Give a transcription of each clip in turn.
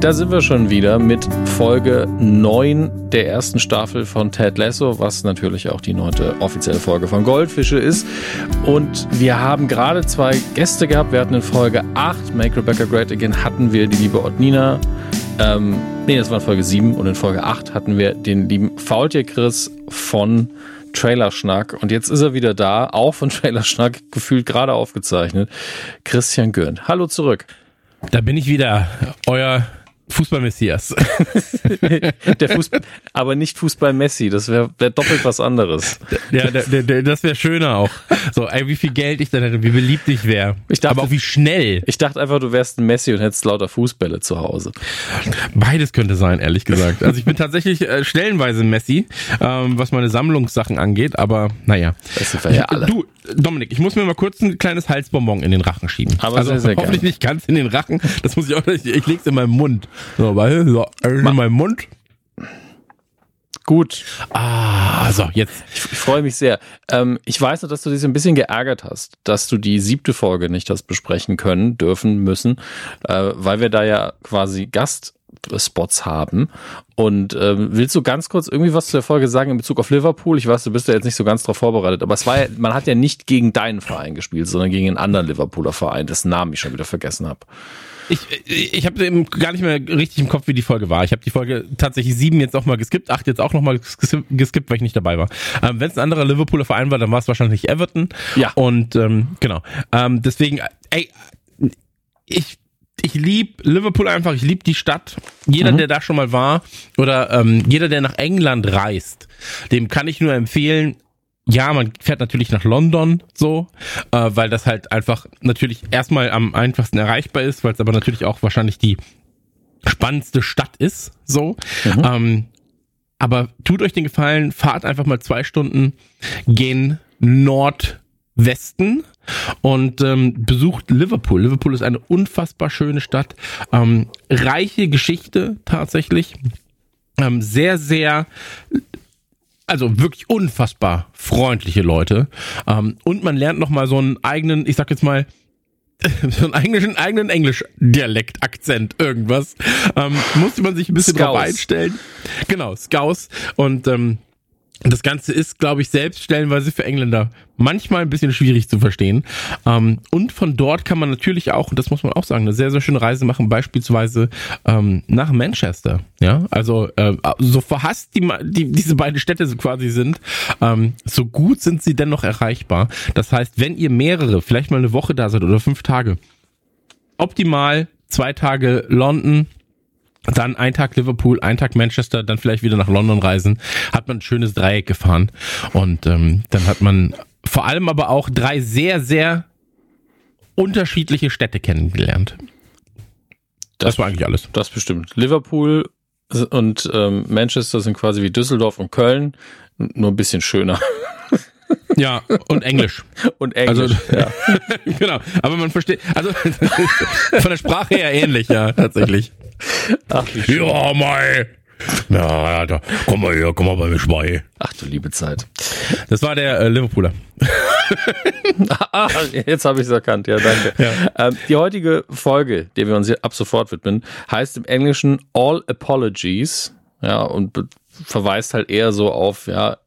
Da sind wir schon wieder mit Folge 9 der ersten Staffel von Ted Lasso, was natürlich auch die neunte offizielle Folge von Goldfische ist. Und wir haben gerade zwei Gäste gehabt. Wir hatten in Folge 8, Make Rebecca Great Again, hatten wir die liebe Otnina. Ähm, nee, das war in Folge 7 und in Folge 8 hatten wir den lieben Faultier Chris von Trailerschnack. Und jetzt ist er wieder da, auch von Trailerschnack, gefühlt gerade aufgezeichnet. Christian Gönn. Hallo zurück. Da bin ich wieder, euer Fußball-Messias. der Fußball, aber nicht Fußball-Messi, das wäre wär doppelt was anderes. Ja, der, der, das wäre schöner auch. So, ey, wie viel Geld ich dann hätte, wie beliebt ich wäre. Aber auch wie schnell. Ich dachte einfach, du wärst ein Messi und hättest lauter Fußbälle zu Hause. Beides könnte sein, ehrlich gesagt. Also ich bin tatsächlich äh, stellenweise Messi, ähm, was meine Sammlungssachen angeht, aber naja. Das sind wir ja alle. Du, Dominik, ich muss mir mal kurz ein kleines Halsbonbon in den Rachen schieben. Aber also sehr, sehr hoffentlich gern. nicht ganz in den Rachen. Das muss ich auch nicht. Ich leg's in meinen Mund. So, weil, so, in meinem Mund. Gut. Ah, so, jetzt. Ich, ich freue mich sehr. Ähm, ich weiß nur, dass du dich ein bisschen geärgert hast, dass du die siebte Folge nicht hast besprechen können, dürfen, müssen, äh, weil wir da ja quasi Gastspots haben. Und ähm, willst du ganz kurz irgendwie was zu der Folge sagen in Bezug auf Liverpool? Ich weiß, du bist ja jetzt nicht so ganz darauf vorbereitet, aber es war ja, man hat ja nicht gegen deinen Verein gespielt, sondern gegen einen anderen Liverpooler Verein, dessen Namen ich schon wieder vergessen habe. Ich, ich habe gar nicht mehr richtig im Kopf, wie die Folge war. Ich habe die Folge tatsächlich sieben jetzt auch mal geskippt, acht jetzt auch noch mal geskippt, weil ich nicht dabei war. Ähm, Wenn es ein anderer Liverpooler Verein war, dann war es wahrscheinlich Everton. Ja. Und ähm, genau. Ähm, deswegen, ey, ich ich lieb Liverpool einfach, ich lieb die Stadt. Jeder, mhm. der da schon mal war oder ähm, jeder, der nach England reist, dem kann ich nur empfehlen, ja, man fährt natürlich nach London so, äh, weil das halt einfach natürlich erstmal am einfachsten erreichbar ist, weil es aber natürlich auch wahrscheinlich die spannendste Stadt ist, so. Mhm. Ähm, aber tut euch den Gefallen, fahrt einfach mal zwei Stunden gen Nordwesten und ähm, besucht Liverpool. Liverpool ist eine unfassbar schöne Stadt, ähm, reiche Geschichte tatsächlich, ähm, sehr, sehr also wirklich unfassbar freundliche Leute. Ähm, und man lernt nochmal so einen eigenen, ich sag jetzt mal, so einen eigenen, eigenen Englisch-Dialekt, Akzent, irgendwas. Ähm, musste man sich ein bisschen Scouse. drauf einstellen. Genau, Scouse. Und ähm, das Ganze ist, glaube ich, selbst stellenweise für Engländer manchmal ein bisschen schwierig zu verstehen. Ähm, und von dort kann man natürlich auch, und das muss man auch sagen, eine sehr, sehr schöne Reise machen, beispielsweise ähm, nach Manchester. Ja, also äh, so verhasst die, die diese beiden Städte so quasi sind, ähm, so gut sind sie dennoch erreichbar. Das heißt, wenn ihr mehrere, vielleicht mal eine Woche da seid oder fünf Tage, optimal zwei Tage London, dann ein Tag Liverpool, ein Tag Manchester, dann vielleicht wieder nach London reisen, hat man ein schönes Dreieck gefahren und ähm, dann hat man vor allem aber auch drei sehr, sehr unterschiedliche Städte kennengelernt. Das, das war eigentlich alles. Das bestimmt. Liverpool und ähm, Manchester sind quasi wie Düsseldorf und Köln, nur ein bisschen schöner. Ja, und Englisch. Und Englisch, also, ja. genau, aber man versteht, also von der Sprache her ähnlich, ja, tatsächlich. Ach. Ja, mei. Ja, da, komm mal her, komm mal bei mir vorbei. Ach du liebe Zeit. Das war der äh, Liverpooler. ah, jetzt habe ich es erkannt, ja, danke. Ja. Ähm, die heutige Folge, der wir uns ab sofort widmen, heißt im Englischen All Apologies. Ja, und verweist halt eher so auf, ja,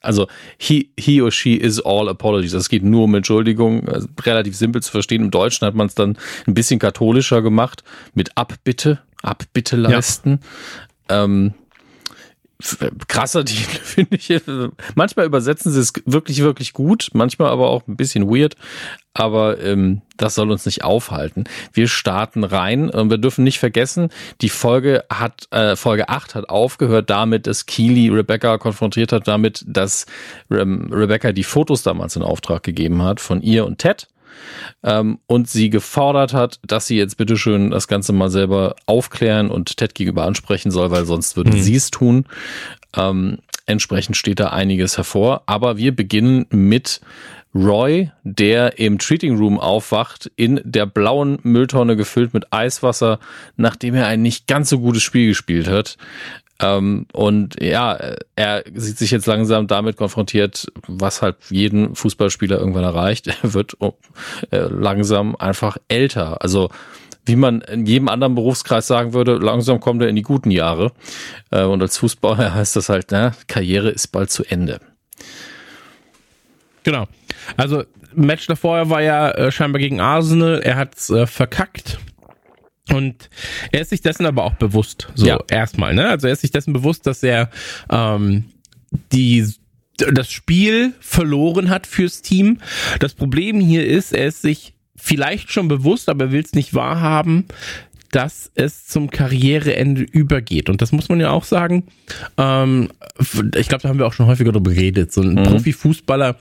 also he, he or she is all apologies. Es geht nur um Entschuldigung, also relativ simpel zu verstehen. Im Deutschen hat man es dann ein bisschen katholischer gemacht mit Abbitte, Abbitte leisten. Ja. Ähm, krasser Titel, finde ich. Manchmal übersetzen sie es wirklich, wirklich gut, manchmal aber auch ein bisschen weird. Aber ähm, das soll uns nicht aufhalten. Wir starten rein und wir dürfen nicht vergessen, die Folge hat, äh, Folge 8 hat aufgehört damit, dass Keely Rebecca konfrontiert hat damit, dass ähm, Rebecca die Fotos damals in Auftrag gegeben hat von ihr und Ted ähm, und sie gefordert hat, dass sie jetzt bitteschön das Ganze mal selber aufklären und Ted gegenüber ansprechen soll, weil sonst würde mhm. sie es tun. Ähm, entsprechend steht da einiges hervor. Aber wir beginnen mit Roy, der im Treating Room aufwacht, in der blauen Mülltonne gefüllt mit Eiswasser, nachdem er ein nicht ganz so gutes Spiel gespielt hat. Ähm, und ja, er sieht sich jetzt langsam damit konfrontiert, was halt jeden Fußballspieler irgendwann erreicht. Er wird oh, äh, langsam einfach älter. Also wie man in jedem anderen Berufskreis sagen würde, langsam kommt er in die guten Jahre. Äh, und als Fußballer heißt das halt, na, Karriere ist bald zu Ende. Genau. Also Match davor war ja äh, scheinbar gegen Arsenal. Er hat's äh, verkackt. Und er ist sich dessen aber auch bewusst. So ja. erstmal, ne? Also er ist sich dessen bewusst, dass er ähm, die das Spiel verloren hat fürs Team. Das Problem hier ist, er ist sich vielleicht schon bewusst, aber er will es nicht wahrhaben, dass es zum Karriereende übergeht. Und das muss man ja auch sagen. Ähm, ich glaube, da haben wir auch schon häufiger darüber geredet. So ein mhm. Profifußballer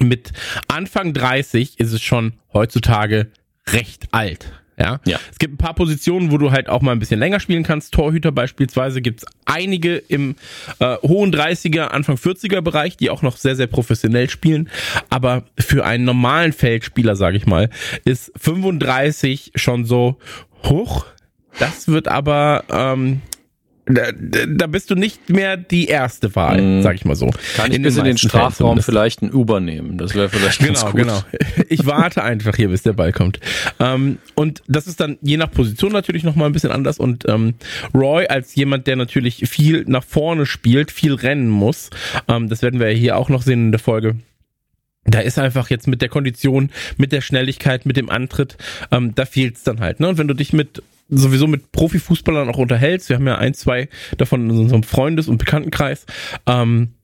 mit Anfang 30 ist es schon heutzutage recht alt. Ja? ja. Es gibt ein paar Positionen, wo du halt auch mal ein bisschen länger spielen kannst. Torhüter beispielsweise gibt es einige im äh, hohen 30er, Anfang 40er Bereich, die auch noch sehr, sehr professionell spielen. Aber für einen normalen Feldspieler, sage ich mal, ist 35 schon so hoch. Das wird aber ähm, da, da bist du nicht mehr die erste Wahl, mm. sag ich mal so. Kann ich in bis in den Strafraum vielleicht ein Uber nehmen? Das wäre vielleicht genau, ganz gut. Genau, Ich warte einfach hier, bis der Ball kommt. Ähm, und das ist dann je nach Position natürlich nochmal ein bisschen anders. Und ähm, Roy als jemand, der natürlich viel nach vorne spielt, viel rennen muss, ähm, das werden wir ja hier auch noch sehen in der Folge da ist einfach jetzt mit der Kondition, mit der Schnelligkeit, mit dem Antritt, ähm, da fehlt's dann halt. Ne? Und wenn du dich mit sowieso mit Profifußballern auch unterhältst, wir haben ja ein, zwei davon in unserem Freundes- und Bekanntenkreis, ähm,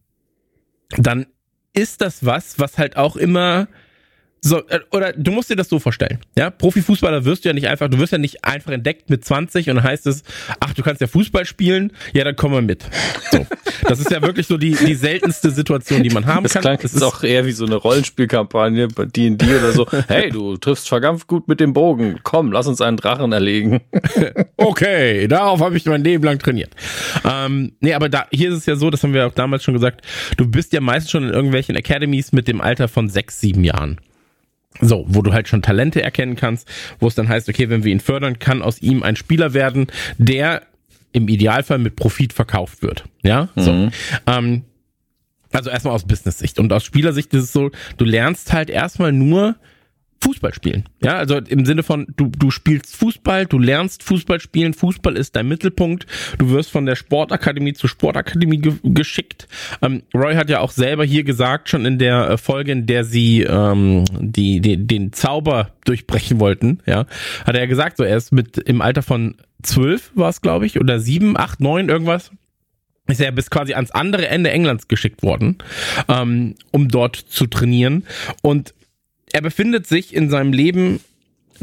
dann ist das was, was halt auch immer so, äh, oder du musst dir das so vorstellen. Ja, Profifußballer wirst du ja nicht einfach, du wirst ja nicht einfach entdeckt mit 20 und dann heißt es, ach, du kannst ja Fußball spielen, ja, dann komm mal mit. So. Das ist ja wirklich so die, die seltenste Situation, die man haben das kann. Klang, das ist auch eher wie so eine Rollenspielkampagne bei D&D oder so. Hey, du triffst vergampft gut mit dem Bogen. Komm, lass uns einen Drachen erlegen. okay, darauf habe ich mein Leben lang trainiert. Ähm, nee, aber da, hier ist es ja so, das haben wir auch damals schon gesagt, du bist ja meistens schon in irgendwelchen Academies mit dem Alter von sechs, sieben Jahren. So, wo du halt schon Talente erkennen kannst, wo es dann heißt, okay, wenn wir ihn fördern, kann aus ihm ein Spieler werden, der im Idealfall mit Profit verkauft wird. Ja, mhm. so. Ähm, also erstmal aus Business-Sicht. Und aus Spielersicht ist es so, du lernst halt erstmal nur Fußball spielen. Ja, also im Sinne von, du, du spielst Fußball, du lernst Fußball spielen, Fußball ist dein Mittelpunkt, du wirst von der Sportakademie zur Sportakademie ge geschickt. Ähm, Roy hat ja auch selber hier gesagt, schon in der äh, Folge, in der sie ähm, die, die, den Zauber durchbrechen wollten, ja, hat er ja gesagt, so er ist mit im Alter von zwölf war es, glaube ich, oder sieben, acht, neun, irgendwas, ist er bis quasi ans andere Ende Englands geschickt worden, ähm, um dort zu trainieren. Und er befindet sich in seinem Leben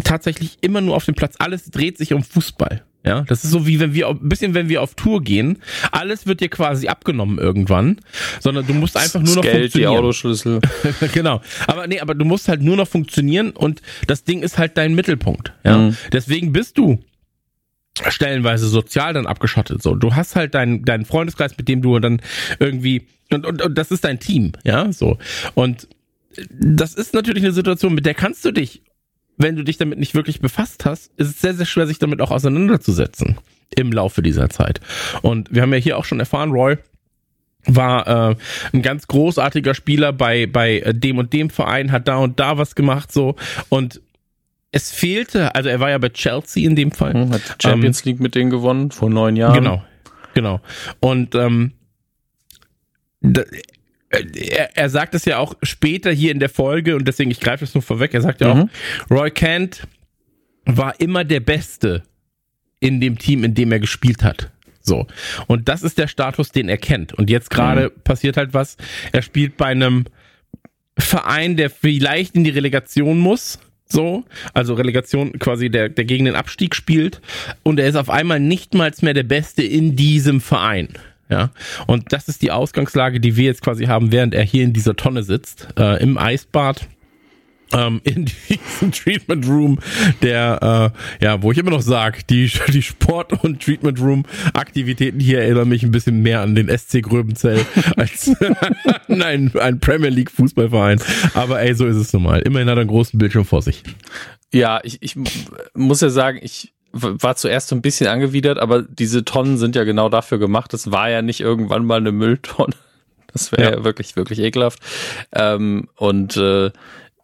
tatsächlich immer nur auf dem Platz. Alles dreht sich um Fußball. Ja, das ist so wie wenn wir ein bisschen, wenn wir auf Tour gehen, alles wird dir quasi abgenommen irgendwann, sondern du musst einfach nur noch Geld, funktionieren. die Autoschlüssel. genau. Aber nee, aber du musst halt nur noch funktionieren und das Ding ist halt dein Mittelpunkt. Ja, mhm. deswegen bist du stellenweise sozial dann abgeschottet. So, du hast halt deinen deinen Freundeskreis, mit dem du dann irgendwie und, und, und das ist dein Team. Ja, so und das ist natürlich eine Situation, mit der kannst du dich, wenn du dich damit nicht wirklich befasst hast, ist es sehr, sehr schwer, sich damit auch auseinanderzusetzen im Laufe dieser Zeit. Und wir haben ja hier auch schon erfahren, Roy war äh, ein ganz großartiger Spieler bei, bei dem und dem Verein, hat da und da was gemacht, so. Und es fehlte, also er war ja bei Chelsea in dem Fall. Hm, hat Champions ähm, League mit denen gewonnen vor neun Jahren. Genau, genau. Und ähm, da, er, er sagt es ja auch später hier in der Folge und deswegen, ich greife es nur vorweg, er sagt ja mhm. auch, Roy Kent war immer der Beste in dem Team, in dem er gespielt hat. So. Und das ist der Status, den er kennt. Und jetzt gerade mhm. passiert halt was. Er spielt bei einem Verein, der vielleicht in die Relegation muss. So, also Relegation quasi, der, der gegen den Abstieg spielt. Und er ist auf einmal nicht mal mehr der Beste in diesem Verein. Ja, und das ist die Ausgangslage, die wir jetzt quasi haben, während er hier in dieser Tonne sitzt, äh, im Eisbad, ähm, in diesem Treatment Room, der, äh, ja, wo ich immer noch sag, die, die Sport- und Treatment Room Aktivitäten hier erinnern mich ein bisschen mehr an den SC Gröbenzell als an einen, einen Premier League Fußballverein. Aber ey, so ist es nun mal. Immerhin hat er einen großen Bildschirm vor sich. Ja, ich, ich muss ja sagen, ich war zuerst so ein bisschen angewidert, aber diese Tonnen sind ja genau dafür gemacht. Das war ja nicht irgendwann mal eine Mülltonne. Das wäre ja. ja. wirklich, wirklich ekelhaft. Ähm, und äh,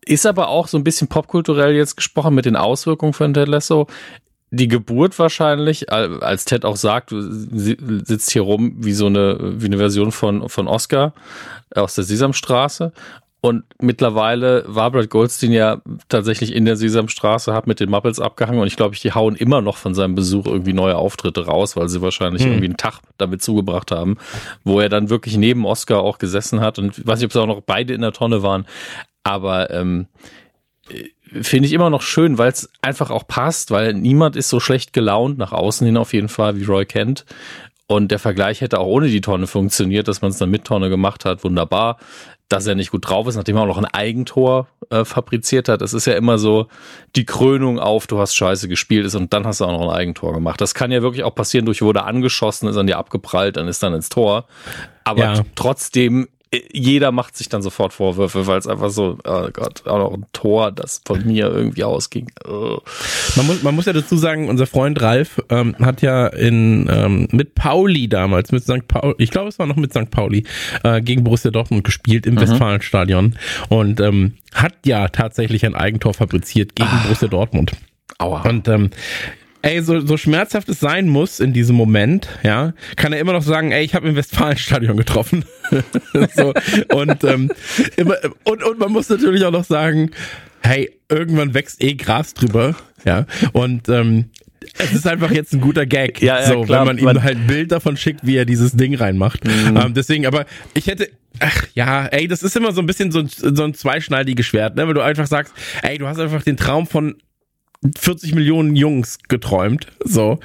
ist aber auch so ein bisschen popkulturell jetzt gesprochen mit den Auswirkungen von Ted Lasso. Die Geburt wahrscheinlich, als Ted auch sagt, sitzt hier rum wie so eine, wie eine Version von, von Oscar aus der Sesamstraße. Und mittlerweile war Brad Goldstein ja tatsächlich in der Sesamstraße, hat mit den Muppets abgehangen. Und ich glaube, die hauen immer noch von seinem Besuch irgendwie neue Auftritte raus, weil sie wahrscheinlich hm. irgendwie einen Tag damit zugebracht haben, wo er dann wirklich neben Oscar auch gesessen hat. Und ich weiß nicht, ob es auch noch beide in der Tonne waren, aber ähm, finde ich immer noch schön, weil es einfach auch passt, weil niemand ist so schlecht gelaunt, nach außen hin auf jeden Fall, wie Roy kennt. Und der Vergleich hätte auch ohne die Tonne funktioniert, dass man es dann mit Tonne gemacht hat, wunderbar dass er nicht gut drauf ist, nachdem er auch noch ein Eigentor äh, fabriziert hat. Das ist ja immer so die Krönung auf, du hast scheiße gespielt ist und dann hast du auch noch ein Eigentor gemacht. Das kann ja wirklich auch passieren, durch wurde angeschossen, ist an dir abgeprallt, dann ist dann ins Tor. Aber ja. trotzdem jeder macht sich dann sofort Vorwürfe, weil es einfach so, oh Gott, auch noch ein Tor, das von mir irgendwie ausging. Oh. Man, muss, man muss ja dazu sagen, unser Freund Ralf ähm, hat ja in ähm, mit Pauli damals, mit St. Pauli, ich glaube es war noch mit St. Pauli, äh, gegen Borussia Dortmund gespielt im mhm. Westfalenstadion und ähm, hat ja tatsächlich ein Eigentor fabriziert gegen Ach. Borussia Dortmund. Aua. Und ähm, ey, so, so schmerzhaft es sein muss in diesem Moment, ja, kann er immer noch sagen, ey, ich habe im Westfalenstadion getroffen. so, und, ähm, immer, und, und man muss natürlich auch noch sagen, hey, irgendwann wächst eh Gras drüber, ja, und ähm, es ist einfach jetzt ein guter Gag, ja, ja, so, klar, wenn man ihm man halt ein Bild davon schickt, wie er dieses Ding reinmacht. Mhm. Ähm, deswegen, aber ich hätte, ach ja, ey, das ist immer so ein bisschen so, so ein zweischneidiges Schwert, ne, weil du einfach sagst, ey, du hast einfach den Traum von 40 Millionen Jungs geträumt. So.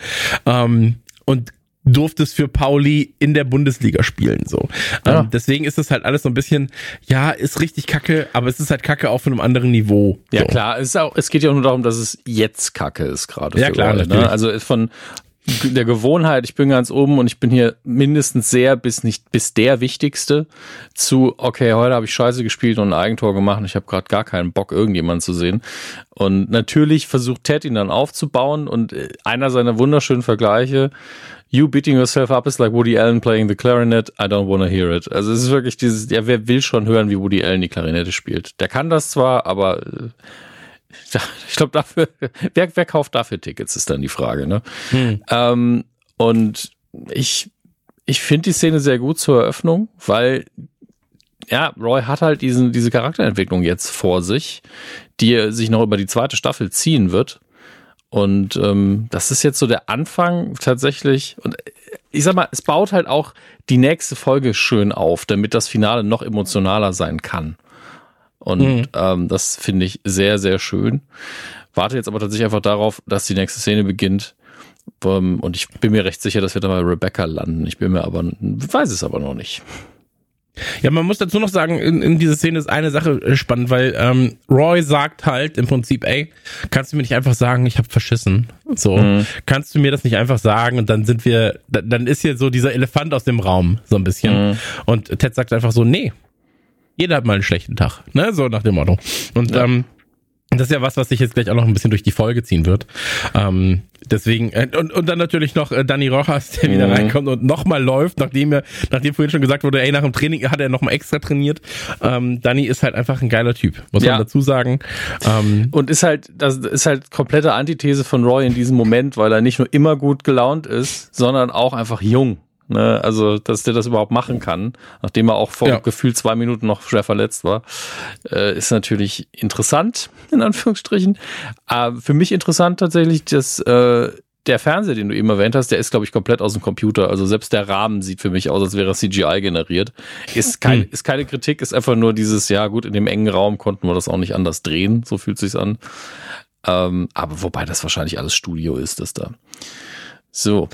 Ähm, und durftest für Pauli in der Bundesliga spielen. So. Ja. Ähm, deswegen ist das halt alles so ein bisschen, ja, ist richtig kacke, aber es ist halt kacke auf einem anderen Niveau. Ja, klar, es, ist auch, es geht ja auch nur darum, dass es jetzt kacke ist gerade. Ja, klar, Leute, ne? Also von der Gewohnheit, ich bin ganz oben und ich bin hier mindestens sehr bis nicht bis der wichtigste zu okay, heute habe ich Scheiße gespielt und ein Eigentor gemacht und ich habe gerade gar keinen Bock irgendjemanden zu sehen. Und natürlich versucht Ted ihn dann aufzubauen und äh, einer seiner wunderschönen Vergleiche You beating yourself up is like Woody Allen playing the clarinet. I don't wanna hear it. Also es ist wirklich dieses, ja, wer will schon hören, wie Woody Allen die Klarinette spielt? Der kann das zwar, aber äh, ich glaube, dafür, wer, wer kauft dafür Tickets, ist dann die Frage, ne? Hm. Ähm, und ich, ich finde die Szene sehr gut zur Eröffnung, weil ja, Roy hat halt diesen, diese Charakterentwicklung jetzt vor sich, die sich noch über die zweite Staffel ziehen wird. Und ähm, das ist jetzt so der Anfang tatsächlich. Und ich sag mal, es baut halt auch die nächste Folge schön auf, damit das Finale noch emotionaler sein kann. Und mhm. ähm, das finde ich sehr, sehr schön. Warte jetzt aber tatsächlich einfach darauf, dass die nächste Szene beginnt. Ähm, und ich bin mir recht sicher, dass wir da bei Rebecca landen. Ich bin mir aber, weiß es aber noch nicht. Ja, man muss dazu noch sagen, in, in dieser Szene ist eine Sache äh, spannend, weil ähm, Roy sagt halt im Prinzip, ey, kannst du mir nicht einfach sagen, ich habe verschissen? So, mhm. kannst du mir das nicht einfach sagen und dann sind wir, dann ist hier so dieser Elefant aus dem Raum, so ein bisschen. Mhm. Und Ted sagt einfach so, nee, jeder hat mal einen schlechten Tag, ne? So nach dem Motto. Und ja. ähm, das ist ja was, was sich jetzt gleich auch noch ein bisschen durch die Folge ziehen wird. Ähm, deswegen, äh, und, und dann natürlich noch äh, Danny Rojas, der wieder mhm. reinkommt und nochmal läuft, nachdem er, nachdem vorhin schon gesagt wurde, ey, nach dem Training hat er nochmal extra trainiert. Ähm, Danny ist halt einfach ein geiler Typ, muss ja. man dazu sagen. Ähm, und ist halt, das ist halt komplette Antithese von Roy in diesem Moment, weil er nicht nur immer gut gelaunt ist, sondern auch einfach jung. Ne? Also, dass der das überhaupt machen kann, nachdem er auch vor ja. gefühlt zwei Minuten noch schwer verletzt war, äh, ist natürlich interessant, in Anführungsstrichen. Äh, für mich interessant tatsächlich, dass äh, der Fernseher, den du eben erwähnt hast, der ist, glaube ich, komplett aus dem Computer. Also selbst der Rahmen sieht für mich aus, als wäre CGI generiert. Ist, kein, hm. ist keine Kritik, ist einfach nur dieses, ja gut, in dem engen Raum konnten wir das auch nicht anders drehen, so fühlt sich's an. Ähm, aber wobei das wahrscheinlich alles Studio ist, das da. So.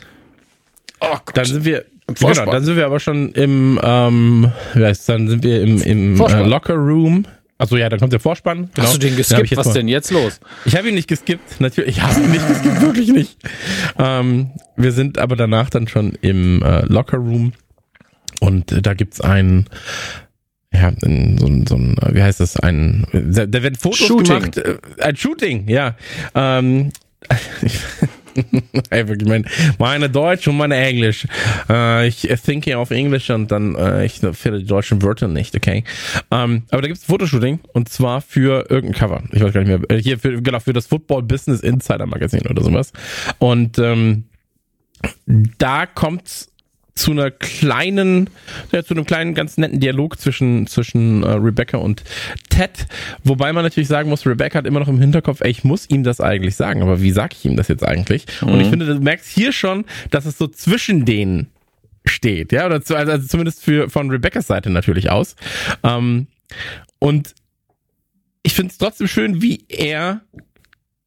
Oh Gott. Dann sind wir, genau, dann sind wir aber schon im, ähm, wie heißt, dann sind wir im, im äh, Locker Room. Achso, ja, dann kommt der Vorspann. Genau. Hast du den geskippt? Was mal. denn jetzt los? Ich habe ihn nicht geskippt, natürlich. Ich habe ihn nicht geskippt, wirklich nicht. Ähm, wir sind aber danach dann schon im äh, Locker Room und äh, da gibt's ein ja, so, so ein, wie heißt das, ein, da, da werden Fotos Shooting. gemacht, äh, ein Shooting, ja. Ähm, Ey, wirklich, mein, meine Deutsch und meine Englisch. Äh, ich thinking auf Englisch und dann äh, ich finde die deutschen Wörter nicht, okay. Ähm, aber da gibt es ein Fotoshooting und zwar für irgendein Cover. Ich weiß gar nicht mehr. Äh, hier für, genau, für das Football Business Insider Magazin oder sowas. Und ähm, da kommt's zu einer kleinen, ja, zu einem kleinen, ganz netten Dialog zwischen, zwischen äh, Rebecca und Ted. Wobei man natürlich sagen muss, Rebecca hat immer noch im Hinterkopf, ey, ich muss ihm das eigentlich sagen, aber wie sag ich ihm das jetzt eigentlich? Mhm. Und ich mhm. finde, du merkst hier schon, dass es so zwischen denen steht, ja, oder zu, also zumindest für von Rebeccas Seite natürlich aus. Ähm, und ich finde es trotzdem schön, wie er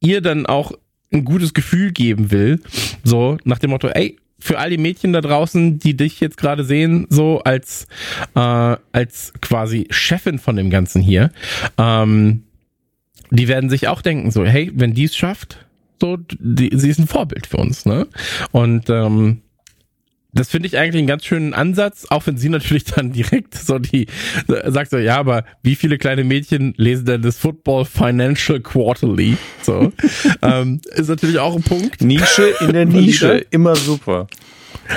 ihr dann auch ein gutes Gefühl geben will. So, nach dem Motto, ey, für all die Mädchen da draußen, die dich jetzt gerade sehen, so als, äh, als quasi Chefin von dem Ganzen hier, ähm, die werden sich auch denken, so, hey, wenn die es schafft, so, die, sie ist ein Vorbild für uns, ne? Und ähm, das finde ich eigentlich einen ganz schönen Ansatz, auch wenn sie natürlich dann direkt so die sagt so, ja, aber wie viele kleine Mädchen lesen denn das Football Financial Quarterly? So ähm, ist natürlich auch ein Punkt. Nische in der Nische, immer super.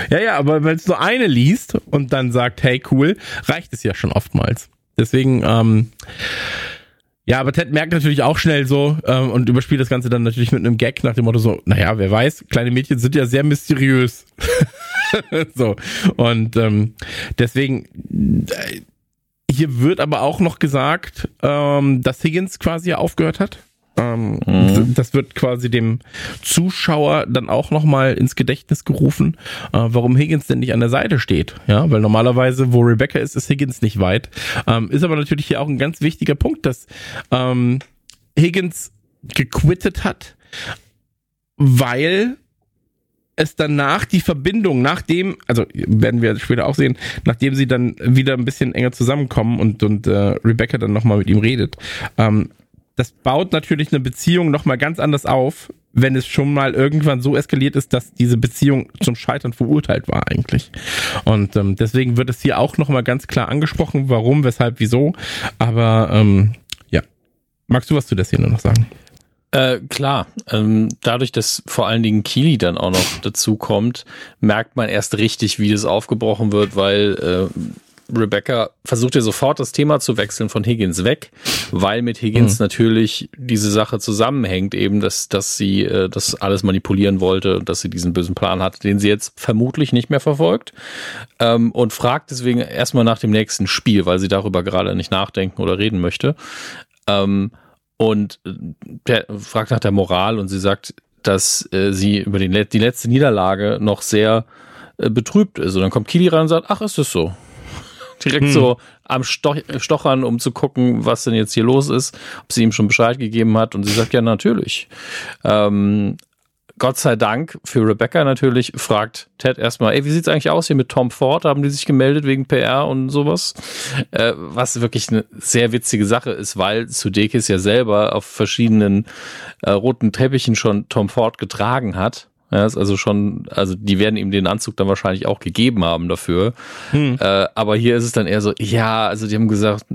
Ja, ja, aber wenn es nur eine liest und dann sagt, hey, cool, reicht es ja schon oftmals. Deswegen, ähm, ja, aber Ted merkt natürlich auch schnell so ähm, und überspielt das Ganze dann natürlich mit einem Gag nach dem Motto so, naja, wer weiß, kleine Mädchen sind ja sehr mysteriös. so. Und ähm, deswegen, äh, hier wird aber auch noch gesagt, ähm, dass Higgins quasi aufgehört hat. Ähm, mhm. Das wird quasi dem Zuschauer dann auch nochmal ins Gedächtnis gerufen, äh, warum Higgins denn nicht an der Seite steht. Ja, weil normalerweise, wo Rebecca ist, ist Higgins nicht weit. Ähm, ist aber natürlich hier auch ein ganz wichtiger Punkt, dass ähm, Higgins gequittet hat, weil es danach die Verbindung, nachdem, also werden wir später auch sehen, nachdem sie dann wieder ein bisschen enger zusammenkommen und, und äh, Rebecca dann nochmal mit ihm redet, ähm, das baut natürlich eine Beziehung nochmal ganz anders auf, wenn es schon mal irgendwann so eskaliert ist, dass diese Beziehung zum Scheitern verurteilt war eigentlich. Und ähm, deswegen wird es hier auch nochmal ganz klar angesprochen, warum, weshalb, wieso. Aber ähm, ja, magst du was zu der Szene noch sagen? Äh, klar, ähm, dadurch, dass vor allen Dingen Kili dann auch noch dazu kommt, merkt man erst richtig, wie das aufgebrochen wird, weil äh, Rebecca versucht ja sofort das Thema zu wechseln von Higgins weg, weil mit Higgins mhm. natürlich diese Sache zusammenhängt, eben, dass, dass sie äh, das alles manipulieren wollte und dass sie diesen bösen Plan hat, den sie jetzt vermutlich nicht mehr verfolgt. Ähm, und fragt deswegen erstmal nach dem nächsten Spiel, weil sie darüber gerade nicht nachdenken oder reden möchte. Ähm, und äh, der fragt nach der Moral und sie sagt, dass äh, sie über den, die letzte Niederlage noch sehr äh, betrübt ist. Und dann kommt Kili ran und sagt, ach, ist das so? Direkt hm. so am Stoch, Stochern, um zu gucken, was denn jetzt hier los ist, ob sie ihm schon Bescheid gegeben hat. Und sie sagt, ja, natürlich. Ähm, Gott sei Dank für Rebecca natürlich fragt Ted erstmal, ey, wie sieht's eigentlich aus hier mit Tom Ford? Haben die sich gemeldet wegen PR und sowas? Äh, was wirklich eine sehr witzige Sache ist, weil Sudeikis ja selber auf verschiedenen äh, roten Teppichen schon Tom Ford getragen hat ja, ist also schon, also die werden ihm den Anzug dann wahrscheinlich auch gegeben haben dafür. Hm. Äh, aber hier ist es dann eher so, ja, also die haben gesagt,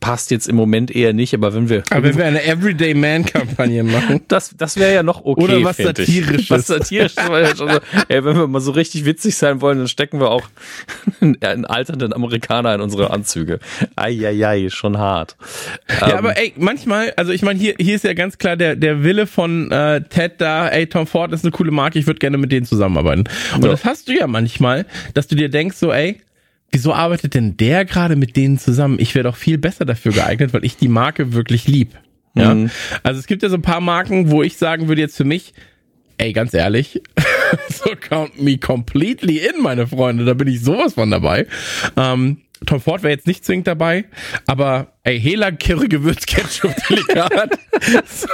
passt jetzt im Moment eher nicht, aber wenn wir. Aber wenn wir eine Everyday Man-Kampagne machen. Das, das wäre ja noch okay. Oder was Satirisches. Was Satirisches. ja schon so, ey, wenn wir mal so richtig witzig sein wollen, dann stecken wir auch einen alternden Amerikaner in unsere Anzüge. Eieiei, schon hart. Ja, ähm, aber ey, manchmal, also ich meine, hier, hier ist ja ganz klar der, der Wille von äh, Ted da, ey, Tom Ford ist eine coole Marke, ich würde gerne mit denen zusammenarbeiten. Und ja. das hast du ja manchmal, dass du dir denkst, so, ey, wieso arbeitet denn der gerade mit denen zusammen? Ich wäre doch viel besser dafür geeignet, weil ich die Marke wirklich lieb. Ja. Mhm. Also es gibt ja so ein paar Marken, wo ich sagen würde jetzt für mich, ey, ganz ehrlich, so count me completely in, meine Freunde, da bin ich sowas von dabei. Ähm, Tom Ford wäre jetzt nicht zwingend dabei, aber ey, Hela Kirre Gewürzketchup Delikat, so,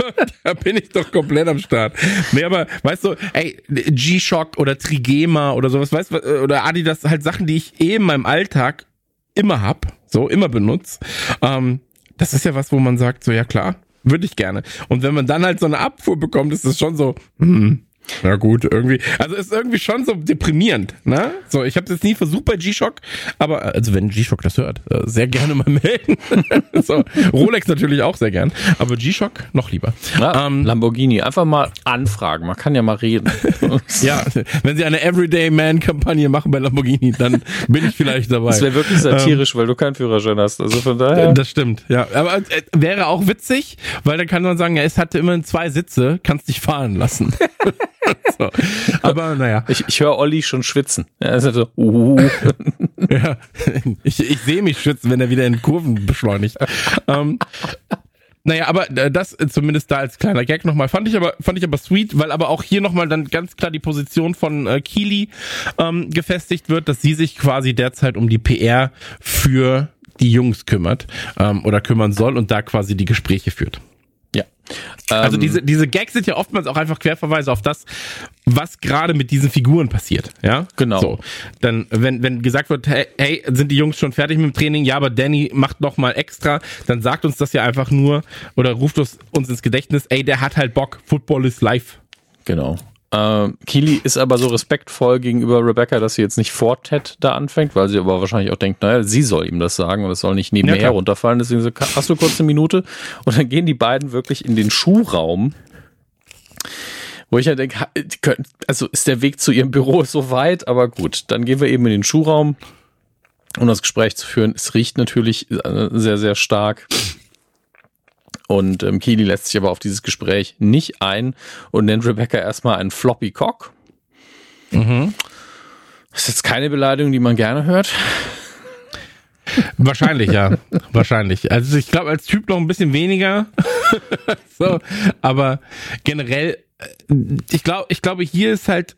da bin ich doch komplett am Start. Nee, aber weißt du, ey, G-Shock oder Trigema oder sowas, weißt du, oder Adidas, halt Sachen, die ich eh in meinem Alltag immer hab, so immer benutze. Ähm, das ist ja was, wo man sagt, so ja klar, würde ich gerne. Und wenn man dann halt so eine Abfuhr bekommt, ist das schon so, hm, Na gut, irgendwie. Also ist irgendwie schon so deprimierend, ne? So, ich habe es jetzt nie versucht bei G-Shock, aber also wenn G-Shock das hört, äh, sehr gerne mal melden. so, Rolex natürlich auch sehr gern, aber G-Shock noch lieber. Ja, ähm, Lamborghini, einfach mal anfragen, man kann ja mal reden. ja, wenn sie eine Everyday Man Kampagne machen bei Lamborghini, dann bin ich vielleicht dabei. Das wäre wirklich satirisch, ähm, weil du keinen Führerschein hast. Also von daher. Das stimmt, ja. Aber äh, wäre auch witzig, weil dann kann man sagen, ja, es hatte immer zwei Sitze, kannst dich fahren lassen. so. Aber naja. Ich, ich höre Olli schon schwitzen. Ist so, uh. ja. Ich, ich sehe mich schwitzen, wenn er wieder in Kurven beschleunigt. ähm, naja, aber äh, das zumindest da als kleiner Gag nochmal fand ich aber fand ich aber sweet, weil aber auch hier nochmal dann ganz klar die Position von äh, Keely ähm, gefestigt wird, dass sie sich quasi derzeit um die PR für die Jungs kümmert ähm, oder kümmern soll und da quasi die Gespräche führt. Ja. Also ähm, diese, diese Gags sind ja oftmals auch einfach Querverweise auf das, was gerade mit diesen Figuren passiert. Ja, genau. So, dann, wenn, wenn gesagt wird, hey, hey, sind die Jungs schon fertig mit dem Training? Ja, aber Danny macht noch mal extra. Dann sagt uns das ja einfach nur oder ruft uns, uns ins Gedächtnis, ey, der hat halt Bock. Football is live. Genau. Äh, Keely ist aber so respektvoll gegenüber Rebecca, dass sie jetzt nicht vor Ted da anfängt, weil sie aber wahrscheinlich auch denkt, naja, sie soll ihm das sagen und es soll nicht nebenher ja, runterfallen. Deswegen so, hast du kurz eine Minute? Und dann gehen die beiden wirklich in den Schuhraum, wo ich ja denke, also ist der Weg zu ihrem Büro so weit, aber gut, dann gehen wir eben in den Schuhraum, um das Gespräch zu führen. Es riecht natürlich äh, sehr, sehr stark. Und ähm, Keely lässt sich aber auf dieses Gespräch nicht ein und nennt Rebecca erstmal einen Floppy Cock. Mhm. Das ist jetzt keine Beleidigung, die man gerne hört. Wahrscheinlich, ja. Wahrscheinlich. Also ich glaube, als Typ noch ein bisschen weniger. so, aber generell, äh, ich glaube, ich glaube, hier ist halt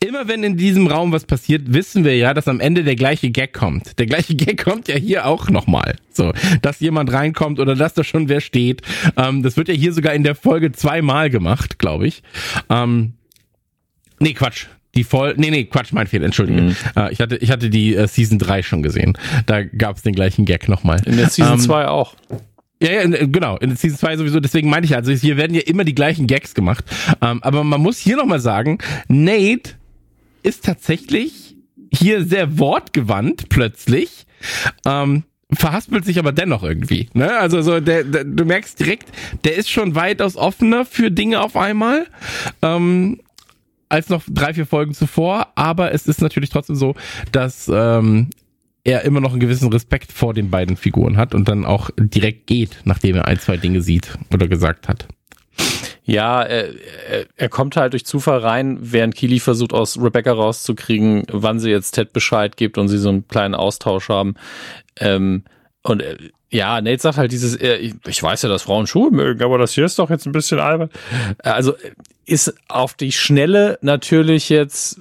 immer wenn in diesem Raum was passiert, wissen wir ja, dass am Ende der gleiche Gag kommt. Der gleiche Gag kommt ja hier auch nochmal. So, dass jemand reinkommt oder dass da schon wer steht. Ähm, das wird ja hier sogar in der Folge zweimal gemacht, glaube ich. Ähm, nee, Quatsch. Die Voll, nee, nee, Quatsch, mein Fehler, entschuldige. Mhm. Äh, ich hatte, ich hatte die äh, Season 3 schon gesehen. Da gab es den gleichen Gag nochmal. In der Season ähm, 2 auch. Ja, ja, genau. In Season 2 sowieso. Deswegen meinte ich also, hier werden ja immer die gleichen Gags gemacht. Ähm, aber man muss hier nochmal sagen, Nate ist tatsächlich hier sehr wortgewandt plötzlich. Ähm, verhaspelt sich aber dennoch irgendwie. Ne? Also so, der, der, du merkst direkt, der ist schon weitaus offener für Dinge auf einmal. Ähm, als noch drei, vier Folgen zuvor, aber es ist natürlich trotzdem so, dass ähm, er immer noch einen gewissen Respekt vor den beiden Figuren hat und dann auch direkt geht, nachdem er ein, zwei Dinge sieht oder gesagt hat. Ja, er, er kommt halt durch Zufall rein, während Keely versucht aus Rebecca rauszukriegen, wann sie jetzt Ted Bescheid gibt und sie so einen kleinen Austausch haben. Ähm, und äh, ja, Nate sagt halt dieses, ich, ich weiß ja, dass Frauen Schuhe mögen, aber das hier ist doch jetzt ein bisschen albern. Also ist auf die Schnelle natürlich jetzt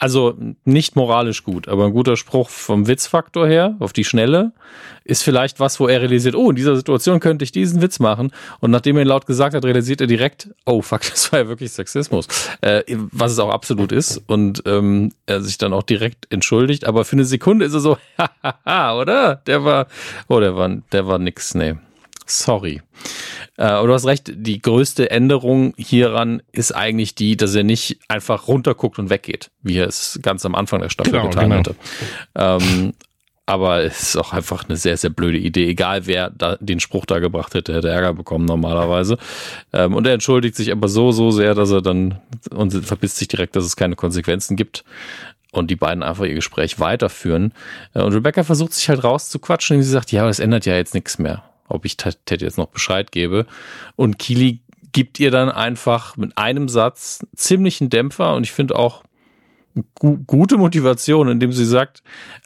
also nicht moralisch gut, aber ein guter Spruch vom Witzfaktor her, auf die Schnelle, ist vielleicht was, wo er realisiert, oh, in dieser Situation könnte ich diesen Witz machen. Und nachdem er ihn laut gesagt hat, realisiert er direkt, oh, fuck, das war ja wirklich Sexismus. Äh, was es auch absolut ist. Und ähm, er sich dann auch direkt entschuldigt. Aber für eine Sekunde ist er so, hahaha, oder? Der war, oh, der war, der war nix, nee. Sorry. Äh, aber du hast recht, die größte Änderung hieran ist eigentlich die, dass er nicht einfach runterguckt und weggeht, wie er es ganz am Anfang der Staffel genau, getan genau. hatte. Ähm, aber es ist auch einfach eine sehr, sehr blöde Idee. Egal wer da den Spruch da gebracht hätte, hätte Ärger bekommen normalerweise. Ähm, und er entschuldigt sich aber so, so sehr, dass er dann und verpisst sich direkt, dass es keine Konsequenzen gibt und die beiden einfach ihr Gespräch weiterführen. Äh, und Rebecca versucht sich halt rauszuquatschen, und sie sagt, ja, das ändert ja jetzt nichts mehr ob ich Ted jetzt noch Bescheid gebe. Und Kili gibt ihr dann einfach mit einem Satz ziemlichen Dämpfer und ich finde auch gu gute Motivation, indem sie sagt,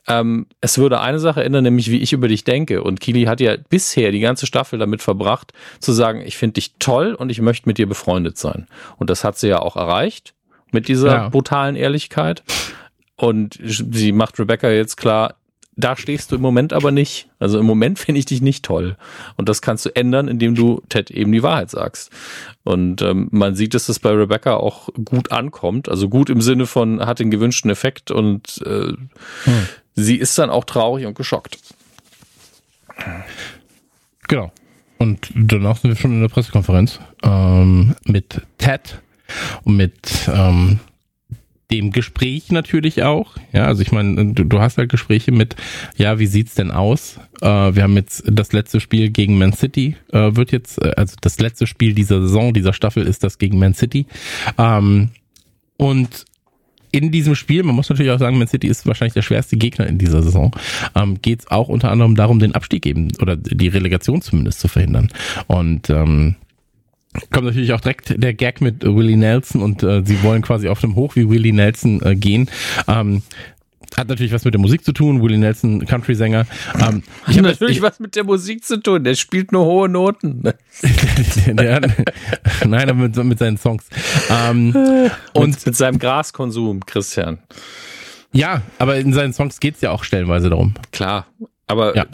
ähm, es würde eine Sache ändern, nämlich wie ich über dich denke. Und Kili hat ja bisher die ganze Staffel damit verbracht, zu sagen, ich finde dich toll und ich möchte mit dir befreundet sein. Und das hat sie ja auch erreicht mit dieser ja. brutalen Ehrlichkeit. Und sie macht Rebecca jetzt klar, da stehst du im Moment aber nicht. Also im Moment finde ich dich nicht toll. Und das kannst du ändern, indem du Ted eben die Wahrheit sagst. Und ähm, man sieht, dass das bei Rebecca auch gut ankommt. Also gut im Sinne von hat den gewünschten Effekt und äh, hm. sie ist dann auch traurig und geschockt. Genau. Und danach sind wir schon in der Pressekonferenz ähm, mit Ted und mit ähm, dem Gespräch natürlich auch. Ja, also ich meine, du, du, hast halt Gespräche mit, ja, wie sieht's denn aus? Äh, wir haben jetzt das letzte Spiel gegen Man City, äh, wird jetzt, äh, also das letzte Spiel dieser Saison, dieser Staffel ist das gegen Man City. Ähm, und in diesem Spiel, man muss natürlich auch sagen, Man City ist wahrscheinlich der schwerste Gegner in dieser Saison, ähm, geht es auch unter anderem darum, den Abstieg eben oder die Relegation zumindest zu verhindern. Und ähm, kommt natürlich auch direkt der Gag mit Willie Nelson und äh, sie wollen quasi auf dem Hoch wie Willie Nelson äh, gehen. Ähm, hat natürlich was mit der Musik zu tun, Willie Nelson, Country-Sänger. Ähm, ich habe natürlich ich, was mit der Musik zu tun, der spielt nur hohe Noten. der, nein, aber mit, mit seinen Songs. Ähm, und mit, mit seinem Graskonsum, Christian. Ja, aber in seinen Songs geht's ja auch stellenweise darum. Klar, aber ja.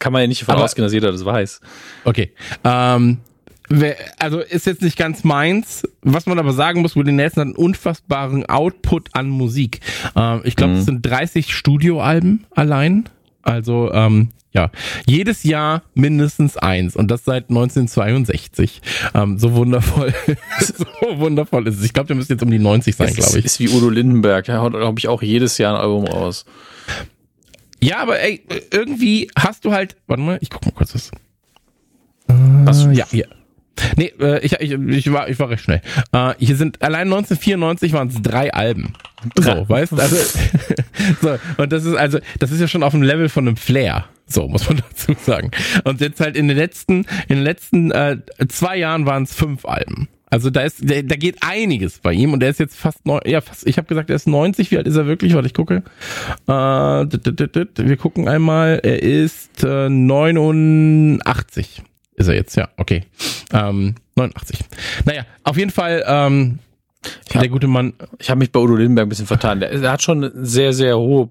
kann man ja nicht davon aber, ausgehen, dass jeder das weiß. Okay. Ähm, also ist jetzt nicht ganz meins. Was man aber sagen muss, Willie Nelson hat einen unfassbaren Output an Musik. Ähm, ich glaube, mhm. es sind 30 Studioalben allein. Also ähm, ja, jedes Jahr mindestens eins und das seit 1962. Ähm, so wundervoll, so wundervoll ist es. Ich glaube, der müsste jetzt um die 90 sein, glaube ich. Ist wie Udo Lindenberg, der haut, glaube ich, auch jedes Jahr ein Album raus. Ja, aber ey, irgendwie hast du halt, warte mal, ich guck mal kurz was. Äh, ja, ja. Nee, äh, ich, ich, ich, war, ich war recht schnell. Äh, hier sind allein 1994 waren es drei Alben. So, weißt also, so, und das ist also, das ist ja schon auf dem Level von einem Flair. So, muss man dazu sagen. Und jetzt halt in den letzten, in den letzten äh, zwei Jahren waren es fünf Alben. Also da ist, da, da geht einiges bei ihm und er ist jetzt fast neun, ja fast, ich habe gesagt, er ist 90, wie alt ist er wirklich? Warte, ich gucke. Äh, wir gucken einmal, er ist äh, 89. Ist er jetzt, ja, okay. Ähm, 89. Naja, auf jeden Fall, ähm, hab, der gute Mann. Ich habe mich bei Udo Lindenberg ein bisschen vertan. Der, der hat schon sehr, sehr hohe,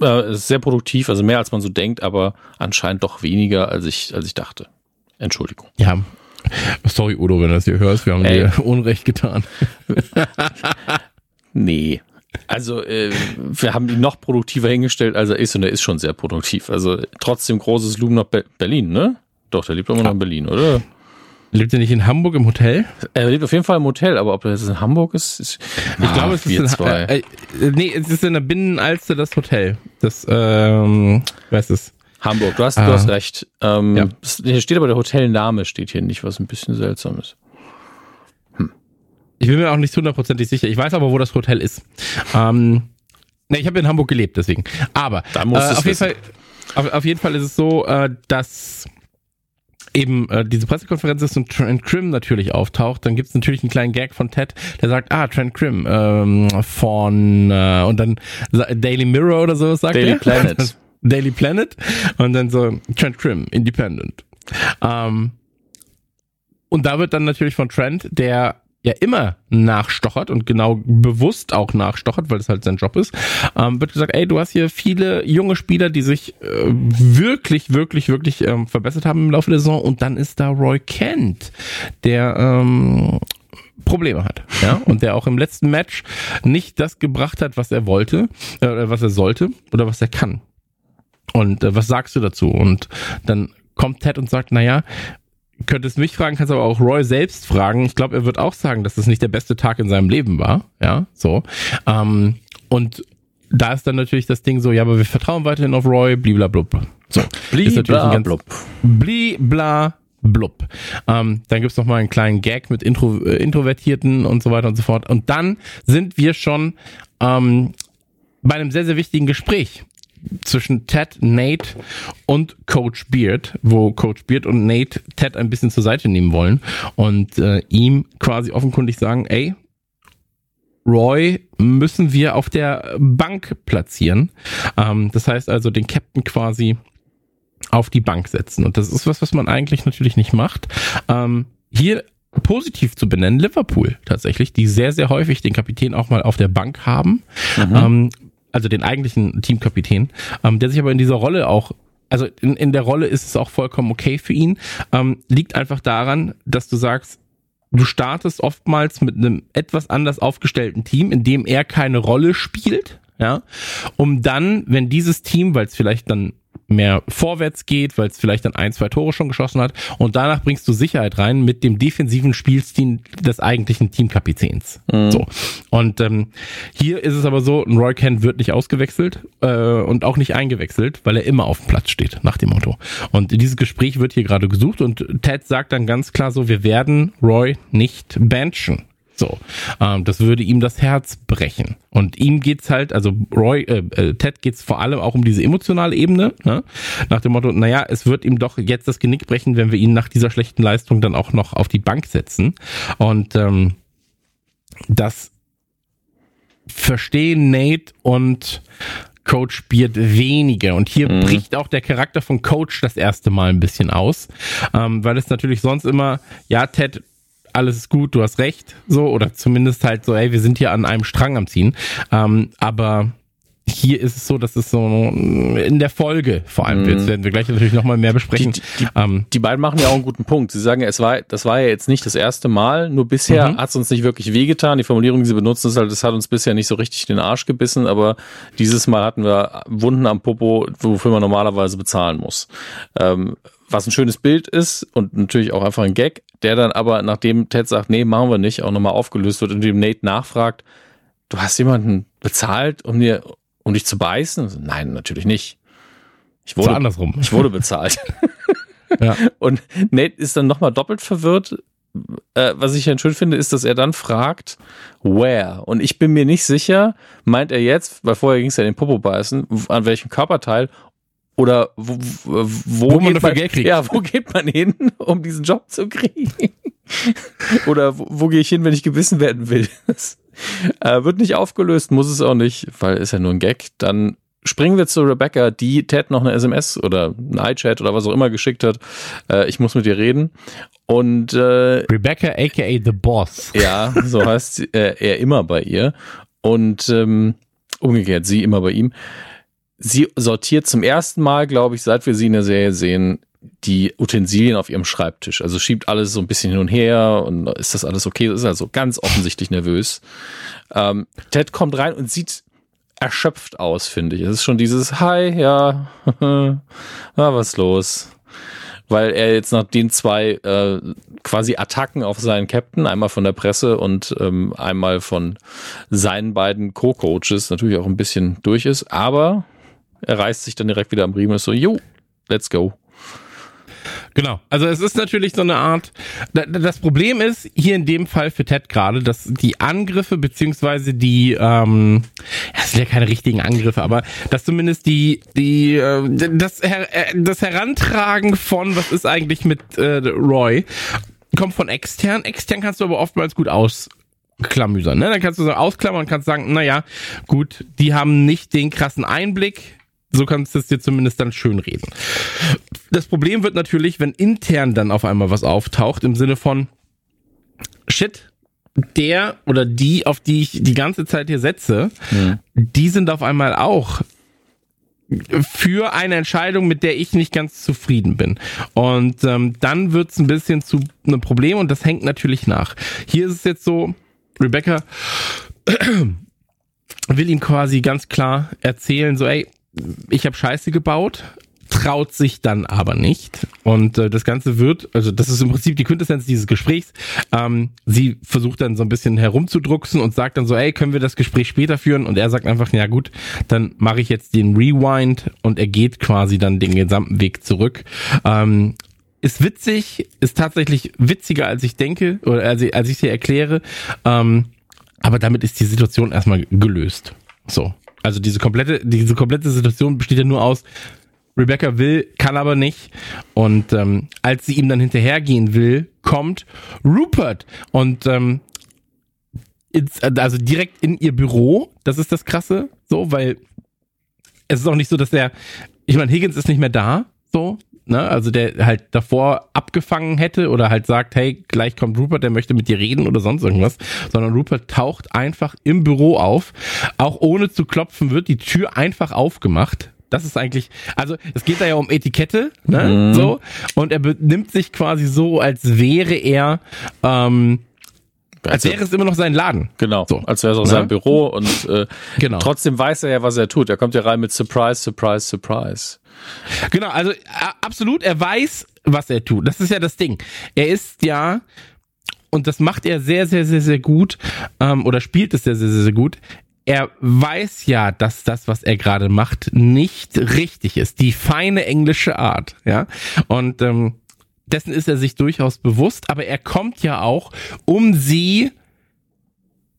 äh, sehr produktiv, also mehr als man so denkt, aber anscheinend doch weniger, als ich, als ich dachte. Entschuldigung. Ja. Sorry, Udo, wenn du das hier hörst, wir haben Ey. dir Unrecht getan. nee. Also äh, wir haben ihn noch produktiver hingestellt, als er ist und er ist schon sehr produktiv. Also trotzdem großes Loom nach Be Berlin, ne? Doch, der lebt immer noch in Berlin, oder? Lebt er nicht in Hamburg im Hotel? Er lebt auf jeden Fall im Hotel, aber ob jetzt in Hamburg ist, ist ich ah, glaube, es ist in. Äh, äh, nee, es ist in der Binnenalster das Hotel. Das, ähm, was ist Hamburg. Du hast, ah. du hast recht. Ähm, ja. Hier steht aber der Hotelname steht hier nicht, was ein bisschen seltsam ist. Hm. Ich bin mir auch nicht hundertprozentig sicher. Ich weiß aber, wo das Hotel ist. Ähm, ne, ich habe in Hamburg gelebt, deswegen. Aber da muss äh, auf jeden Fall, auf, auf jeden Fall ist es so, äh, dass eben äh, diese Pressekonferenz ist und Trent Crim natürlich auftaucht, dann gibt es natürlich einen kleinen Gag von Ted, der sagt, ah, Trent Crim ähm, von äh, und dann Daily Mirror oder so sagt Daily er. Planet. Daily Planet und dann so Trent Crim, Independent. Ähm, und da wird dann natürlich von Trent, der ja immer nachstochert und genau bewusst auch nachstochert, weil das halt sein Job ist, ähm, wird gesagt, ey, du hast hier viele junge Spieler, die sich äh, wirklich, wirklich, wirklich ähm, verbessert haben im Laufe der Saison und dann ist da Roy Kent, der ähm, Probleme hat, ja, und der auch im letzten Match nicht das gebracht hat, was er wollte, äh, was er sollte oder was er kann. Und äh, was sagst du dazu? Und dann kommt Ted und sagt, naja, könntest mich fragen, kannst aber auch Roy selbst fragen. Ich glaube, er wird auch sagen, dass das nicht der beste Tag in seinem Leben war. Ja, so. Ähm, und da ist dann natürlich das Ding so, ja, aber wir vertrauen weiterhin auf Roy, bliblablub. So. Blibla blub. Blibla blub. Ähm, dann gibt's noch mal einen kleinen Gag mit Intro, äh, Introvertierten und so weiter und so fort. Und dann sind wir schon ähm, bei einem sehr, sehr wichtigen Gespräch zwischen Ted, Nate und Coach Beard, wo Coach Beard und Nate Ted ein bisschen zur Seite nehmen wollen und äh, ihm quasi offenkundig sagen, ey, Roy müssen wir auf der Bank platzieren. Ähm, das heißt also den Captain quasi auf die Bank setzen. Und das ist was, was man eigentlich natürlich nicht macht. Ähm, hier positiv zu benennen, Liverpool tatsächlich, die sehr, sehr häufig den Kapitän auch mal auf der Bank haben. Mhm. Ähm, also den eigentlichen Teamkapitän, ähm, der sich aber in dieser Rolle auch also in, in der Rolle ist es auch vollkommen okay für ihn. Ähm, liegt einfach daran, dass du sagst, du startest oftmals mit einem etwas anders aufgestellten Team, in dem er keine Rolle spielt, ja, um dann, wenn dieses Team, weil es vielleicht dann mehr vorwärts geht, weil es vielleicht dann ein, zwei Tore schon geschossen hat. Und danach bringst du Sicherheit rein mit dem defensiven Spielstil des eigentlichen Teamkapitäns. Mhm. So. Und ähm, hier ist es aber so, ein Roy Kent wird nicht ausgewechselt äh, und auch nicht eingewechselt, weil er immer auf dem Platz steht, nach dem Motto. Und dieses Gespräch wird hier gerade gesucht und Ted sagt dann ganz klar so, wir werden Roy nicht benchen. So, ähm, das würde ihm das Herz brechen. Und ihm geht's halt, also Roy, äh, äh, Ted geht's vor allem auch um diese emotionale Ebene, ne? nach dem Motto, naja, es wird ihm doch jetzt das Genick brechen, wenn wir ihn nach dieser schlechten Leistung dann auch noch auf die Bank setzen. Und ähm, das verstehen Nate und Coach Beard weniger. Und hier mhm. bricht auch der Charakter von Coach das erste Mal ein bisschen aus, ähm, weil es natürlich sonst immer, ja, Ted, alles ist gut, du hast recht, so, oder zumindest halt so, ey, wir sind hier an einem Strang am Ziehen. Ähm, aber hier ist es so, dass es so in der Folge vor allem, mm. jetzt werden wir gleich natürlich nochmal mehr besprechen. Die, die, ähm, die, beiden machen ja auch einen guten Punkt. Sie sagen, es war, das war ja jetzt nicht das erste Mal, nur bisher mhm. hat es uns nicht wirklich wehgetan. Die Formulierung, die sie benutzen, ist halt, das hat uns bisher nicht so richtig den Arsch gebissen, aber dieses Mal hatten wir Wunden am Popo, wofür man normalerweise bezahlen muss. Ähm, was ein schönes Bild ist und natürlich auch einfach ein Gag, der dann aber, nachdem Ted sagt, nee, machen wir nicht, auch nochmal aufgelöst wird, indem Nate nachfragt, du hast jemanden bezahlt, um dir, um dich zu beißen? Nein, natürlich nicht. Ich wurde, andersrum. Ich wurde bezahlt. ja. Und Nate ist dann nochmal doppelt verwirrt. Äh, was ich dann schön finde, ist, dass er dann fragt, where? Und ich bin mir nicht sicher, meint er jetzt, weil vorher ging es ja den Popo beißen, an welchem Körperteil oder wo, wo, wo, man, man Ja, wo geht man hin, um diesen Job zu kriegen? Oder wo, wo gehe ich hin, wenn ich gewissen werden will? Das, äh, wird nicht aufgelöst, muss es auch nicht, weil ist ja nur ein Gag. Dann springen wir zu Rebecca, die Ted noch eine SMS oder ein iChat oder was auch immer geschickt hat. Äh, ich muss mit dir reden. Und äh, Rebecca, aka The Boss. Ja, so heißt äh, er immer bei ihr. Und ähm, umgekehrt, sie immer bei ihm sie sortiert zum ersten Mal, glaube ich, seit wir sie in der Serie sehen, die Utensilien auf ihrem Schreibtisch. Also schiebt alles so ein bisschen hin und her und ist das alles okay? Ist also ganz offensichtlich nervös. Ähm, Ted kommt rein und sieht erschöpft aus, finde ich. Es ist schon dieses Hi, ja, ah, was los? Weil er jetzt nach den zwei äh, quasi Attacken auf seinen Captain, einmal von der Presse und ähm, einmal von seinen beiden Co-Coaches, natürlich auch ein bisschen durch ist. Aber er reißt sich dann direkt wieder am Riemen und ist so, jo, let's go. Genau. Also es ist natürlich so eine Art. Das Problem ist hier in dem Fall für Ted gerade, dass die Angriffe beziehungsweise die, ähm, es sind ja keine richtigen Angriffe, aber dass zumindest die, die, äh, das, Her äh, das Herantragen von, was ist eigentlich mit äh, Roy, kommt von extern. Extern kannst du aber oftmals gut aus klamüsern. Ne? Dann kannst du so ausklammern und kannst sagen, naja, gut, die haben nicht den krassen Einblick so kannst du es dir zumindest dann schön reden. Das Problem wird natürlich, wenn intern dann auf einmal was auftaucht, im Sinne von Shit, der oder die, auf die ich die ganze Zeit hier setze, mhm. die sind auf einmal auch für eine Entscheidung, mit der ich nicht ganz zufrieden bin. Und ähm, dann wird es ein bisschen zu einem Problem und das hängt natürlich nach. Hier ist es jetzt so, Rebecca will ihm quasi ganz klar erzählen, so, ey, ich habe Scheiße gebaut, traut sich dann aber nicht. Und äh, das Ganze wird, also das ist im Prinzip die Quintessenz dieses Gesprächs. Ähm, sie versucht dann so ein bisschen herumzudrucksen und sagt dann so, ey, können wir das Gespräch später führen? Und er sagt einfach, ja gut, dann mache ich jetzt den Rewind und er geht quasi dann den gesamten Weg zurück. Ähm, ist witzig, ist tatsächlich witziger, als ich denke oder als ich, als ich sie erkläre. Ähm, aber damit ist die Situation erstmal gelöst. So. Also diese komplette, diese komplette Situation besteht ja nur aus, Rebecca will, kann aber nicht. Und ähm, als sie ihm dann hinterhergehen will, kommt Rupert und ähm, also direkt in ihr Büro. Das ist das Krasse, so, weil es ist auch nicht so, dass der, ich meine, Higgins ist nicht mehr da, so, ne, also der halt davor abgefangen hätte oder halt sagt, hey, gleich kommt Rupert, der möchte mit dir reden oder sonst irgendwas, sondern Rupert taucht einfach im Büro auf, auch ohne zu klopfen wird die Tür einfach aufgemacht. Das ist eigentlich, also es geht da ja um Etikette, ne, mhm. so, und er benimmt sich quasi so, als wäre er ähm, als wäre es immer noch sein Laden. Genau, so. als wäre es auch sein Büro und äh, genau. trotzdem weiß er ja, was er tut. Er kommt ja rein mit Surprise, Surprise, Surprise. Genau, also absolut, er weiß, was er tut. Das ist ja das Ding. Er ist ja, und das macht er sehr, sehr, sehr, sehr gut, ähm, oder spielt es sehr, sehr, sehr, sehr gut. Er weiß ja, dass das, was er gerade macht, nicht richtig ist. Die feine englische Art, ja. Und ähm, dessen ist er sich durchaus bewusst, aber er kommt ja auch, um sie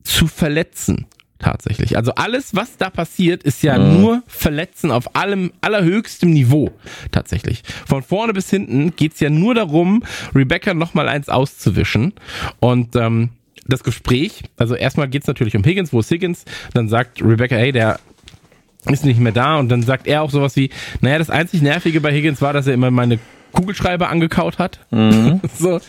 zu verletzen tatsächlich. Also alles, was da passiert, ist ja mhm. nur Verletzen auf allem allerhöchstem Niveau tatsächlich. Von vorne bis hinten geht's ja nur darum, Rebecca nochmal eins auszuwischen. Und ähm, das Gespräch, also erstmal geht's natürlich um Higgins, wo ist Higgins? Dann sagt Rebecca, hey, der ist nicht mehr da und dann sagt er auch sowas wie, naja, das einzig Nervige bei Higgins war, dass er immer meine Kugelschreiber angekaut hat. Mhm. so.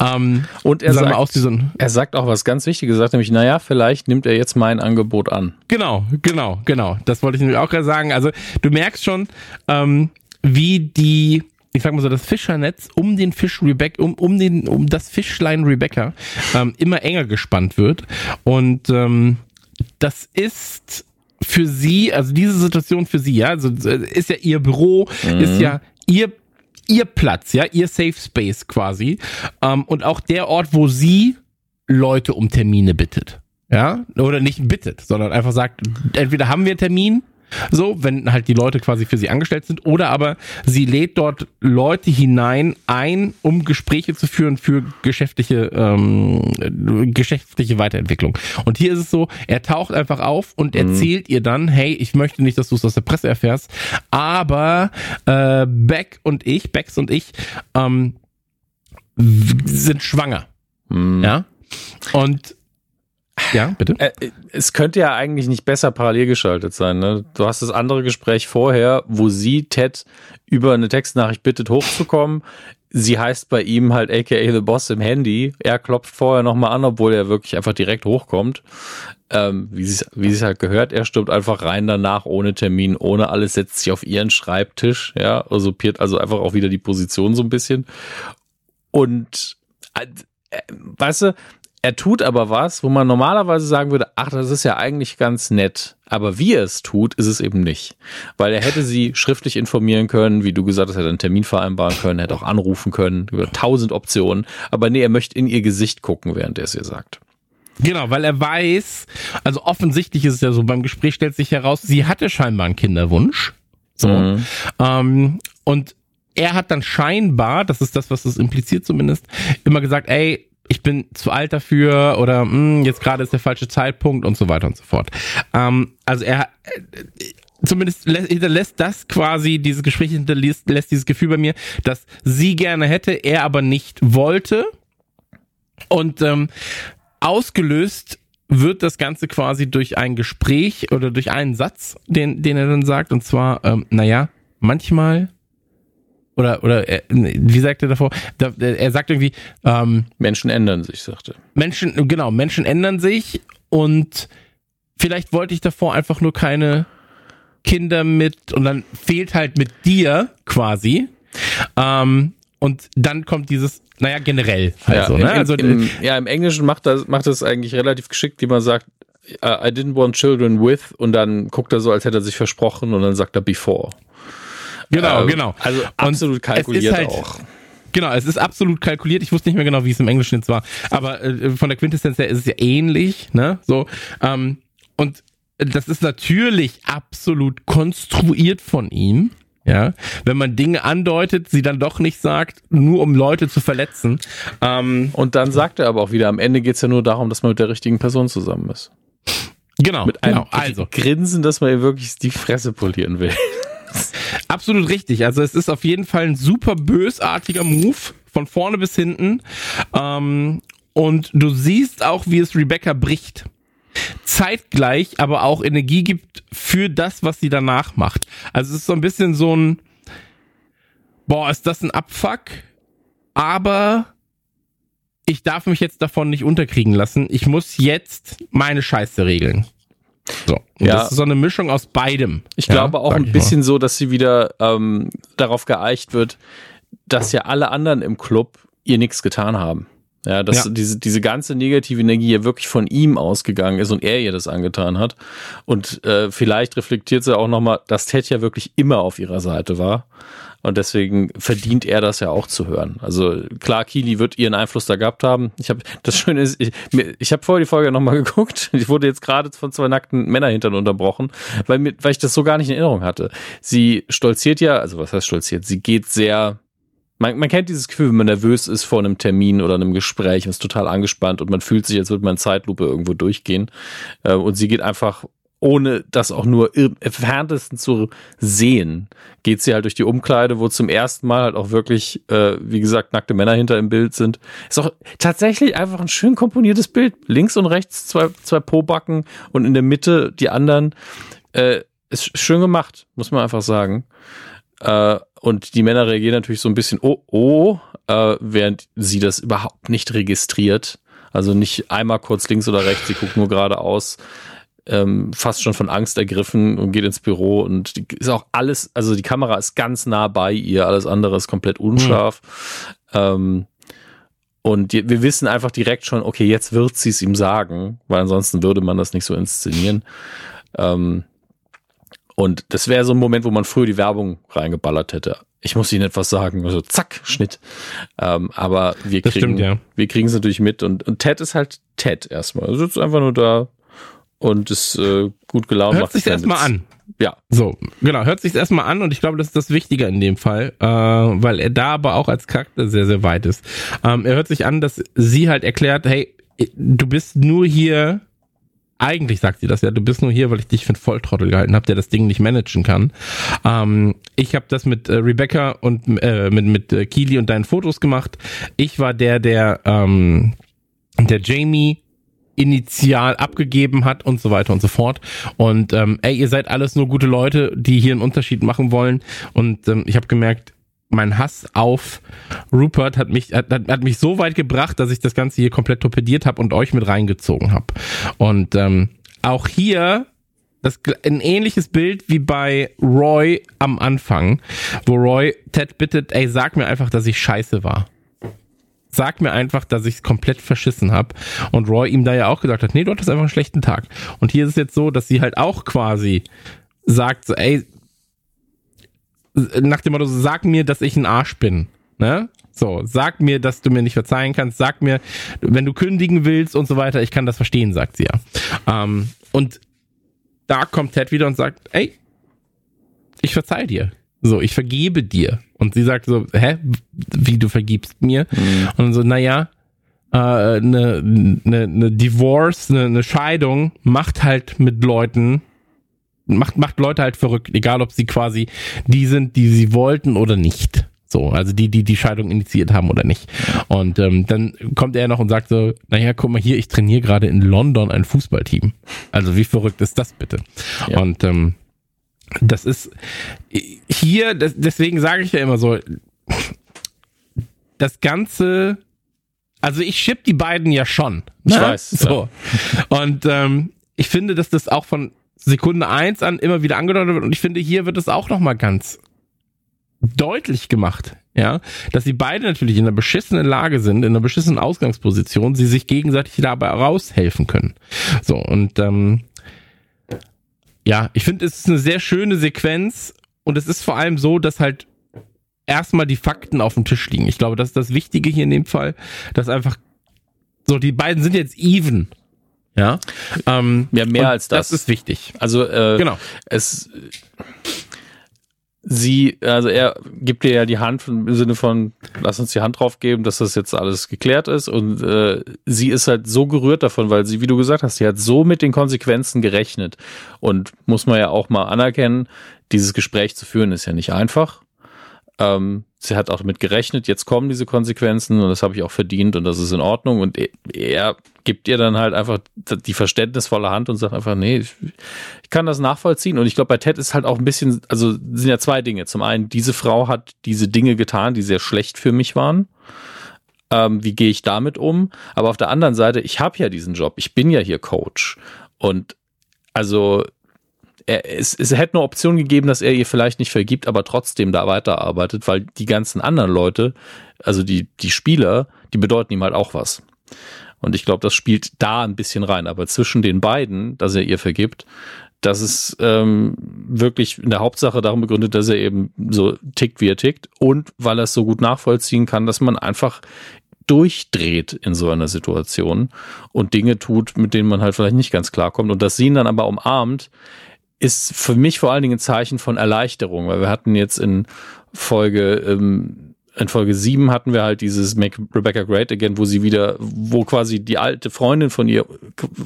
ähm, und er sagt, aus, er sagt auch was ganz Wichtiges, sagt nämlich, naja, vielleicht nimmt er jetzt mein Angebot an. Genau, genau, genau. Das wollte ich nämlich auch gerade sagen. Also du merkst schon, ähm, wie die ich sag mal so, das Fischernetz um den Fisch Rebecca, um, um den, um das Fischlein Rebecca ähm, immer enger gespannt wird. Und ähm, das ist für sie, also diese Situation für sie, ja, also äh, ist ja ihr Büro, mhm. ist ja ihr ihr Platz, ja, ihr Safe Space quasi. Ähm, und auch der Ort, wo sie Leute um Termine bittet. Ja, oder nicht bittet, sondern einfach sagt, entweder haben wir einen Termin so, wenn halt die Leute quasi für sie angestellt sind, oder aber sie lädt dort Leute hinein ein, um Gespräche zu führen für geschäftliche, ähm, geschäftliche Weiterentwicklung. Und hier ist es so, er taucht einfach auf und mhm. erzählt ihr dann, hey, ich möchte nicht, dass du es aus der Presse erfährst, aber äh, Beck und ich, Becks und ich, ähm, sind schwanger. Mhm. Ja. Und ja, bitte. Äh, es könnte ja eigentlich nicht besser parallel geschaltet sein. Ne? Du hast das andere Gespräch vorher, wo sie Ted über eine Textnachricht bittet, hochzukommen. Sie heißt bei ihm halt aka The Boss im Handy. Er klopft vorher nochmal an, obwohl er wirklich einfach direkt hochkommt. Ähm, wie es wie es halt gehört, er stürmt einfach rein danach, ohne Termin, ohne alles, setzt sich auf ihren Schreibtisch, ja, usurpiert also einfach auch wieder die Position so ein bisschen. Und äh, weißt du, er tut aber was, wo man normalerweise sagen würde, ach, das ist ja eigentlich ganz nett. Aber wie er es tut, ist es eben nicht. Weil er hätte sie schriftlich informieren können, wie du gesagt hast, er hätte einen Termin vereinbaren können, hätte auch anrufen können, über tausend Optionen. Aber nee, er möchte in ihr Gesicht gucken, während er es ihr sagt. Genau, weil er weiß, also offensichtlich ist es ja so, beim Gespräch stellt sich heraus, sie hatte scheinbar einen Kinderwunsch. So. Mhm. Ähm, und er hat dann scheinbar, das ist das, was das impliziert zumindest, immer gesagt, ey, ich bin zu alt dafür oder mh, hm, jetzt gerade ist der falsche Zeitpunkt und so weiter und so fort. Ähm, also er äh, zumindest hinterlässt das quasi, dieses Gespräch hinterlässt lässt dieses Gefühl bei mir, dass sie gerne hätte, er aber nicht wollte. Und ähm, ausgelöst wird das Ganze quasi durch ein Gespräch oder durch einen Satz, den, den er dann sagt, und zwar, ähm, naja, manchmal oder oder er, wie sagt er davor? Da, er sagt irgendwie ähm, Menschen ändern sich, sagte. Menschen genau, Menschen ändern sich und vielleicht wollte ich davor einfach nur keine Kinder mit und dann fehlt halt mit dir quasi. Ähm, und dann kommt dieses, naja, generell. Also, ja, ne? also, im, ja, im Englischen macht das, macht das eigentlich relativ geschickt, wie man sagt, I didn't want children with und dann guckt er so, als hätte er sich versprochen und dann sagt er before. Genau, äh, genau. Also absolut kalkuliert halt, auch. Genau, es ist absolut kalkuliert. Ich wusste nicht mehr genau, wie es im Englischen jetzt war. Aber äh, von der Quintessenz her ist es ja ähnlich, ne? So. Ähm, und das ist natürlich absolut konstruiert von ihm. Ja, wenn man Dinge andeutet, sie dann doch nicht sagt, nur um Leute zu verletzen. Ähm, und dann sagt er aber auch wieder, am Ende geht's ja nur darum, dass man mit der richtigen Person zusammen ist. Genau, mit einem genau. Also. Grinsen, dass man ihr wirklich die Fresse polieren will. Absolut richtig. Also es ist auf jeden Fall ein super bösartiger Move von vorne bis hinten. Ähm, und du siehst auch, wie es Rebecca bricht. Zeitgleich aber auch Energie gibt für das, was sie danach macht. Also es ist so ein bisschen so ein, boah, ist das ein Abfuck? Aber ich darf mich jetzt davon nicht unterkriegen lassen. Ich muss jetzt meine Scheiße regeln. So. Und ja. das ist so eine Mischung aus beidem. Ich ja, glaube auch ein bisschen mal. so, dass sie wieder ähm, darauf geeicht wird, dass ja alle anderen im Club ihr nichts getan haben. Ja, dass ja. diese, diese ganze negative Energie ja wirklich von ihm ausgegangen ist und er ihr das angetan hat. Und äh, vielleicht reflektiert sie auch nochmal, dass Ted ja wirklich immer auf ihrer Seite war. Und deswegen verdient er das ja auch zu hören. Also klar, Kili wird ihren Einfluss da gehabt haben. Ich habe das Schöne ist, ich, ich habe vorher die Folge nochmal geguckt. Ich wurde jetzt gerade von zwei nackten Männerhintern unterbrochen, weil, weil ich das so gar nicht in Erinnerung hatte. Sie stolziert ja, also was heißt stolziert? Sie geht sehr man, man kennt dieses Gefühl, wenn man nervös ist vor einem Termin oder einem Gespräch und ist total angespannt und man fühlt sich, als würde man Zeitlupe irgendwo durchgehen. Äh, und sie geht einfach, ohne das auch nur im entferntesten zu sehen, geht sie halt durch die Umkleide, wo zum ersten Mal halt auch wirklich, äh, wie gesagt, nackte Männer hinter im Bild sind. Ist auch tatsächlich einfach ein schön komponiertes Bild. Links und rechts zwei, zwei Pobacken und in der Mitte die anderen. Äh, ist schön gemacht, muss man einfach sagen. Äh, und die Männer reagieren natürlich so ein bisschen, oh, oh, äh, während sie das überhaupt nicht registriert. Also nicht einmal kurz links oder rechts, sie guckt nur geradeaus, ähm, fast schon von Angst ergriffen und geht ins Büro und ist auch alles, also die Kamera ist ganz nah bei ihr, alles andere ist komplett unscharf. Mhm. Ähm, und wir wissen einfach direkt schon, okay, jetzt wird sie es ihm sagen, weil ansonsten würde man das nicht so inszenieren. Ähm, und das wäre so ein Moment, wo man früher die Werbung reingeballert hätte. Ich muss Ihnen etwas sagen, also zack, Schnitt. Ähm, aber wir kriegen, stimmt, ja. wir kriegen es natürlich mit und, und Ted ist halt Ted erstmal. Er sitzt einfach nur da und ist äh, gut gelaunt. Hört sich erstmal an. Ja. So, genau, hört sich erstmal an und ich glaube, das ist das Wichtige in dem Fall, äh, weil er da aber auch als Charakter sehr, sehr weit ist. Ähm, er hört sich an, dass sie halt erklärt, hey, du bist nur hier eigentlich sagt sie das ja, du bist nur hier, weil ich dich für einen Volltrottel gehalten habe, der das Ding nicht managen kann. Ähm, ich habe das mit äh, Rebecca und äh, mit, mit äh, Keely und deinen Fotos gemacht. Ich war der, der, ähm, der Jamie initial abgegeben hat und so weiter und so fort. Und ähm, ey, ihr seid alles nur gute Leute, die hier einen Unterschied machen wollen. Und ähm, ich habe gemerkt, mein Hass auf Rupert hat mich, hat, hat mich so weit gebracht, dass ich das Ganze hier komplett torpediert habe und euch mit reingezogen habe. Und ähm, auch hier das ein ähnliches Bild wie bei Roy am Anfang, wo Roy Ted bittet, ey, sag mir einfach, dass ich scheiße war. Sag mir einfach, dass ich es komplett verschissen habe. Und Roy ihm da ja auch gesagt hat, nee, du hattest einfach einen schlechten Tag. Und hier ist es jetzt so, dass sie halt auch quasi sagt, so, ey, nach dem Motto, sag mir, dass ich ein Arsch bin. Ne? So, sag mir, dass du mir nicht verzeihen kannst, sag mir, wenn du kündigen willst und so weiter, ich kann das verstehen, sagt sie ja. Ähm, und da kommt Ted wieder und sagt, ey, ich verzeih dir. So, ich vergebe dir. Und sie sagt so, hä, wie du vergibst mir? Mhm. Und so, naja, eine äh, ne, ne, ne Divorce, eine ne Scheidung macht halt mit Leuten macht, macht Leute halt verrückt, egal ob sie quasi die sind, die sie wollten oder nicht. So, also die, die die Scheidung initiiert haben oder nicht. Und ähm, dann kommt er noch und sagt so, naja, guck mal hier, ich trainiere gerade in London ein Fußballteam. Also wie verrückt ist das bitte? Ja. Und ähm, das ist hier, das, deswegen sage ich ja immer so, das Ganze, also ich schipp die beiden ja schon. Ich ne? weiß. So. Ja. Und ähm, ich finde, dass das auch von Sekunde eins an immer wieder angedeutet wird. Und ich finde, hier wird es auch nochmal ganz deutlich gemacht, ja, dass sie beide natürlich in einer beschissenen Lage sind, in einer beschissenen Ausgangsposition, sie sich gegenseitig dabei raushelfen können. So, und ähm, ja, ich finde, es ist eine sehr schöne Sequenz und es ist vor allem so, dass halt erstmal die Fakten auf dem Tisch liegen. Ich glaube, das ist das Wichtige hier in dem Fall, dass einfach so, die beiden sind jetzt even. Ja, ähm, ja mehr als das. Das ist wichtig. Also äh, genau. Es sie, also er gibt dir ja die Hand im Sinne von, lass uns die Hand drauf geben, dass das jetzt alles geklärt ist. Und äh, sie ist halt so gerührt davon, weil sie, wie du gesagt hast, sie hat so mit den Konsequenzen gerechnet. Und muss man ja auch mal anerkennen, dieses Gespräch zu führen ist ja nicht einfach. Ähm, sie hat auch damit gerechnet, jetzt kommen diese Konsequenzen und das habe ich auch verdient und das ist in Ordnung. Und er, gibt ihr dann halt einfach die verständnisvolle Hand und sagt einfach, nee, ich, ich kann das nachvollziehen. Und ich glaube, bei Ted ist halt auch ein bisschen, also sind ja zwei Dinge. Zum einen, diese Frau hat diese Dinge getan, die sehr schlecht für mich waren. Ähm, wie gehe ich damit um? Aber auf der anderen Seite, ich habe ja diesen Job, ich bin ja hier Coach. Und also er, es, es hätte eine Option gegeben, dass er ihr vielleicht nicht vergibt, aber trotzdem da weiterarbeitet, weil die ganzen anderen Leute, also die, die Spieler, die bedeuten ihm halt auch was. Und ich glaube, das spielt da ein bisschen rein. Aber zwischen den beiden, dass er ihr vergibt, das ist ähm, wirklich in der Hauptsache darum begründet, dass er eben so tickt, wie er tickt und weil er es so gut nachvollziehen kann, dass man einfach durchdreht in so einer Situation und Dinge tut, mit denen man halt vielleicht nicht ganz klarkommt. Und dass sie ihn dann aber umarmt, ist für mich vor allen Dingen ein Zeichen von Erleichterung, weil wir hatten jetzt in Folge ähm, in Folge 7 hatten wir halt dieses Make Rebecca Great Again, wo sie wieder, wo quasi die alte Freundin von ihr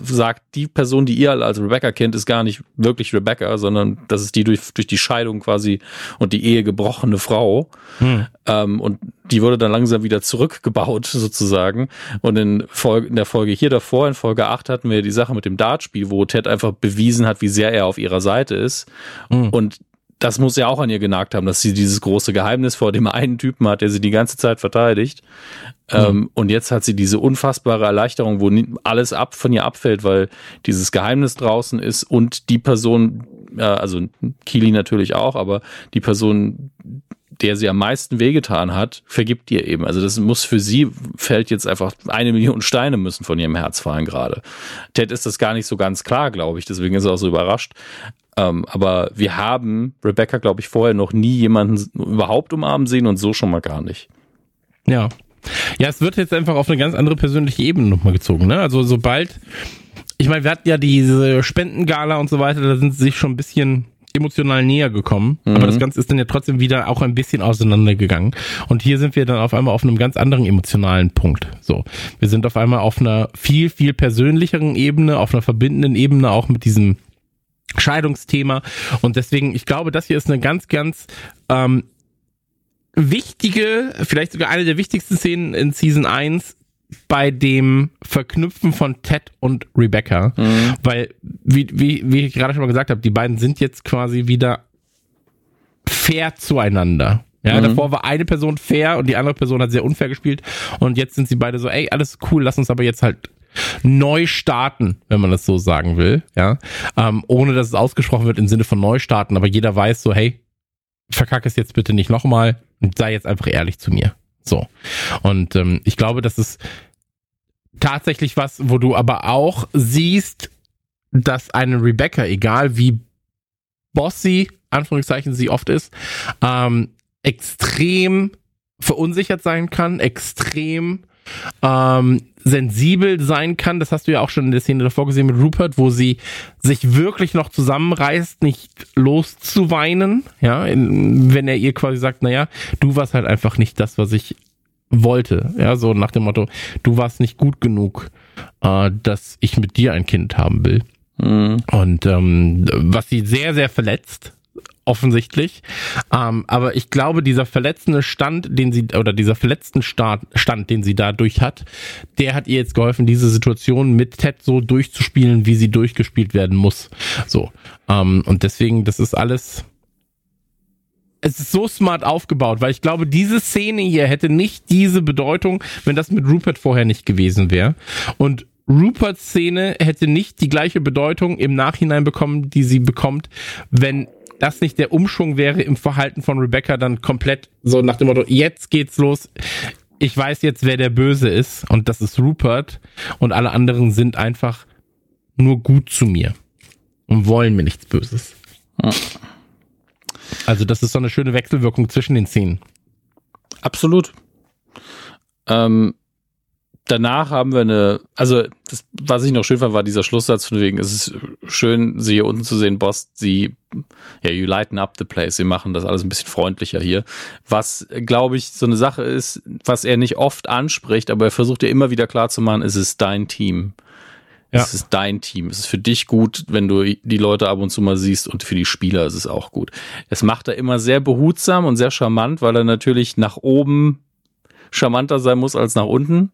sagt, die Person, die ihr als Rebecca kennt, ist gar nicht wirklich Rebecca, sondern das ist die durch, durch die Scheidung quasi und die Ehe gebrochene Frau. Hm. Ähm, und die wurde dann langsam wieder zurückgebaut, sozusagen. Und in, Folge, in der Folge hier davor, in Folge 8, hatten wir die Sache mit dem Dartspiel, wo Ted einfach bewiesen hat, wie sehr er auf ihrer Seite ist. Hm. Und das muss ja auch an ihr genagt haben, dass sie dieses große Geheimnis vor dem einen Typen hat, der sie die ganze Zeit verteidigt. Mhm. Ähm, und jetzt hat sie diese unfassbare Erleichterung, wo alles ab von ihr abfällt, weil dieses Geheimnis draußen ist und die Person, äh, also Kili natürlich auch, aber die Person, der sie am meisten wehgetan hat, vergibt ihr eben. Also das muss für sie, fällt jetzt einfach eine Million Steine müssen von ihrem Herz fallen gerade. Ted ist das gar nicht so ganz klar, glaube ich, deswegen ist er auch so überrascht. Ähm, aber wir haben Rebecca, glaube ich, vorher noch nie jemanden überhaupt umarmen sehen und so schon mal gar nicht. Ja. Ja, es wird jetzt einfach auf eine ganz andere persönliche Ebene nochmal gezogen. Ne? Also sobald, ich meine, wir hatten ja diese Spendengala und so weiter, da sind sie sich schon ein bisschen emotional näher gekommen, mhm. aber das Ganze ist dann ja trotzdem wieder auch ein bisschen auseinandergegangen. Und hier sind wir dann auf einmal auf einem ganz anderen emotionalen Punkt. So, wir sind auf einmal auf einer viel, viel persönlicheren Ebene, auf einer verbindenden Ebene auch mit diesem Scheidungsthema. Und deswegen, ich glaube, das hier ist eine ganz, ganz ähm, wichtige, vielleicht sogar eine der wichtigsten Szenen in Season 1 bei dem Verknüpfen von Ted und Rebecca. Mhm. Weil, wie, wie, wie ich gerade schon mal gesagt habe, die beiden sind jetzt quasi wieder fair zueinander. Ja, mhm. davor war eine Person fair und die andere Person hat sehr unfair gespielt. Und jetzt sind sie beide so, ey, alles cool, lass uns aber jetzt halt neu starten, wenn man das so sagen will, ja, ähm, ohne dass es ausgesprochen wird im Sinne von neu starten, aber jeder weiß so, hey, verkacke es jetzt bitte nicht nochmal und sei jetzt einfach ehrlich zu mir. So. Und ähm, ich glaube, das ist tatsächlich was, wo du aber auch siehst, dass eine Rebecca, egal wie bossy, Anführungszeichen, sie oft ist, ähm, extrem verunsichert sein kann, extrem ähm, sensibel sein kann. Das hast du ja auch schon in der Szene davor gesehen mit Rupert, wo sie sich wirklich noch zusammenreißt, nicht loszuweinen. Ja, in, wenn er ihr quasi sagt, naja, du warst halt einfach nicht das, was ich wollte. Ja, so nach dem Motto, du warst nicht gut genug, äh, dass ich mit dir ein Kind haben will. Mhm. Und ähm, was sie sehr, sehr verletzt, offensichtlich. Ähm, aber ich glaube, dieser verletzende Stand, den sie, oder dieser verletzten Stand, Stand, den sie dadurch hat, der hat ihr jetzt geholfen, diese Situation mit Ted so durchzuspielen, wie sie durchgespielt werden muss. So. Ähm, und deswegen, das ist alles, es ist so smart aufgebaut, weil ich glaube, diese Szene hier hätte nicht diese Bedeutung, wenn das mit Rupert vorher nicht gewesen wäre. Und Ruperts Szene hätte nicht die gleiche Bedeutung im Nachhinein bekommen, die sie bekommt, wenn das nicht der Umschwung wäre im Verhalten von Rebecca dann komplett so nach dem Motto, jetzt geht's los. Ich weiß jetzt, wer der Böse ist und das ist Rupert und alle anderen sind einfach nur gut zu mir und wollen mir nichts Böses. Also das ist so eine schöne Wechselwirkung zwischen den Szenen. Absolut. Ähm, danach haben wir eine, also das, was ich noch schön fand, war dieser Schlusssatz von wegen, es ist schön, sie hier unten zu sehen, Boss, sie, ja, you lighten up the place, sie machen das alles ein bisschen freundlicher hier. Was, glaube ich, so eine Sache ist, was er nicht oft anspricht, aber er versucht ja immer wieder klar zu machen, es ist dein Team. Ja. Es ist dein Team. Es ist für dich gut, wenn du die Leute ab und zu mal siehst und für die Spieler ist es auch gut. Es macht er immer sehr behutsam und sehr charmant, weil er natürlich nach oben charmanter sein muss als nach unten.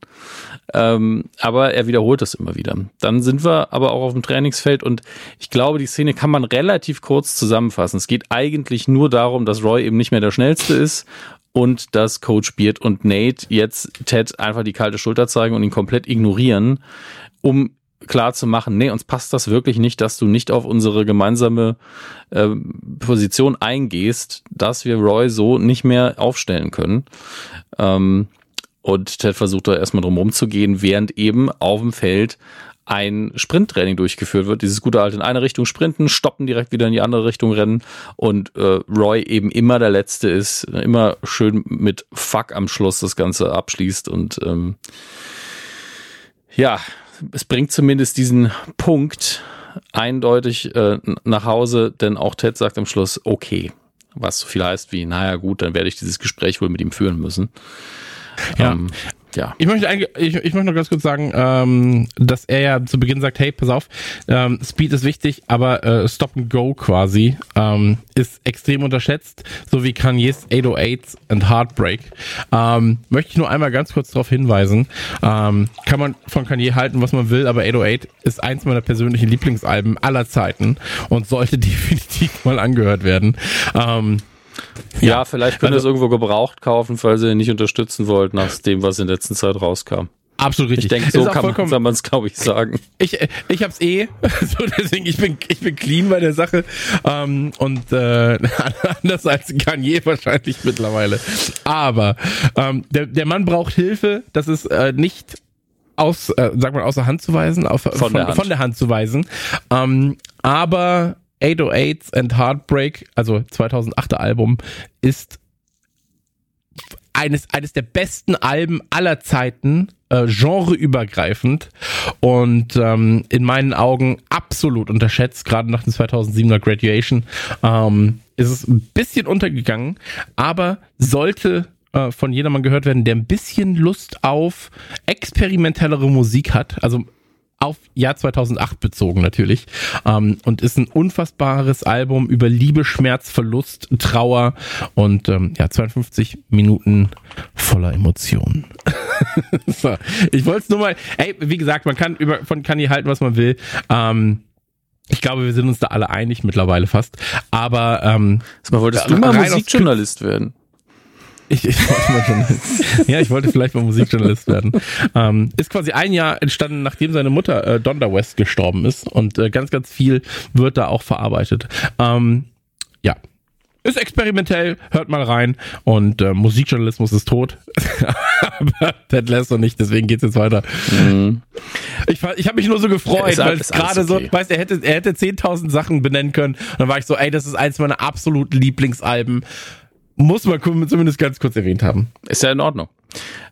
Ähm, aber er wiederholt das immer wieder. Dann sind wir aber auch auf dem Trainingsfeld und ich glaube, die Szene kann man relativ kurz zusammenfassen. Es geht eigentlich nur darum, dass Roy eben nicht mehr der Schnellste ist und dass Coach Beard und Nate jetzt Ted einfach die kalte Schulter zeigen und ihn komplett ignorieren, um klar zu machen, nee, uns passt das wirklich nicht, dass du nicht auf unsere gemeinsame äh, Position eingehst, dass wir Roy so nicht mehr aufstellen können. Ähm, und Ted versucht da erstmal drum rumzugehen, während eben auf dem Feld ein Sprinttraining durchgeführt wird. Dieses gute alte in eine Richtung sprinten, stoppen, direkt wieder in die andere Richtung rennen und äh, Roy eben immer der Letzte ist, immer schön mit Fuck am Schluss das Ganze abschließt und ähm, ja, es bringt zumindest diesen Punkt eindeutig äh, nach Hause, denn auch Ted sagt am Schluss, okay, was so viel heißt wie, naja gut, dann werde ich dieses Gespräch wohl mit ihm führen müssen. Ja. Ähm, ja. Ich möchte eigentlich, ich, ich möchte noch ganz kurz sagen, ähm, dass er ja zu Beginn sagt, hey, pass auf, ähm, Speed ist wichtig, aber äh, Stop and Go quasi ähm, ist extrem unterschätzt, so wie Kanye's 808 and Heartbreak. Ähm, möchte ich nur einmal ganz kurz darauf hinweisen. Ähm, kann man von Kanye halten, was man will, aber 808 ist eins meiner persönlichen Lieblingsalben aller Zeiten und sollte definitiv mal angehört werden. Ähm, ja, ja, vielleicht könnt ihr also, es irgendwo gebraucht kaufen, falls ihr nicht unterstützen wollt nach dem, was in der letzten Zeit rauskam. Absolut richtig. Ich denke, so kann man es, glaube ich, sagen. Ich, ich hab's eh, so deswegen, ich bin, ich bin clean bei der Sache. Ähm, und äh, anders als Kanye wahrscheinlich mittlerweile. Aber ähm, der, der Mann braucht Hilfe, das ist äh, nicht aus, äh, sag mal, außer Hand zu weisen, auf, von, von, der Hand. von der Hand zu weisen. Ähm, aber 808s and Heartbreak, also 2008er Album, ist eines, eines der besten Alben aller Zeiten, äh, genreübergreifend und ähm, in meinen Augen absolut unterschätzt, gerade nach dem 2007er Graduation. Ähm, ist es ein bisschen untergegangen, aber sollte äh, von jedermann gehört werden, der ein bisschen Lust auf experimentellere Musik hat. Also auf Jahr 2008 bezogen natürlich ähm, und ist ein unfassbares Album über Liebe, Schmerz, Verlust, Trauer und ähm, ja 52 Minuten voller Emotionen. so, ich wollte es nur mal, ey, wie gesagt, man kann über von Kanye halten, was man will. Ähm, ich glaube, wir sind uns da alle einig mittlerweile fast. Aber ähm, mal, wolltest du mal Musikjournalist werden? Ich, ich wollte mal Journalist. ja, ich wollte vielleicht mal Musikjournalist werden. Ähm, ist quasi ein Jahr entstanden, nachdem seine Mutter äh, Donda West gestorben ist und äh, ganz, ganz viel wird da auch verarbeitet. Ähm, ja, ist experimentell, hört mal rein. Und äh, Musikjournalismus ist tot. Aber Ted Lasso nicht, deswegen geht's jetzt weiter. Mhm. Ich, ich habe mich nur so gefreut, weil es gerade okay. so, weißt er hätte, er hätte 10.000 Sachen benennen können. Und dann war ich so, ey, das ist eins meiner absoluten Lieblingsalben muss man zumindest ganz kurz erwähnt haben. Ist ja in Ordnung.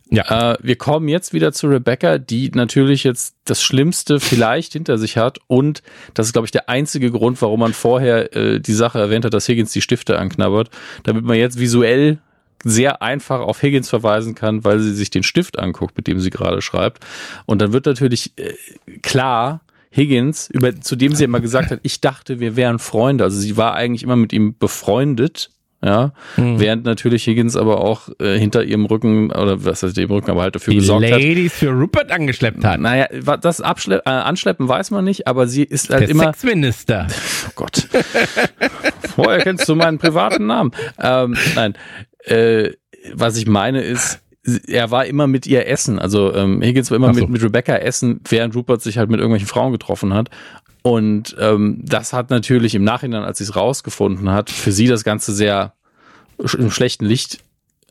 Ja. Äh, wir kommen jetzt wieder zu Rebecca, die natürlich jetzt das Schlimmste vielleicht hinter sich hat. Und das ist, glaube ich, der einzige Grund, warum man vorher äh, die Sache erwähnt hat, dass Higgins die Stifte anknabbert, damit man jetzt visuell sehr einfach auf Higgins verweisen kann, weil sie sich den Stift anguckt, mit dem sie gerade schreibt. Und dann wird natürlich äh, klar, Higgins, über, zu dem sie immer gesagt hat, ich dachte, wir wären Freunde. Also sie war eigentlich immer mit ihm befreundet ja, mhm. während natürlich Higgins aber auch äh, hinter ihrem Rücken oder was heißt dem Rücken, aber halt dafür die gesorgt Ladies hat. Ladies für Rupert angeschleppt hat. Naja, das Abschle äh, Anschleppen weiß man nicht, aber sie ist halt Der immer. Sexminister. Oh Gott. Woher kennst du meinen privaten Namen? Ähm, nein, äh, was ich meine ist, er war immer mit ihr essen. Also ähm, Higgins war immer so. mit, mit Rebecca essen, während Rupert sich halt mit irgendwelchen Frauen getroffen hat. Und ähm, das hat natürlich im Nachhinein, als sie es rausgefunden hat, für sie das Ganze sehr im schlechten Licht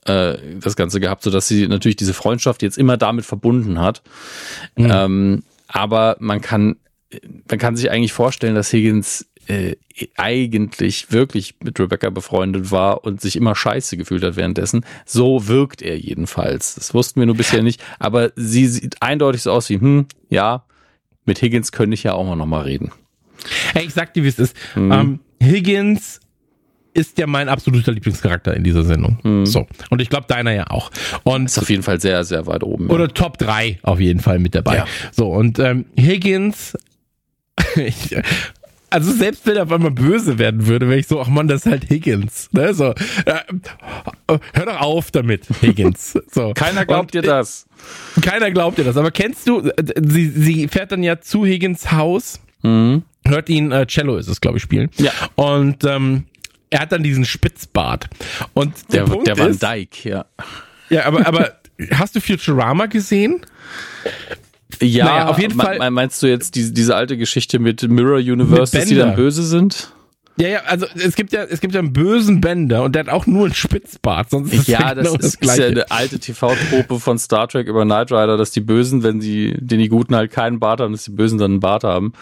äh, das Ganze gehabt, sodass sie natürlich diese Freundschaft jetzt immer damit verbunden hat. Mhm. Ähm, aber man kann, man kann sich eigentlich vorstellen, dass Higgins äh, eigentlich wirklich mit Rebecca befreundet war und sich immer scheiße gefühlt hat währenddessen. So wirkt er jedenfalls. Das wussten wir nur bisher nicht. Aber sie sieht eindeutig so aus wie, hm, ja, mit Higgins könnte ich ja auch noch mal reden. Hey, ich sag dir, wie es ist. Mhm. Ähm, Higgins ist ja mein absoluter Lieblingscharakter in dieser Sendung. Mhm. So. Und ich glaube, deiner ja auch. Und ist auf jeden Fall sehr, sehr weit oben. Oder ja. Top 3 auf jeden Fall mit dabei. Ja. So, und ähm, Higgins, also selbst wenn er auf einmal böse werden würde, wäre ich so, ach man, das ist halt Higgins. Ne? So, äh, hör doch auf damit, Higgins. So. Keiner glaubt und, dir das. Keiner glaubt dir das. Aber kennst du, äh, sie, sie fährt dann ja zu Higgins Haus, mhm. hört ihn, äh, Cello ist es, glaube ich, spielen. Ja. Und ähm, er hat dann diesen Spitzbart. Und der, der, Punkt der Van Dyke, ja. Ja, aber, aber hast du Futurama gesehen? Ja, naja, auf jeden Fall. Meinst du jetzt diese, diese alte Geschichte mit Mirror Universe, mit dass die dann böse sind? Ja, ja, also es gibt ja, es gibt ja einen bösen Bender und der hat auch nur einen Spitzbart, sonst ist ja, das, genau das ist ja eine alte TV-Trope von Star Trek über Knight Rider, dass die Bösen, wenn sie, den die Guten halt keinen Bart haben, dass die Bösen dann einen Bart haben,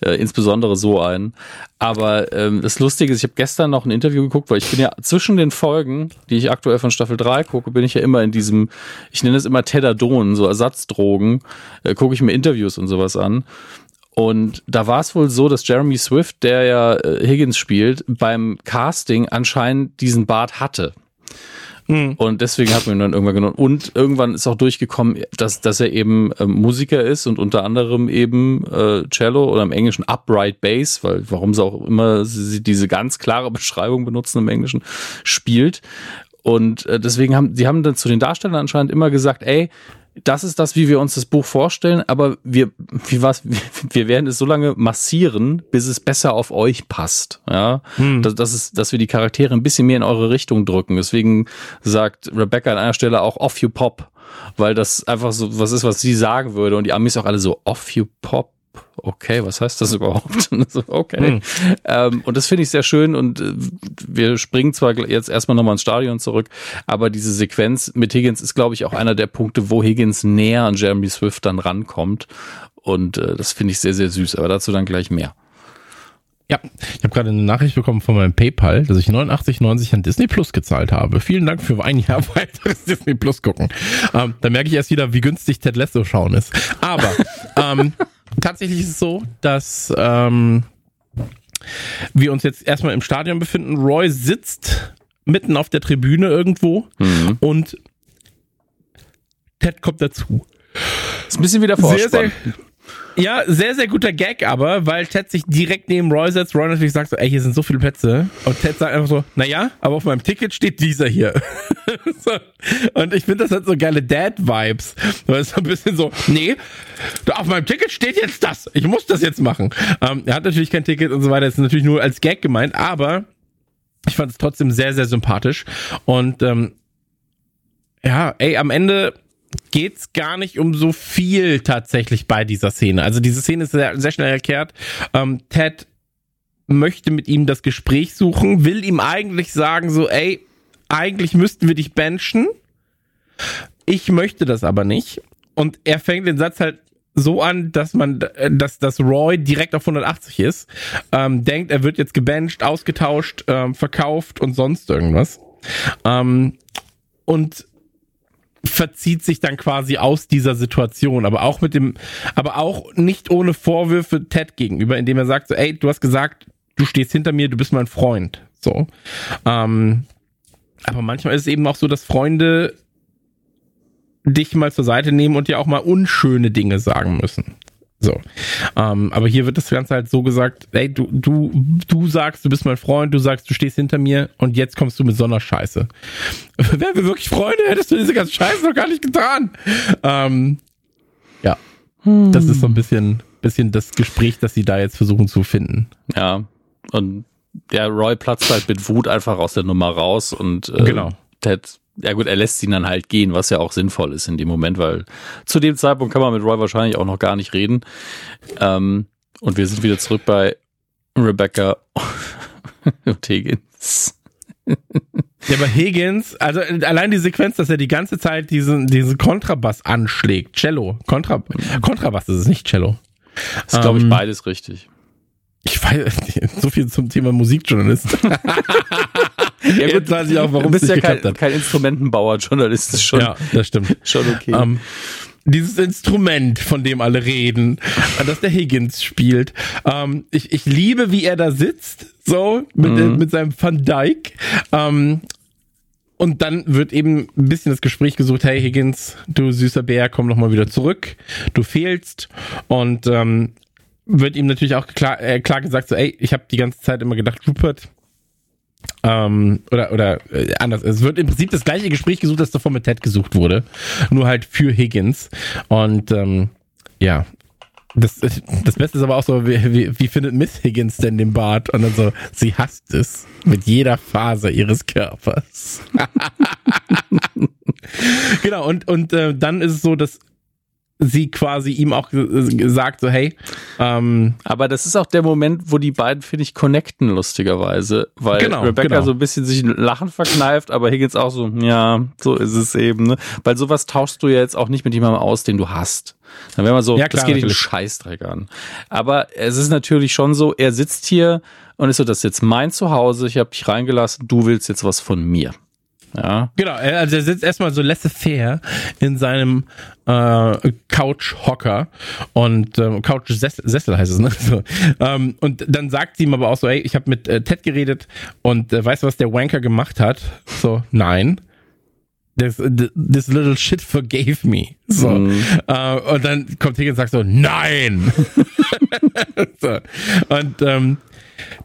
äh, insbesondere so einen. Aber ähm, das Lustige ist, ich habe gestern noch ein Interview geguckt, weil ich bin ja zwischen den Folgen, die ich aktuell von Staffel 3 gucke, bin ich ja immer in diesem, ich nenne es immer Tedadon, so Ersatzdrogen, äh, gucke ich mir Interviews und sowas an. Und da war es wohl so, dass Jeremy Swift, der ja äh, Higgins spielt, beim Casting anscheinend diesen Bart hatte. Mhm. Und deswegen hat man ihn dann irgendwann genommen. Und irgendwann ist auch durchgekommen, dass, dass er eben äh, Musiker ist und unter anderem eben äh, Cello oder im Englischen Upright Bass, weil warum sie auch immer sie diese ganz klare Beschreibung benutzen im Englischen, spielt. Und äh, deswegen haben, die haben dann zu den Darstellern anscheinend immer gesagt, ey, das ist das, wie wir uns das Buch vorstellen, aber wir, wie was, wir werden es so lange massieren, bis es besser auf euch passt. Ja, hm. das, das ist, dass wir die Charaktere ein bisschen mehr in eure Richtung drücken. Deswegen sagt Rebecca an einer Stelle auch off you pop, weil das einfach so was ist, was sie sagen würde. Und die Amis auch alle so off you pop okay, was heißt das überhaupt? okay. Hm. Ähm, und das finde ich sehr schön und äh, wir springen zwar jetzt erstmal nochmal ins Stadion zurück, aber diese Sequenz mit Higgins ist, glaube ich, auch einer der Punkte, wo Higgins näher an Jeremy Swift dann rankommt und äh, das finde ich sehr, sehr süß, aber dazu dann gleich mehr. Ja, ich habe gerade eine Nachricht bekommen von meinem PayPal, dass ich 89,90 an Disney Plus gezahlt habe. Vielen Dank für ein Jahr weiteres Disney Plus gucken. Ähm, da merke ich erst wieder, wie günstig Ted Lasso schauen ist. Aber ähm, tatsächlich ist es so, dass ähm, wir uns jetzt erstmal im Stadion befinden. Roy sitzt mitten auf der Tribüne irgendwo mhm. und Ted kommt dazu. Ist ein bisschen wieder Vorspann. Sehr, sehr, ja, sehr, sehr guter Gag aber, weil Ted sich direkt neben Roy setzt. Roy natürlich sagt so, ey, hier sind so viele Plätze. Und Ted sagt einfach so, naja, aber auf meinem Ticket steht dieser hier. so. Und ich finde, das hat so geile Dad-Vibes. Weil es so ein bisschen so, nee, auf meinem Ticket steht jetzt das. Ich muss das jetzt machen. Ähm, er hat natürlich kein Ticket und so weiter. Das ist natürlich nur als Gag gemeint, aber ich fand es trotzdem sehr, sehr sympathisch. Und ähm, ja, ey, am Ende geht's gar nicht um so viel tatsächlich bei dieser Szene. Also diese Szene ist sehr, sehr schnell erklärt. Ähm, Ted möchte mit ihm das Gespräch suchen, will ihm eigentlich sagen so, ey, eigentlich müssten wir dich benchen. Ich möchte das aber nicht. Und er fängt den Satz halt so an, dass man, dass, dass Roy direkt auf 180 ist, ähm, denkt, er wird jetzt gebencht, ausgetauscht, ähm, verkauft und sonst irgendwas. Ähm, und verzieht sich dann quasi aus dieser Situation, aber auch mit dem, aber auch nicht ohne Vorwürfe Ted gegenüber, indem er sagt so, ey, du hast gesagt, du stehst hinter mir, du bist mein Freund, so. Ähm, aber manchmal ist es eben auch so, dass Freunde dich mal zur Seite nehmen und dir auch mal unschöne Dinge sagen müssen. So. Ähm, aber hier wird das Ganze halt so gesagt, ey, du, du, du sagst, du bist mein Freund, du sagst, du stehst hinter mir und jetzt kommst du mit so einer Scheiße. Wären wir wirklich Freunde, hättest du diese ganze Scheiße noch gar nicht getan. Ähm, ja. Hm. Das ist so ein bisschen, bisschen das Gespräch, das sie da jetzt versuchen zu finden. Ja. Und der Roy platzt halt mit Wut einfach aus der Nummer raus und äh, genau. Ted ja gut, er lässt ihn dann halt gehen, was ja auch sinnvoll ist in dem Moment, weil zu dem Zeitpunkt kann man mit Roy wahrscheinlich auch noch gar nicht reden. Ähm, und wir sind wieder zurück bei Rebecca und Higgins. Ja, aber Higgins, also allein die Sequenz, dass er die ganze Zeit diesen, diesen Kontrabass anschlägt. Cello. Kontra, Kontrabass ist es nicht Cello. Das ist, glaube ich, ähm, beides richtig. Ich weiß, so viel zum Thema Musikjournalist. ja, gut, Jetzt weiß ich auch, warum du bist ja kein, hat. kein Instrumentenbauer, Journalist ist schon. Ja, das stimmt. Schon okay. Um, ähm, dieses Instrument, von dem alle reden, das der Higgins spielt. Ähm, ich, ich liebe, wie er da sitzt, so, mit, mhm. mit seinem Van Dyke. Ähm, und dann wird eben ein bisschen das Gespräch gesucht, hey Higgins, du süßer Bär, komm noch mal wieder zurück, du fehlst. Und ähm, wird ihm natürlich auch klar, äh, klar gesagt, so, ey, ich habe die ganze Zeit immer gedacht, Rupert, ähm, oder oder äh, anders. Es wird im Prinzip das gleiche Gespräch gesucht, das davor mit Ted gesucht wurde, nur halt für Higgins. Und ähm, ja, das, das Beste ist aber auch so, wie, wie, wie findet Miss Higgins denn den Bart? Und dann so, sie hasst es mit jeder Faser ihres Körpers. genau, und, und äh, dann ist es so, dass sie quasi ihm auch gesagt, so hey. Ähm, Aber das ist auch der Moment, wo die beiden, finde ich, connecten, lustigerweise. Weil genau, Rebecca genau. so ein bisschen sich ein Lachen verkneift, aber Higgins auch so, ja, so ist es eben. Ne? Weil sowas tauschst du ja jetzt auch nicht mit jemandem aus, den du hast. Dann wäre man so, ja, klar, das geht dich einen Scheißdreck an. Aber es ist natürlich schon so, er sitzt hier und ist so, das ist jetzt mein Zuhause, ich habe dich reingelassen, du willst jetzt was von mir. Ja. Genau, also er sitzt erstmal so laissez-faire in seinem äh, Couch-Hocker und ähm, Couch-Sessel heißt es, ne? So. Ähm, und dann sagt sie ihm aber auch so, ey, ich habe mit äh, Ted geredet und äh, weißt du, was der Wanker gemacht hat? So, nein. This, this little shit forgave me. So. Mm. Uh, und dann kommt Higgins und sagt so, nein! so. Und ähm,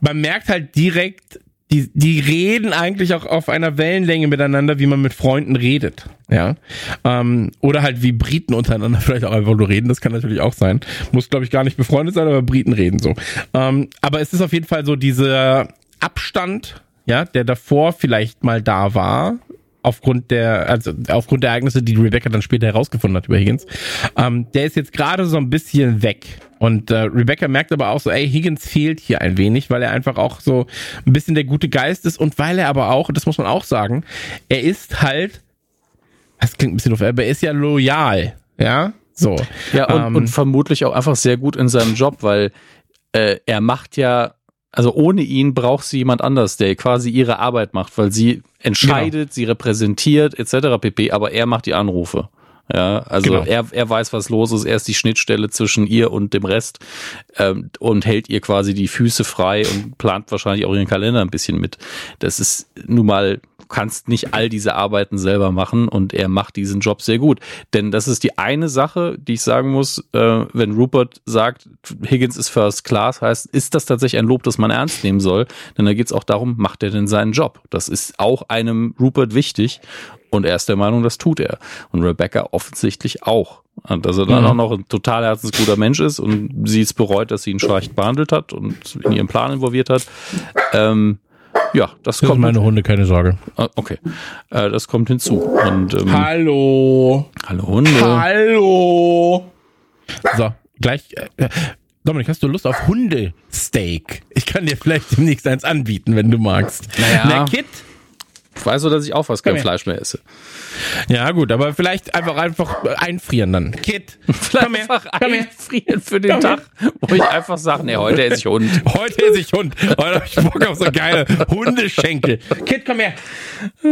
man merkt halt direkt, die, die reden eigentlich auch auf einer Wellenlänge miteinander, wie man mit Freunden redet. Ja. Ähm, oder halt wie Briten untereinander vielleicht auch einfach nur reden. Das kann natürlich auch sein. Muss, glaube ich, gar nicht befreundet sein, aber Briten reden so. Ähm, aber es ist auf jeden Fall so dieser Abstand, ja, der davor vielleicht mal da war, aufgrund der, also aufgrund der Ereignisse, die Rebecca dann später herausgefunden hat über Higgins, ähm, der ist jetzt gerade so ein bisschen weg. Und äh, Rebecca merkt aber auch so, ey, Higgins fehlt hier ein wenig, weil er einfach auch so ein bisschen der gute Geist ist und weil er aber auch, das muss man auch sagen, er ist halt, das klingt ein bisschen doof, aber er ist ja loyal, ja, so. Ja, und, ähm, und vermutlich auch einfach sehr gut in seinem Job, weil äh, er macht ja also ohne ihn braucht sie jemand anders, der quasi ihre Arbeit macht, weil sie entscheidet, genau. sie repräsentiert etc. pp. Aber er macht die Anrufe. Ja, also genau. er, er weiß, was los ist. Er ist die Schnittstelle zwischen ihr und dem Rest ähm, und hält ihr quasi die Füße frei und plant wahrscheinlich auch ihren Kalender ein bisschen mit. Das ist nun mal kannst nicht all diese Arbeiten selber machen und er macht diesen Job sehr gut. Denn das ist die eine Sache, die ich sagen muss, äh, wenn Rupert sagt, Higgins ist First Class, heißt, ist das tatsächlich ein Lob, das man ernst nehmen soll? Denn da geht es auch darum, macht er denn seinen Job? Das ist auch einem Rupert wichtig und er ist der Meinung, das tut er. Und Rebecca offensichtlich auch. Und dass er dann mhm. auch noch ein total herzensguter Mensch ist und sie es bereut, dass sie ihn schlecht behandelt hat und in ihren Plan involviert hat. Ähm, ja, das, das kommt. meine Hunde, keine Sorge. Ah, okay. Äh, das kommt hinzu. Und, ähm, Hallo. Hallo Hunde. Hallo. So, gleich. Äh, Dominik, hast du Lust auf Hundesteak? Ich kann dir vielleicht demnächst eins anbieten, wenn du magst. Naja. Na, Kit? Weißt du, dass ich auch fast kein Fleisch mehr esse? Ja, gut, aber vielleicht einfach einfach einfrieren dann. Kit, vielleicht komm her, einfach komm einfrieren für den komm Tag, her. wo ich einfach sage, nee, heute esse ich Hund. Heute esse ich Hund. Heute habe ich Bock auf so geile Hundeschenkel. Kit, komm her.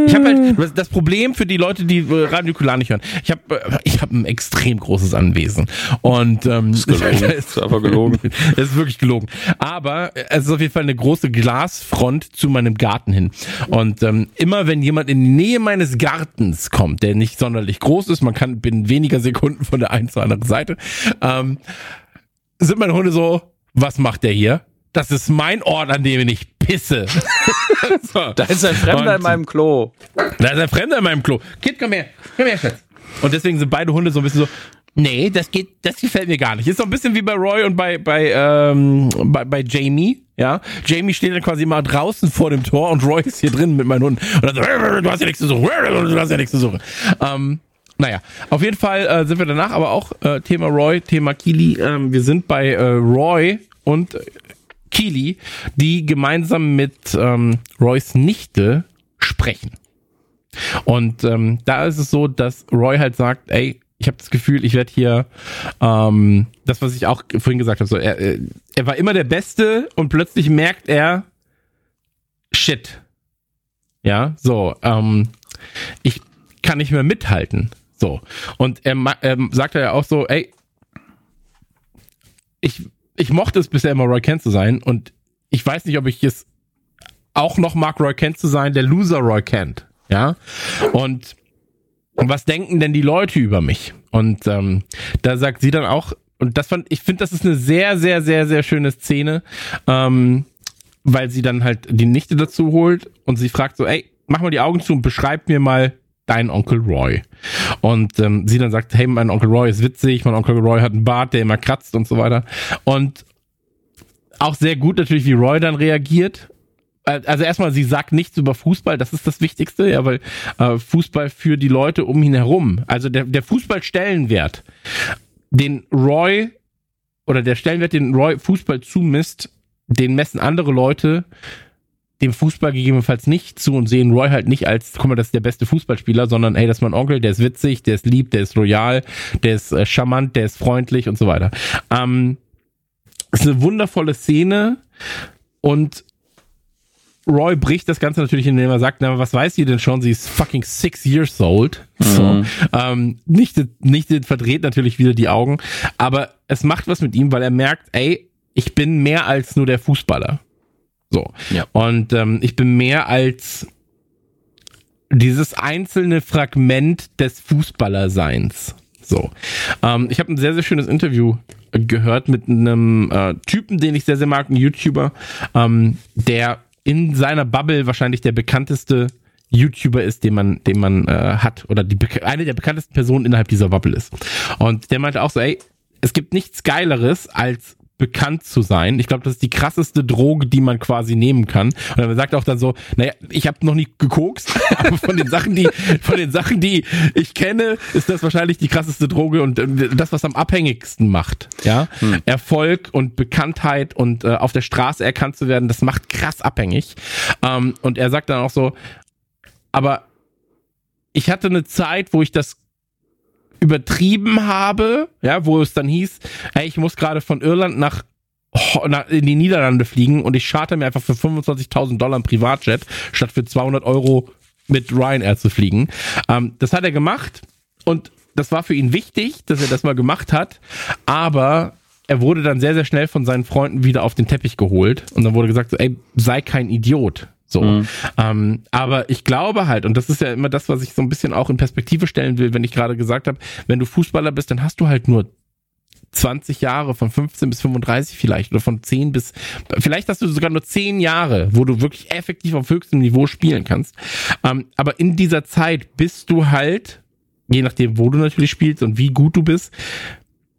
Ich habe halt das Problem für die Leute, die äh, Radio Kular nicht hören. Ich habe äh, ich habe ein extrem großes Anwesen und ähm, das ist, gelogen. das ist einfach gelogen. Es ist wirklich gelogen. Aber es ist auf jeden Fall eine große Glasfront zu meinem Garten hin und ähm, immer wenn jemand in die Nähe meines Gartens kommt, der nicht sonderlich groß ist, man kann binnen weniger Sekunden von der einen zur anderen Seite, ähm, sind meine Hunde so, was macht der hier? Das ist mein Ort, an dem ich pisse. so. Da ist ein Fremder Und, in meinem Klo. Da ist ein Fremder in meinem Klo. Kind, komm her. Komm her, Schatz. Und deswegen sind beide Hunde so ein bisschen so, nee, das geht, das gefällt mir gar nicht. Ist so ein bisschen wie bei Roy und bei, bei, ähm, bei, bei Jamie. Ja, Jamie steht dann quasi mal draußen vor dem Tor und Roy ist hier drin mit meinen Hunden. Und dann so, du hast ja nichts zu suchen, du hast ja nichts zu suchen. Ähm, naja, auf jeden Fall äh, sind wir danach, aber auch äh, Thema Roy, Thema Kili. Ähm, wir sind bei äh, Roy und Keely, die gemeinsam mit ähm, Roys Nichte sprechen. Und ähm, da ist es so, dass Roy halt sagt, ey, ich habe das Gefühl, ich werde hier ähm, das, was ich auch vorhin gesagt habe, so er, äh, er war immer der Beste und plötzlich merkt er Shit. Ja, so ähm, ich kann nicht mehr mithalten. So und er, er sagt ja auch so, ey, ich ich mochte es bisher immer Roy Kent zu sein und ich weiß nicht, ob ich es auch noch mag, Roy Kent zu sein, der Loser Roy Kent. Ja. Und, und was denken denn die Leute über mich? Und ähm, da sagt sie dann auch, und das fand, ich finde, das ist eine sehr, sehr, sehr, sehr schöne Szene, ähm, weil sie dann halt die Nichte dazu holt und sie fragt so, ey, mach mal die Augen zu und beschreib mir mal dein Onkel Roy. Und ähm, sie dann sagt, hey, mein Onkel Roy ist witzig, mein Onkel Roy hat einen Bart, der immer kratzt und so weiter. Und auch sehr gut natürlich, wie Roy dann reagiert. Also erstmal, sie sagt nichts über Fußball, das ist das Wichtigste, ja, weil äh, Fußball für die Leute um ihn herum, also der, der Fußballstellenwert den Roy oder der Stellenwert, den Roy Fußball zumisst, den messen andere Leute dem Fußball gegebenenfalls nicht zu und sehen Roy halt nicht als, guck mal, das ist der beste Fußballspieler, sondern hey, das ist mein Onkel, der ist witzig, der ist lieb, der ist loyal, der ist äh, charmant, der ist freundlich und so weiter. Ähm, ist eine wundervolle Szene und Roy bricht das Ganze natürlich, indem er sagt, na, was weiß sie denn schon? Sie ist fucking six years old. So. Mhm. Ähm, nicht, nicht verdreht natürlich wieder die Augen, aber es macht was mit ihm, weil er merkt, ey, ich bin mehr als nur der Fußballer. So. Ja. Und ähm, ich bin mehr als dieses einzelne Fragment des Fußballerseins. So. Ähm, ich habe ein sehr, sehr schönes Interview gehört mit einem äh, Typen, den ich sehr, sehr mag, ein YouTuber, ähm, der in seiner Bubble wahrscheinlich der bekannteste YouTuber ist, den man, den man äh, hat oder die eine der bekanntesten Personen innerhalb dieser Bubble ist. Und der meinte auch so, ey, es gibt nichts Geileres als bekannt zu sein. Ich glaube, das ist die krasseste Droge, die man quasi nehmen kann. Und er sagt auch dann so, naja, ich habe noch nie gekokst, aber von den Sachen, die von den Sachen, die ich kenne, ist das wahrscheinlich die krasseste Droge und äh, das, was am abhängigsten macht. Ja, hm. Erfolg und Bekanntheit und äh, auf der Straße erkannt zu werden, das macht krass abhängig. Ähm, und er sagt dann auch so, aber ich hatte eine Zeit, wo ich das übertrieben habe, ja, wo es dann hieß, ey, ich muss gerade von Irland nach in die Niederlande fliegen und ich charter mir einfach für 25.000 Dollar ein Privatjet, statt für 200 Euro mit Ryanair zu fliegen. Ähm, das hat er gemacht und das war für ihn wichtig, dass er das mal gemacht hat, aber er wurde dann sehr, sehr schnell von seinen Freunden wieder auf den Teppich geholt und dann wurde gesagt, ey, sei kein Idiot. So. Mhm. Ähm, aber ich glaube halt, und das ist ja immer das, was ich so ein bisschen auch in Perspektive stellen will, wenn ich gerade gesagt habe, wenn du Fußballer bist, dann hast du halt nur 20 Jahre, von 15 bis 35 vielleicht, oder von 10 bis, vielleicht hast du sogar nur 10 Jahre, wo du wirklich effektiv auf höchstem Niveau spielen kannst. Ähm, aber in dieser Zeit bist du halt, je nachdem, wo du natürlich spielst und wie gut du bist,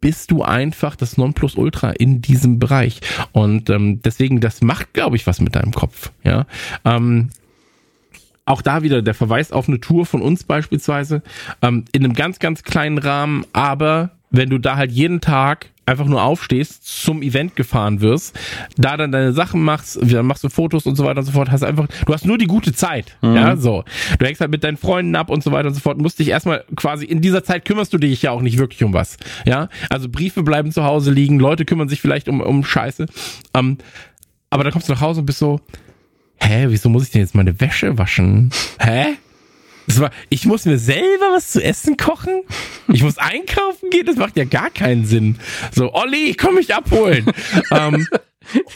bist du einfach das Nonplusultra in diesem Bereich. Und ähm, deswegen, das macht, glaube ich, was mit deinem Kopf. Ja. Ähm, auch da wieder der Verweis auf eine Tour von uns beispielsweise, ähm, in einem ganz, ganz kleinen Rahmen, aber wenn du da halt jeden Tag einfach nur aufstehst, zum Event gefahren wirst, da dann deine Sachen machst, dann machst du Fotos und so weiter und so fort, hast einfach, du hast nur die gute Zeit, mhm. ja, so. Du hängst halt mit deinen Freunden ab und so weiter und so fort, musst dich erstmal quasi, in dieser Zeit kümmerst du dich ja auch nicht wirklich um was, ja. Also Briefe bleiben zu Hause liegen, Leute kümmern sich vielleicht um, um Scheiße, ähm, aber dann kommst du nach Hause und bist so, hä, wieso muss ich denn jetzt meine Wäsche waschen? Hä? Das war, ich muss mir selber was zu essen kochen? Ich muss einkaufen gehen? Das macht ja gar keinen Sinn. So, Olli, komm mich abholen. ähm,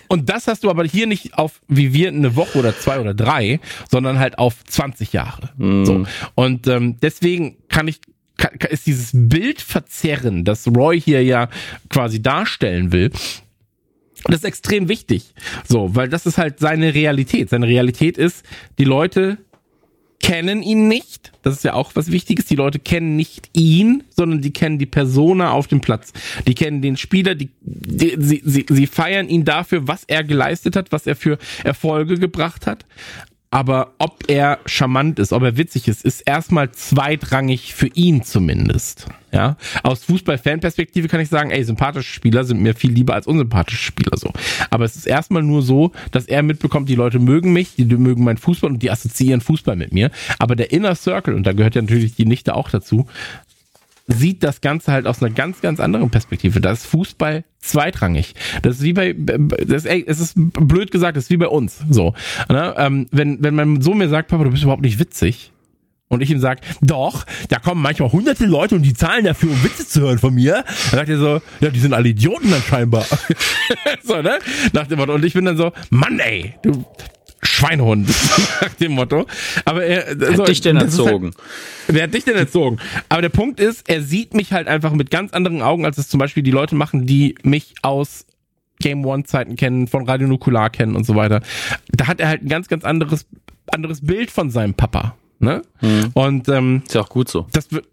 und das hast du aber hier nicht auf, wie wir, eine Woche oder zwei oder drei, sondern halt auf 20 Jahre. Mm. So. Und ähm, deswegen kann ich, kann, ist dieses Bild verzerren, das Roy hier ja quasi darstellen will, das ist extrem wichtig. So, weil das ist halt seine Realität. Seine Realität ist, die Leute kennen ihn nicht. Das ist ja auch was Wichtiges. Die Leute kennen nicht ihn, sondern die kennen die Persona auf dem Platz. Die kennen den Spieler, die, die sie, sie, sie feiern ihn dafür, was er geleistet hat, was er für Erfolge gebracht hat aber ob er charmant ist, ob er witzig ist, ist erstmal zweitrangig für ihn zumindest. Ja, aus Fußball-Fan-Perspektive kann ich sagen, ey, sympathische Spieler sind mir viel lieber als unsympathische Spieler so. Aber es ist erstmal nur so, dass er mitbekommt, die Leute mögen mich, die mögen meinen Fußball und die assoziieren Fußball mit mir. Aber der Inner Circle, und da gehört ja natürlich die Nichte auch dazu, sieht das Ganze halt aus einer ganz, ganz anderen Perspektive. Da ist Fußball zweitrangig. Das ist wie bei, das, ey, es ist blöd gesagt, das ist wie bei uns. So, ne? ähm, wenn wenn mein Sohn mir sagt, Papa, du bist überhaupt nicht witzig, und ich ihm sag, doch, da kommen manchmal hunderte Leute und die zahlen dafür, um Witze zu hören von mir. Dann sagt er so, ja, die sind alle Idioten dann scheinbar. so, ne? Nach dem Motto. Und ich bin dann so, Mann, ey, du Schweinehund, nach dem Motto. Aber er, wer hat dich denn erzogen? Halt, wer hat dich denn erzogen? Aber der Punkt ist, er sieht mich halt einfach mit ganz anderen Augen, als es zum Beispiel die Leute machen, die mich aus Game One Zeiten kennen, von Radio Nukular kennen und so weiter. Da hat er halt ein ganz, ganz anderes, anderes Bild von seinem Papa. Ne? Mhm. Und ähm, ist ja auch gut so. Das wird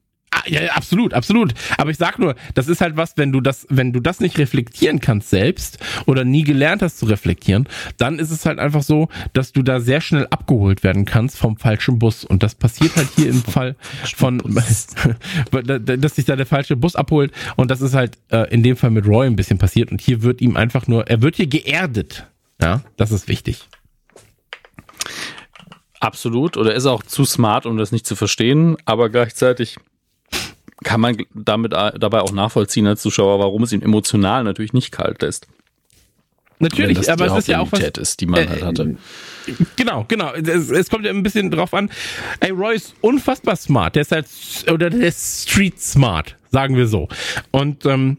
ja, absolut, absolut. Aber ich sag nur, das ist halt was, wenn du das, wenn du das nicht reflektieren kannst selbst oder nie gelernt hast zu reflektieren, dann ist es halt einfach so, dass du da sehr schnell abgeholt werden kannst vom falschen Bus. Und das passiert halt hier im Fall von, dass sich da der falsche Bus abholt. Und das ist halt äh, in dem Fall mit Roy ein bisschen passiert. Und hier wird ihm einfach nur, er wird hier geerdet. Ja, das ist wichtig. Absolut. Oder ist auch zu smart, um das nicht zu verstehen, aber gleichzeitig kann man damit dabei auch nachvollziehen als Zuschauer, warum es ihn emotional natürlich nicht kalt lässt. Natürlich, aber es ist ja auch was ist, die man äh, halt hatte. Genau, genau. Es, es, kommt ja ein bisschen drauf an. Ey, Roy ist unfassbar smart. Der ist halt oder der ist street smart, sagen wir so. Und ähm,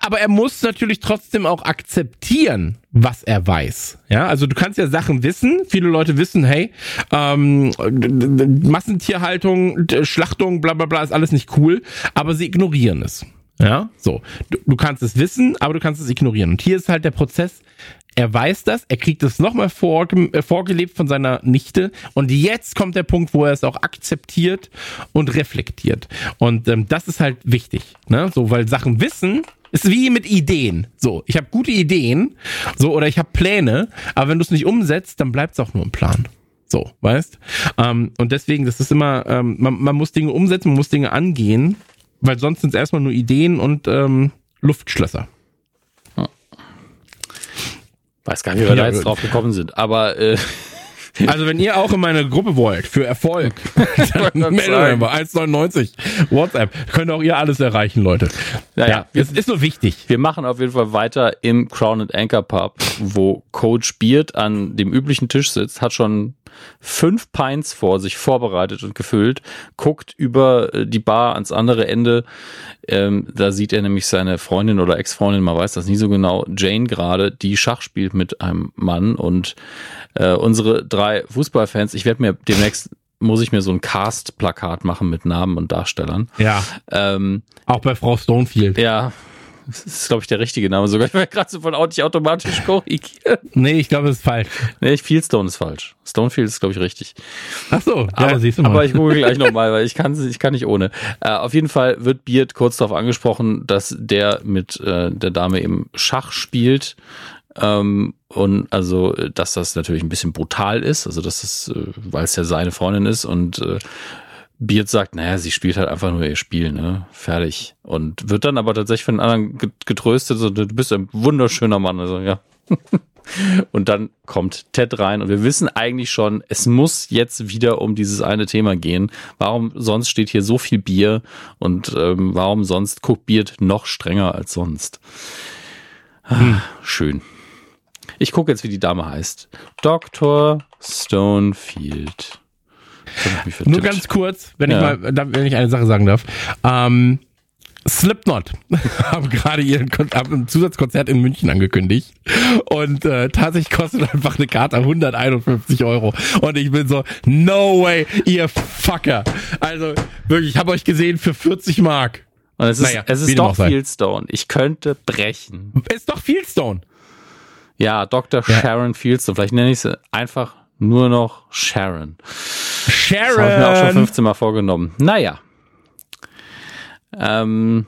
aber er muss natürlich trotzdem auch akzeptieren, was er weiß. Ja, also du kannst ja Sachen wissen. Viele Leute wissen, hey, ähm, Massentierhaltung, Schlachtung, bla bla bla, ist alles nicht cool, aber sie ignorieren es. Ja, so. Du, du kannst es wissen, aber du kannst es ignorieren. Und hier ist halt der Prozess, er weiß das, er kriegt es nochmal vorge äh, vorgelebt von seiner Nichte und jetzt kommt der Punkt, wo er es auch akzeptiert und reflektiert. Und ähm, das ist halt wichtig, ne? So, weil Sachen wissen ist wie mit Ideen. So, ich habe gute Ideen, so oder ich habe Pläne, aber wenn du es nicht umsetzt, dann bleibt es auch nur ein Plan. So, weißt? Ähm, und deswegen, das ist immer, ähm, man, man muss Dinge umsetzen, man muss Dinge angehen, weil sonst sind es erstmal nur Ideen und ähm, Luftschlösser. Weiß gar nicht, wie wir ja, da jetzt drauf gekommen sind, aber äh, also wenn ihr auch in meine Gruppe wollt für Erfolg, dann meldet euch mal 1,99 WhatsApp. Könnt auch ihr alles erreichen, Leute. Naja, ja, es ist nur wichtig. Wir machen auf jeden Fall weiter im Crown and Anchor Pub, wo Coach Beard an dem üblichen Tisch sitzt, hat schon fünf Pints vor sich vorbereitet und gefüllt, guckt über äh, die Bar ans andere Ende. Ähm, da sieht er nämlich seine Freundin oder Ex-Freundin, man weiß das nie so genau, Jane gerade, die Schach spielt mit einem Mann und äh, unsere drei Fußballfans, ich werde mir demnächst muss ich mir so ein Cast-Plakat machen mit Namen und Darstellern. Ja. Ähm, Auch bei Frau Stonefield. Ja, das ist, glaube ich, der richtige Name sogar. Ich war gerade so von nicht automatisch korrigiert. Nee, ich glaube, das ist falsch. Nee, Fieldstone ist falsch. Stonefield ist, glaube ich, richtig. Ach so, aber, ja, siehst du mal. Aber ich google gleich nochmal, weil ich kann, ich kann nicht ohne. Äh, auf jeden Fall wird Beard kurz darauf angesprochen, dass der mit äh, der Dame eben Schach spielt. Ähm, und also, dass das natürlich ein bisschen brutal ist, also dass es, äh, weil es ja seine Freundin ist und äh, Beard sagt, naja, sie spielt halt einfach nur ihr Spiel, ne? Fertig. Und wird dann aber tatsächlich von den anderen getröstet, so, du bist ein wunderschöner Mann. Also, ja. und dann kommt Ted rein und wir wissen eigentlich schon, es muss jetzt wieder um dieses eine Thema gehen. Warum sonst steht hier so viel Bier und ähm, warum sonst guckt Beard noch strenger als sonst? Ah, hm. Schön. Ich gucke jetzt, wie die Dame heißt. Dr. Stonefield. Nur ganz kurz, wenn ja. ich mal, wenn ich eine Sache sagen darf. Ähm, Slipknot haben gerade ihren haben ein Zusatzkonzert in München angekündigt und äh, tatsächlich kostet einfach eine Karte 151 Euro und ich bin so no way ihr Fucker also wirklich ich habe euch gesehen für 40 Mark und es ist, naja, es ist doch Fieldstone ich könnte brechen es ist doch Fieldstone ja Dr. Ja. Sharon Fieldstone vielleicht nenne ich sie einfach nur noch Sharon. Sharon! Das habe ich mir auch schon 15 Mal vorgenommen. Naja. Ähm,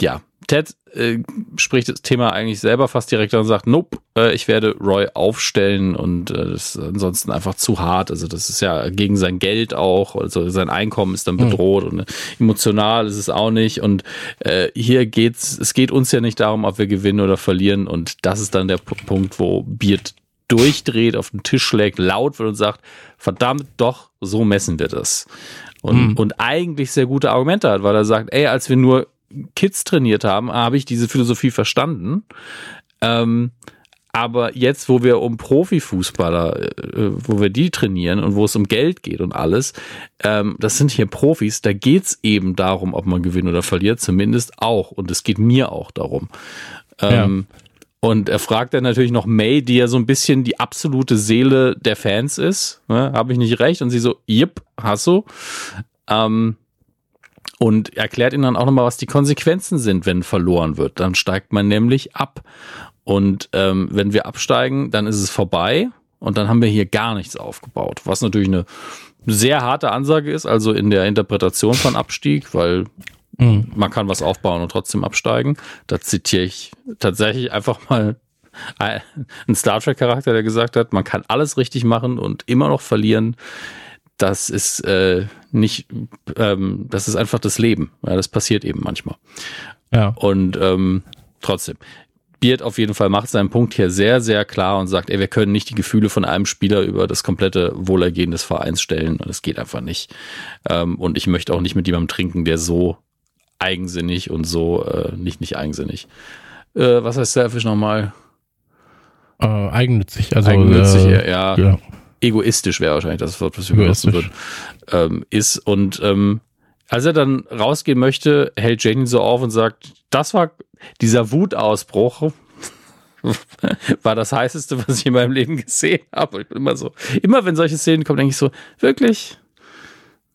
ja, Ted äh, spricht das Thema eigentlich selber fast direkt an und sagt, nope, äh, ich werde Roy aufstellen und äh, das ist ansonsten einfach zu hart. Also das ist ja gegen sein Geld auch, also sein Einkommen ist dann hm. bedroht mhm. und äh, emotional ist es auch nicht. Und äh, hier geht's, es geht uns ja nicht darum, ob wir gewinnen oder verlieren. Und das ist dann der Punkt, wo Beard durchdreht, auf den Tisch schlägt, laut wird und sagt, verdammt, doch, so messen wir das. Und, mhm. und eigentlich sehr gute Argumente hat, weil er sagt, ey, als wir nur Kids trainiert haben, habe ich diese Philosophie verstanden. Ähm, aber jetzt, wo wir um Profifußballer, äh, wo wir die trainieren und wo es um Geld geht und alles, ähm, das sind hier Profis, da geht's eben darum, ob man gewinnt oder verliert, zumindest auch. Und es geht mir auch darum. Ähm, ja. Und er fragt dann natürlich noch May, die ja so ein bisschen die absolute Seele der Fans ist. Ne? Habe ich nicht recht? Und sie so, yep, hast du. Ähm, und erklärt ihnen dann auch nochmal, was die Konsequenzen sind, wenn verloren wird. Dann steigt man nämlich ab. Und ähm, wenn wir absteigen, dann ist es vorbei und dann haben wir hier gar nichts aufgebaut. Was natürlich eine sehr harte Ansage ist, also in der Interpretation von Abstieg, weil mhm. man kann was aufbauen und trotzdem absteigen. Da zitiere ich tatsächlich einfach mal einen Star Trek Charakter, der gesagt hat, man kann alles richtig machen und immer noch verlieren. Das ist äh, nicht, ähm, das ist einfach das Leben. Ja, das passiert eben manchmal. Ja. Und ähm, trotzdem, Beard auf jeden Fall macht seinen Punkt hier sehr, sehr klar und sagt, ey, wir können nicht die Gefühle von einem Spieler über das komplette Wohlergehen des Vereins stellen. Und das geht einfach nicht. Ähm, und ich möchte auch nicht mit jemandem trinken, der so eigensinnig und so äh, nicht, nicht eigensinnig. Äh, was heißt selfish nochmal? Äh, eigennützig. Also, eigennützig, äh, ja. ja. Egoistisch wäre wahrscheinlich das Wort, was wir benutzen würden. Ähm, ist und ähm, als er dann rausgehen möchte, hält Jane ihn so auf und sagt, das war dieser Wutausbruch, war das heißeste, was ich in meinem Leben gesehen habe. Ich bin immer so, immer wenn solche Szenen kommen, denke ich so, wirklich?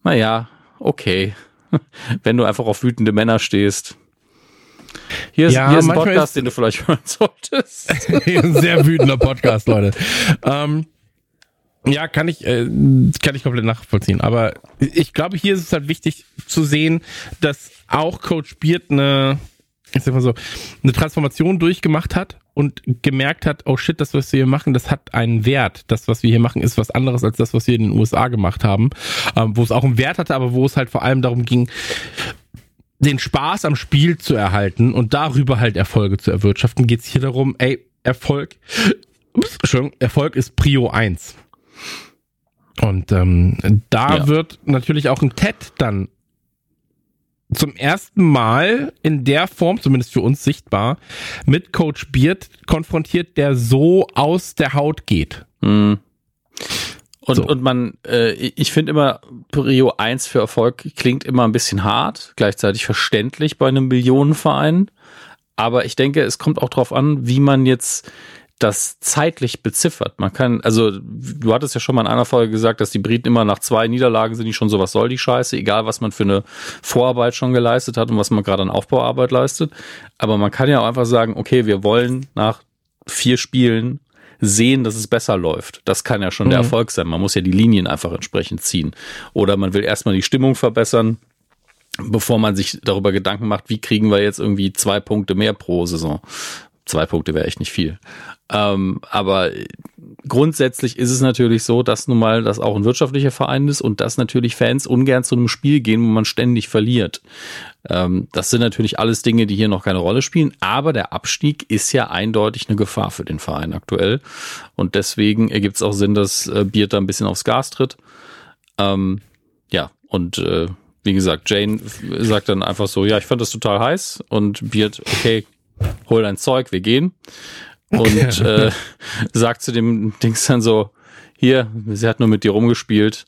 Naja, okay. Wenn du einfach auf wütende Männer stehst. Hier ist, ja, hier ist ein Podcast, ist den du vielleicht hören solltest. ein sehr wütender Podcast, Leute. Ähm, ja, kann ich, äh, kann ich komplett nachvollziehen. Aber ich glaube, hier ist es halt wichtig zu sehen, dass auch Coach Beard eine, ich sag mal so, eine Transformation durchgemacht hat und gemerkt hat, oh shit, das, was wir hier machen, das hat einen Wert. Das, was wir hier machen, ist was anderes als das, was wir in den USA gemacht haben. Ähm, wo es auch einen Wert hatte, aber wo es halt vor allem darum ging, den Spaß am Spiel zu erhalten und darüber halt Erfolge zu erwirtschaften, geht es hier darum, ey, Erfolg, ups, Erfolg ist Prio 1. Und ähm, da ja. wird natürlich auch ein TED dann zum ersten Mal in der Form, zumindest für uns sichtbar, mit Coach Beard konfrontiert, der so aus der Haut geht. Mhm. Und, so. und man, äh, ich finde immer, Prio 1 für Erfolg klingt immer ein bisschen hart, gleichzeitig verständlich bei einem Millionenverein. Aber ich denke, es kommt auch darauf an, wie man jetzt das zeitlich beziffert. Man kann, also du hattest ja schon mal in einer Folge gesagt, dass die Briten immer nach zwei Niederlagen sind, die schon so, was soll die Scheiße, egal was man für eine Vorarbeit schon geleistet hat und was man gerade an Aufbauarbeit leistet. Aber man kann ja auch einfach sagen, okay, wir wollen nach vier Spielen sehen, dass es besser läuft. Das kann ja schon mhm. der Erfolg sein. Man muss ja die Linien einfach entsprechend ziehen. Oder man will erstmal die Stimmung verbessern, bevor man sich darüber Gedanken macht, wie kriegen wir jetzt irgendwie zwei Punkte mehr pro Saison. Zwei Punkte wäre echt nicht viel. Ähm, aber grundsätzlich ist es natürlich so, dass nun mal das auch ein wirtschaftlicher Verein ist und dass natürlich Fans ungern zu einem Spiel gehen, wo man ständig verliert. Ähm, das sind natürlich alles Dinge, die hier noch keine Rolle spielen, aber der Abstieg ist ja eindeutig eine Gefahr für den Verein aktuell. Und deswegen ergibt es auch Sinn, dass äh, Beard da ein bisschen aufs Gas tritt. Ähm, ja, und äh, wie gesagt, Jane sagt dann einfach so, ja, ich fand das total heiß und Beard, okay, hol dein Zeug, wir gehen. Und äh, sagt zu dem Dings dann so, hier, sie hat nur mit dir rumgespielt,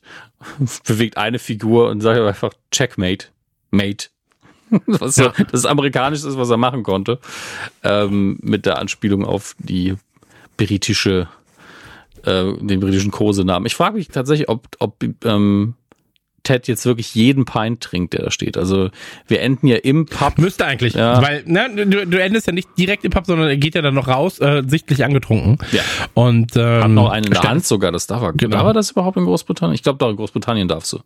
bewegt eine Figur und sagt einfach Checkmate, Mate. Was ja. so, das amerikanisch ist, was er machen konnte. Ähm, mit der Anspielung auf die britische, äh, den britischen Kosenamen. Ich frage mich tatsächlich, ob, ob ähm, Ted jetzt wirklich jeden Pint trinkt, der da steht. Also wir enden ja im Pub. Müsste eigentlich, ja. weil ne, du, du endest ja nicht direkt im Pub, sondern er geht ja dann noch raus, äh, sichtlich angetrunken. Ja. Und ähm, hat noch einen in der Hand sogar, das darf er. Genau. Darf er das überhaupt in Großbritannien? Ich glaube, doch in Großbritannien darfst du.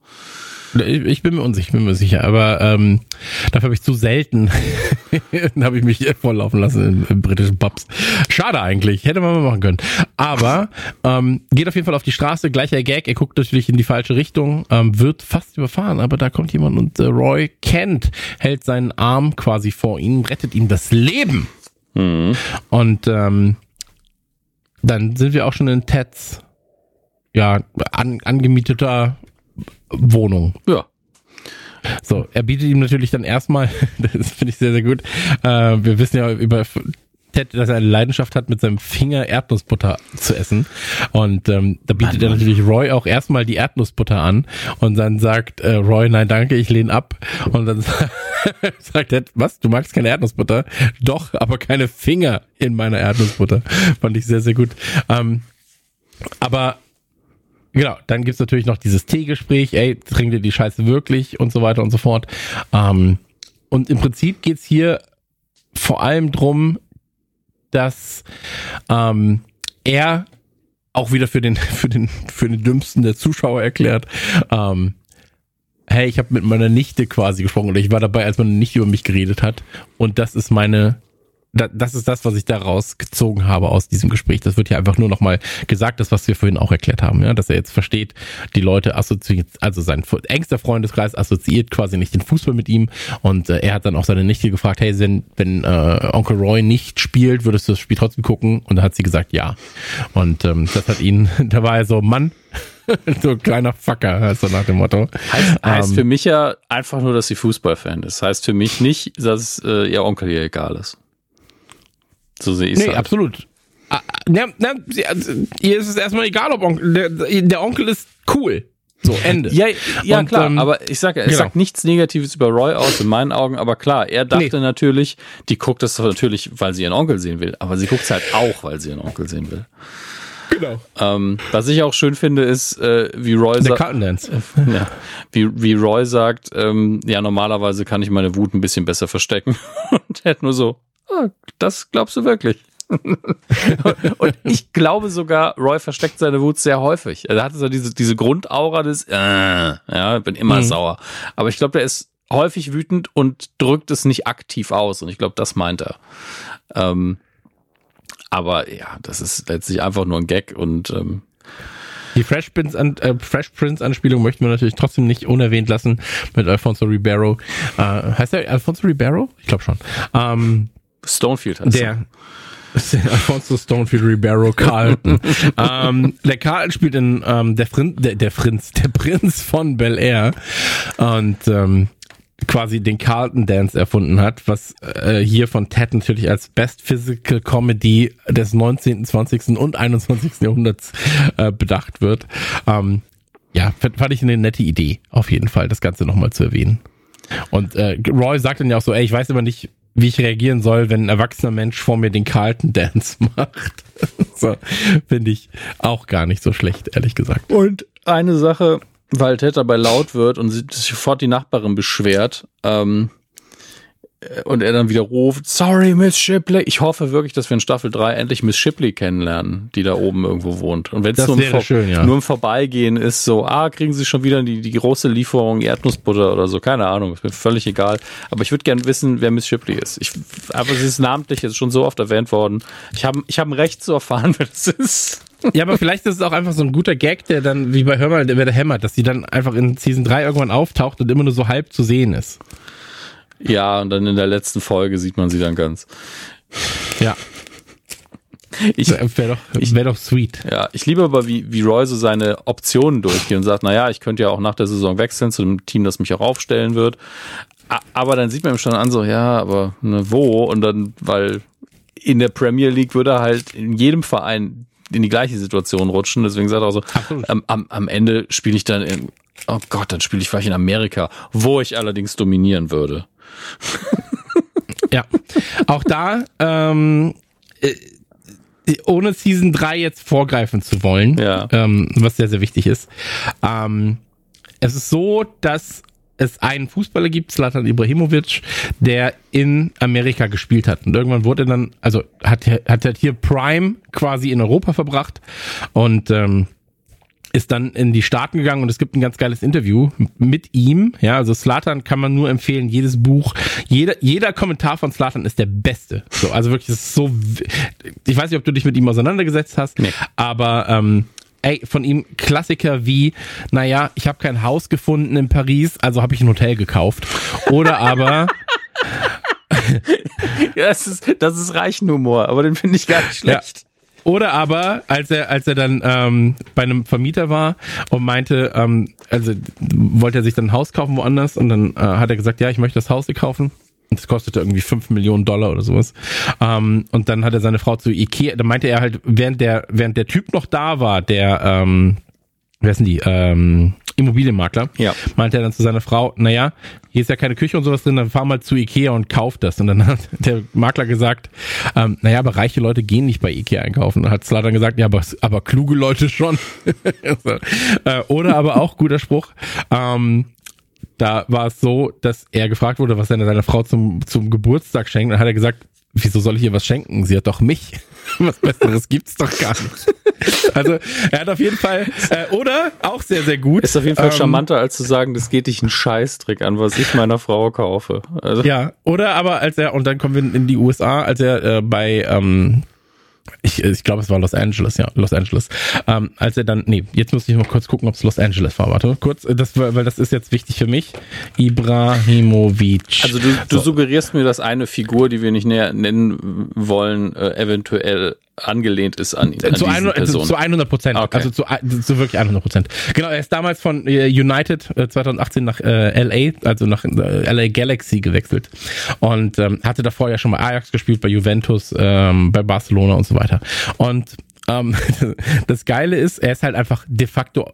Ich bin mir unsicher, ich bin mir sicher, aber ähm, dafür habe ich zu selten, habe ich mich volllaufen lassen im, im, britischen Pubs. Schade eigentlich, hätte man mal machen können. Aber ähm, geht auf jeden Fall auf die Straße, gleicher Gag, er guckt natürlich in die falsche Richtung, ähm, wird fast überfahren, aber da kommt jemand und äh, Roy Kent hält seinen Arm quasi vor ihm, rettet ihm das Leben. Mhm. Und ähm, dann sind wir auch schon in Teds ja, an, angemieteter Wohnung. Ja. So, er bietet ihm natürlich dann erstmal, das finde ich sehr, sehr gut. Äh, wir wissen ja über Ted, dass er eine Leidenschaft hat, mit seinem Finger Erdnussbutter zu essen. Und ähm, da bietet Mann, er natürlich Roy auch erstmal die Erdnussbutter an. Und dann sagt äh, Roy, nein, danke, ich lehne ab. Und dann sagt Ted, was, du magst keine Erdnussbutter? Doch, aber keine Finger in meiner Erdnussbutter. Fand ich sehr, sehr gut. Ähm, aber Genau, dann gibt's natürlich noch dieses Teegespräch, ey, trinkt ihr die Scheiße wirklich und so weiter und so fort. Ähm, und im Prinzip geht's hier vor allem drum, dass ähm, er auch wieder für den, für den, für den dümmsten der Zuschauer erklärt. Ähm, hey, ich habe mit meiner Nichte quasi gesprochen oder ich war dabei, als meine Nichte über mich geredet hat. Und das ist meine das ist das, was ich daraus gezogen habe aus diesem Gespräch. Das wird ja einfach nur nochmal gesagt, das, was wir vorhin auch erklärt haben, ja, dass er jetzt versteht, die Leute assoziiert, also sein engster Freundeskreis assoziiert quasi nicht den Fußball mit ihm und äh, er hat dann auch seine Nichte gefragt, hey, wenn, wenn äh, Onkel Roy nicht spielt, würdest du das Spiel trotzdem gucken? Und da hat sie gesagt, ja. Und ähm, das hat ihn, da war er so, Mann, so ein kleiner Fucker, so nach dem Motto. Heißt, heißt ähm, für mich ja einfach nur, dass sie Fußballfan ist. Heißt für mich nicht, dass äh, ihr Onkel ihr egal ist. So sehe ich es. Nee, halt. absolut. Ah, na, na, also, ihr ist es erstmal egal, ob Onkel, der, der Onkel ist cool. So, Ende. Ja, ja und, klar, ähm, aber ich sage, es genau. sagt nichts Negatives über Roy aus, in meinen Augen, aber klar, er dachte nee. natürlich, die guckt das natürlich, weil sie ihren Onkel sehen will, aber sie guckt es halt auch, weil sie ihren Onkel sehen will. Genau. Ähm, was ich auch schön finde, ist, äh, wie Roy sagt. Äh, ja, wie, wie Roy sagt, ähm, ja, normalerweise kann ich meine Wut ein bisschen besser verstecken. und er hat nur so, Ah, das glaubst du wirklich? und ich glaube sogar, Roy versteckt seine Wut sehr häufig. Er hat so diese, diese Grundaura des, äh, ja, bin immer mhm. sauer. Aber ich glaube, der ist häufig wütend und drückt es nicht aktiv aus. Und ich glaube, das meint er. Ähm, aber ja, das ist letztlich einfach nur ein Gag und ähm, die Fresh Prince, an, äh, Fresh Prince Anspielung möchten wir natürlich trotzdem nicht unerwähnt lassen mit Alfonso Ribeiro. Äh, heißt er Alfonso Ribeiro? Ich glaube schon. Ähm, Stonefield heißt der. Alfonso Stonefield Ribeiro Carlton. ähm, der Carlton spielt in ähm, der, Prin der, der Prinz, der Prinz von Bel Air und ähm, quasi den Carlton Dance erfunden hat, was äh, hier von Ted natürlich als Best Physical Comedy des 19., 20. und 21. Jahrhunderts äh, bedacht wird. Ähm, ja, fand ich eine nette Idee, auf jeden Fall, das Ganze nochmal zu erwähnen. Und äh, Roy sagt dann ja auch so, ey, ich weiß aber nicht, wie ich reagieren soll, wenn ein erwachsener Mensch vor mir den Carlton Dance macht. so, finde ich auch gar nicht so schlecht, ehrlich gesagt. Und eine Sache, weil Ted dabei laut wird und sich sofort die Nachbarin beschwert, ähm, und er dann wieder ruft, sorry, Miss Shipley. Ich hoffe wirklich, dass wir in Staffel 3 endlich Miss Shipley kennenlernen, die da oben irgendwo wohnt. Und wenn es nur, um ja. nur im Vorbeigehen ist, so, ah, kriegen sie schon wieder die, die große Lieferung Erdnussbutter oder so, keine Ahnung, ist mir völlig egal. Aber ich würde gerne wissen, wer Miss Shipley ist. Ich, aber sie ist namentlich jetzt schon so oft erwähnt worden. Ich habe ich hab ein Recht zu erfahren, wer das ist. Ja, aber vielleicht ist es auch einfach so ein guter Gag, der dann, wie bei Hör mal, der, der hämmert, dass sie dann einfach in Season 3 irgendwann auftaucht und immer nur so halb zu sehen ist. Ja, und dann in der letzten Folge sieht man sie dann ganz. Ja. Ich, wäre doch, wär doch sweet. Ja, ich liebe aber, wie, wie Roy so seine Optionen durchgeht und sagt, naja, ich könnte ja auch nach der Saison wechseln zu einem Team, das mich auch aufstellen wird. Aber dann sieht man ihm schon an, so, ja, aber ne, wo? Und dann, weil in der Premier League würde er halt in jedem Verein in die gleiche Situation rutschen. Deswegen sagt er auch so, am, am, am Ende spiele ich dann in, oh Gott, dann spiele ich vielleicht in Amerika, wo ich allerdings dominieren würde ja, auch da, ähm, äh, ohne Season 3 jetzt vorgreifen zu wollen, ja. ähm, was sehr, sehr wichtig ist. Ähm, es ist so, dass es einen Fußballer gibt, Zlatan Ibrahimovic, der in Amerika gespielt hat. Und irgendwann wurde er dann, also hat, hat er hier Prime quasi in Europa verbracht und ähm, ist dann in die Staaten gegangen und es gibt ein ganz geiles Interview mit ihm. Ja, also Slatan kann man nur empfehlen. Jedes Buch, jeder, jeder Kommentar von Slatan ist der beste. So, also wirklich, es ist so. Ich weiß nicht, ob du dich mit ihm auseinandergesetzt hast, nee. aber ähm, ey, von ihm Klassiker wie, naja, ich habe kein Haus gefunden in Paris, also habe ich ein Hotel gekauft. Oder aber. ja, das ist, das ist Reichenhumor, aber den finde ich gar nicht schlecht. Ja. Oder aber, als er, als er dann ähm, bei einem Vermieter war und meinte, ähm, also wollte er sich dann ein Haus kaufen woanders und dann äh, hat er gesagt, ja, ich möchte das Haus hier kaufen. Und das kostete irgendwie fünf Millionen Dollar oder sowas. Ähm, und dann hat er seine Frau zu Ikea, da meinte er halt, während der, während der Typ noch da war, der, ähm, wer sind die, ähm, Immobilienmakler, ja. meinte er dann zu seiner Frau, naja, hier ist ja keine Küche und sowas drin, dann fahr mal zu Ikea und kauf das. Und dann hat der Makler gesagt, ähm, naja, aber reiche Leute gehen nicht bei Ikea einkaufen. Und dann hat Slatan gesagt, ja, aber, aber kluge Leute schon. so. äh, oder aber auch, guter Spruch, ähm, da war es so, dass er gefragt wurde, was er seiner Frau zum, zum Geburtstag schenkt. Und dann hat er gesagt, wieso soll ich ihr was schenken? Sie hat doch mich. Was Besseres gibt's doch gar nicht. Also, er hat auf jeden Fall, äh, oder auch sehr, sehr gut. Ist auf jeden Fall ähm, charmanter, als zu sagen, das geht dich einen Scheißtrick an, was ich meiner Frau kaufe. Also. Ja, oder aber als er, und dann kommen wir in die USA, als er äh, bei, ähm, ich, ich glaube, es war Los Angeles, ja, Los Angeles. Ähm, als er dann, nee, jetzt muss ich mal kurz gucken, ob es Los Angeles war. Warte, kurz, das, weil das ist jetzt wichtig für mich. Ibrahimovic. Also du, du so. suggerierst mir, dass eine Figur, die wir nicht näher nennen wollen, äh, eventuell angelehnt ist an, an zu, ein, zu, zu 100 Prozent. Okay. Also zu, zu wirklich 100 Prozent. Genau, er ist damals von äh, United äh, 2018 nach äh, LA, also nach äh, LA Galaxy gewechselt und ähm, hatte davor ja schon bei Ajax gespielt, bei Juventus, ähm, bei Barcelona und so weiter. Und ähm, das Geile ist, er ist halt einfach de facto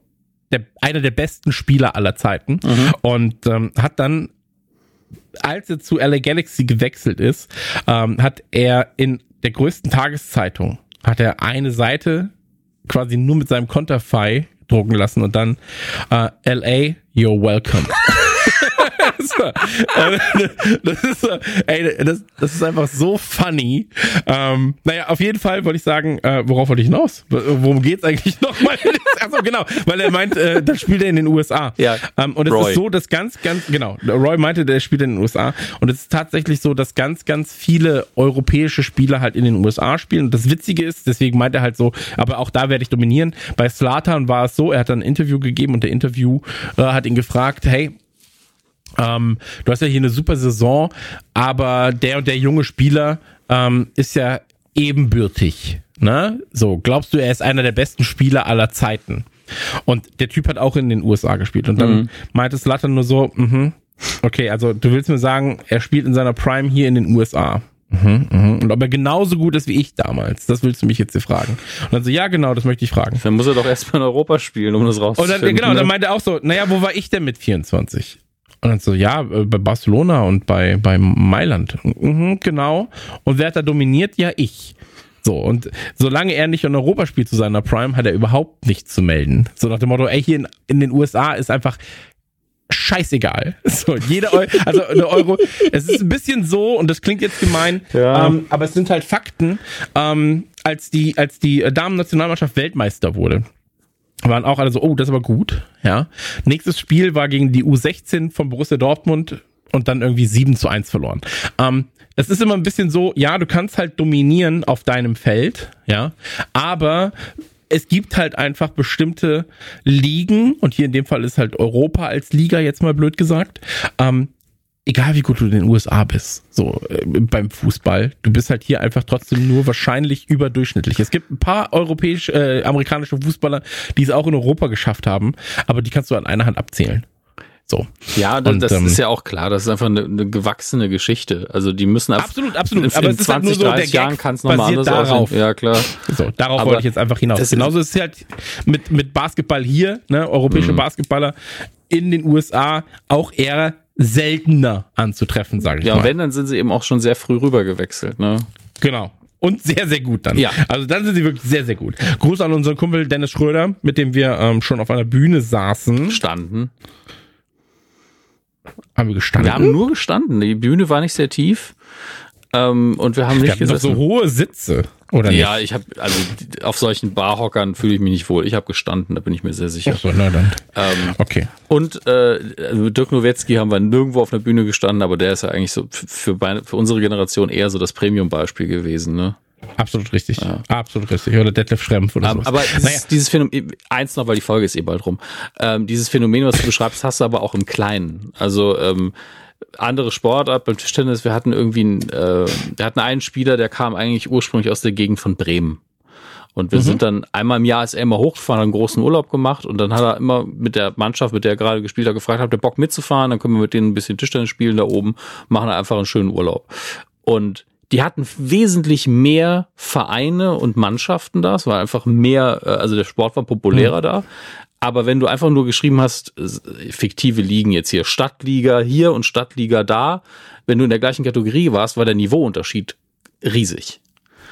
der, einer der besten Spieler aller Zeiten mhm. und ähm, hat dann als er zu LA Galaxy gewechselt ist, ähm, hat er in der größten Tageszeitung hat er eine Seite quasi nur mit seinem Konterfei drucken lassen und dann uh, LA, you're welcome. das, ist ey, das, das ist einfach so funny. Ähm, naja, auf jeden Fall wollte ich sagen, äh, worauf wollte ich hinaus? Worum geht's eigentlich nochmal? Achso, genau, weil er meint, äh, das spielt er in den USA. Ja. Ähm, und es Roy. ist so, dass ganz, ganz, genau, Roy meinte, der spielt in den USA. Und es ist tatsächlich so, dass ganz, ganz viele europäische Spieler halt in den USA spielen. Und das Witzige ist, deswegen meint er halt so, aber auch da werde ich dominieren. Bei Slatan war es so, er hat dann ein Interview gegeben und der Interview äh, hat ihn gefragt, hey, ähm, du hast ja hier eine super Saison, aber der und der junge Spieler ähm, ist ja ebenbürtig. Ne? So, glaubst du, er ist einer der besten Spieler aller Zeiten? Und der Typ hat auch in den USA gespielt. Und dann mhm. meinte Slattern nur so, mh, okay, also du willst mir sagen, er spielt in seiner Prime hier in den USA. Mhm, mhm. Und ob er genauso gut ist wie ich damals, das willst du mich jetzt hier fragen. Und dann so, ja, genau, das möchte ich fragen. Dann muss er doch erstmal in Europa spielen, um das rauszufinden. Und dann, genau, ne? dann meinte er auch so, naja, wo war ich denn mit 24? Und dann so, ja, äh, bei Barcelona und bei, bei Mailand. Mhm, genau. Und wer hat da dominiert? Ja, ich. So, und solange er nicht in Europa spielt zu seiner Prime, hat er überhaupt nichts zu melden. So nach dem Motto, ey, hier in, in den USA ist einfach scheißegal. So, jede Euro, also eine Euro, es ist ein bisschen so, und das klingt jetzt gemein, ja. ähm, aber es sind halt Fakten, ähm, als die, als die Damen-Nationalmannschaft Weltmeister wurde waren auch alle so, oh, das ist aber gut, ja. Nächstes Spiel war gegen die U16 von Borussia Dortmund und dann irgendwie 7 zu 1 verloren. Ähm, es ist immer ein bisschen so, ja, du kannst halt dominieren auf deinem Feld, ja, aber es gibt halt einfach bestimmte Ligen, und hier in dem Fall ist halt Europa als Liga jetzt mal blöd gesagt, ähm, egal wie gut du in den USA bist, so äh, beim Fußball, du bist halt hier einfach trotzdem nur wahrscheinlich überdurchschnittlich. Es gibt ein paar europäische, äh, amerikanische Fußballer, die es auch in Europa geschafft haben, aber die kannst du an einer Hand abzählen. So. Ja, das, und, das ähm, ist ja auch klar. Das ist einfach eine, eine gewachsene Geschichte. Also die müssen ab, absolut, absolut. In, aber in 20, halt nur so, 30 Jahren kann es nochmal anders darauf. aussehen. Ja, klar. So, darauf aber wollte ich jetzt einfach hinaus. Genauso ist es halt mit, mit Basketball hier, ne, europäische mhm. Basketballer in den USA auch eher seltener anzutreffen, sage ich ja, mal. Ja, wenn, dann sind sie eben auch schon sehr früh rüber gewechselt, ne? Genau. Und sehr, sehr gut dann. Ja. Also dann sind sie wirklich sehr, sehr gut. Gruß an unseren Kumpel Dennis Schröder, mit dem wir ähm, schon auf einer Bühne saßen. Standen. Haben wir gestanden? Wir haben nur gestanden. Die Bühne war nicht sehr tief. Ähm, und wir haben nicht wir gesessen. So hohe Sitze. Oder ja, nicht? ich habe also auf solchen Barhockern fühle ich mich nicht wohl. Ich habe gestanden, da bin ich mir sehr sicher. Ach so, na dann. Ähm, okay. Und äh, also Dirk Nowitzki haben wir nirgendwo auf einer Bühne gestanden, aber der ist ja eigentlich so für, für unsere Generation eher so das Premium-Beispiel gewesen, ne? Absolut richtig. Ja. Absolut richtig. Oder Detlef Schrempf oder so. Aber dieses, naja. dieses Phänomen, eins noch, weil die Folge ist eh bald rum. Ähm, dieses Phänomen, was du beschreibst, hast du aber auch im Kleinen. Also ähm, andere Sportart beim Tischtennis, wir hatten irgendwie einen, äh, wir hatten einen Spieler, der kam eigentlich ursprünglich aus der Gegend von Bremen. Und wir mhm. sind dann einmal im Jahr ist er immer hochgefahren, einen großen Urlaub gemacht und dann hat er immer mit der Mannschaft, mit der er gerade gespielt hat, gefragt, habt ihr Bock mitzufahren? Dann können wir mit denen ein bisschen Tischtennis spielen da oben, machen einfach einen schönen Urlaub. Und die hatten wesentlich mehr Vereine und Mannschaften da. Es war einfach mehr, äh, also der Sport war populärer mhm. da. Aber wenn du einfach nur geschrieben hast, fiktive Ligen jetzt hier, Stadtliga hier und Stadtliga da, wenn du in der gleichen Kategorie warst, war der Niveauunterschied riesig.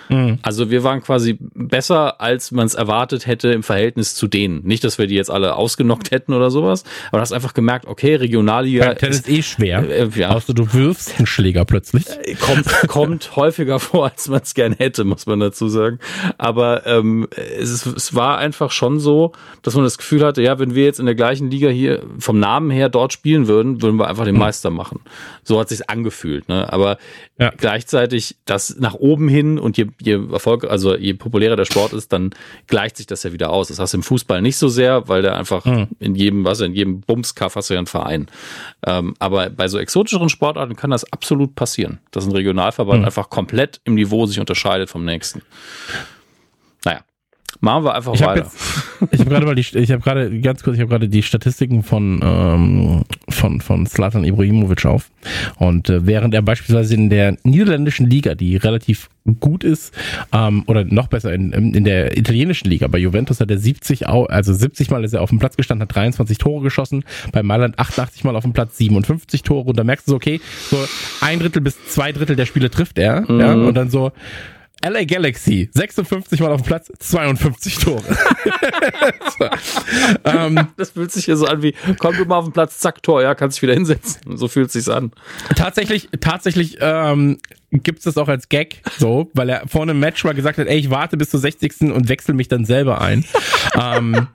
Mhm. Also wir waren quasi besser, als man es erwartet hätte im Verhältnis zu denen. Nicht, dass wir die jetzt alle ausgenockt hätten oder sowas, aber du hast einfach gemerkt, okay, Regionalliga. Beim ist eh schwer. Äh, äh, ja. Außer du wirfst einen Schläger plötzlich. Äh, kommt, kommt häufiger vor, als man es gern hätte, muss man dazu sagen. Aber ähm, es, es war einfach schon so, dass man das Gefühl hatte, ja, wenn wir jetzt in der gleichen Liga hier vom Namen her dort spielen würden, würden wir einfach den mhm. Meister machen. So hat sich angefühlt. Ne? Aber ja. gleichzeitig das nach oben hin und je, je Erfolg, also je populärer der Sport ist, dann gleicht sich das ja wieder aus. Das hast du im Fußball nicht so sehr, weil der einfach mhm. in jedem, was in jedem Bumskaff hast du ja einen Verein. Ähm, aber bei so exotischeren Sportarten kann das absolut passieren, dass ein Regionalverband mhm. einfach komplett im Niveau sich unterscheidet vom nächsten. Naja, Machen wir einfach ich weiter. Jetzt, ich habe gerade mal die, ich habe gerade ganz kurz, ich habe gerade die Statistiken von ähm, von von Slatan Ibrahimovic auf und äh, während er beispielsweise in der niederländischen Liga, die relativ gut ist, ähm, oder noch besser in, in der italienischen Liga, bei Juventus hat er 70, also 70 Mal ist er auf dem Platz gestanden, hat 23 Tore geschossen, bei Mailand 88 Mal auf dem Platz, 57 Tore und da merkst du so, okay, so ein Drittel bis zwei Drittel der Spiele trifft er, mhm. ja, und dann so LA Galaxy, 56 Mal auf dem Platz, 52 Tore. so. ähm, das fühlt sich hier so an wie, komm du mal auf den Platz, zack, Tor, ja, kannst dich wieder hinsetzen. So fühlt es sich an. Tatsächlich, tatsächlich ähm, gibt es das auch als Gag, so, weil er vor einem Match mal gesagt hat, ey, ich warte bis zur 60. und wechsel mich dann selber ein. ähm,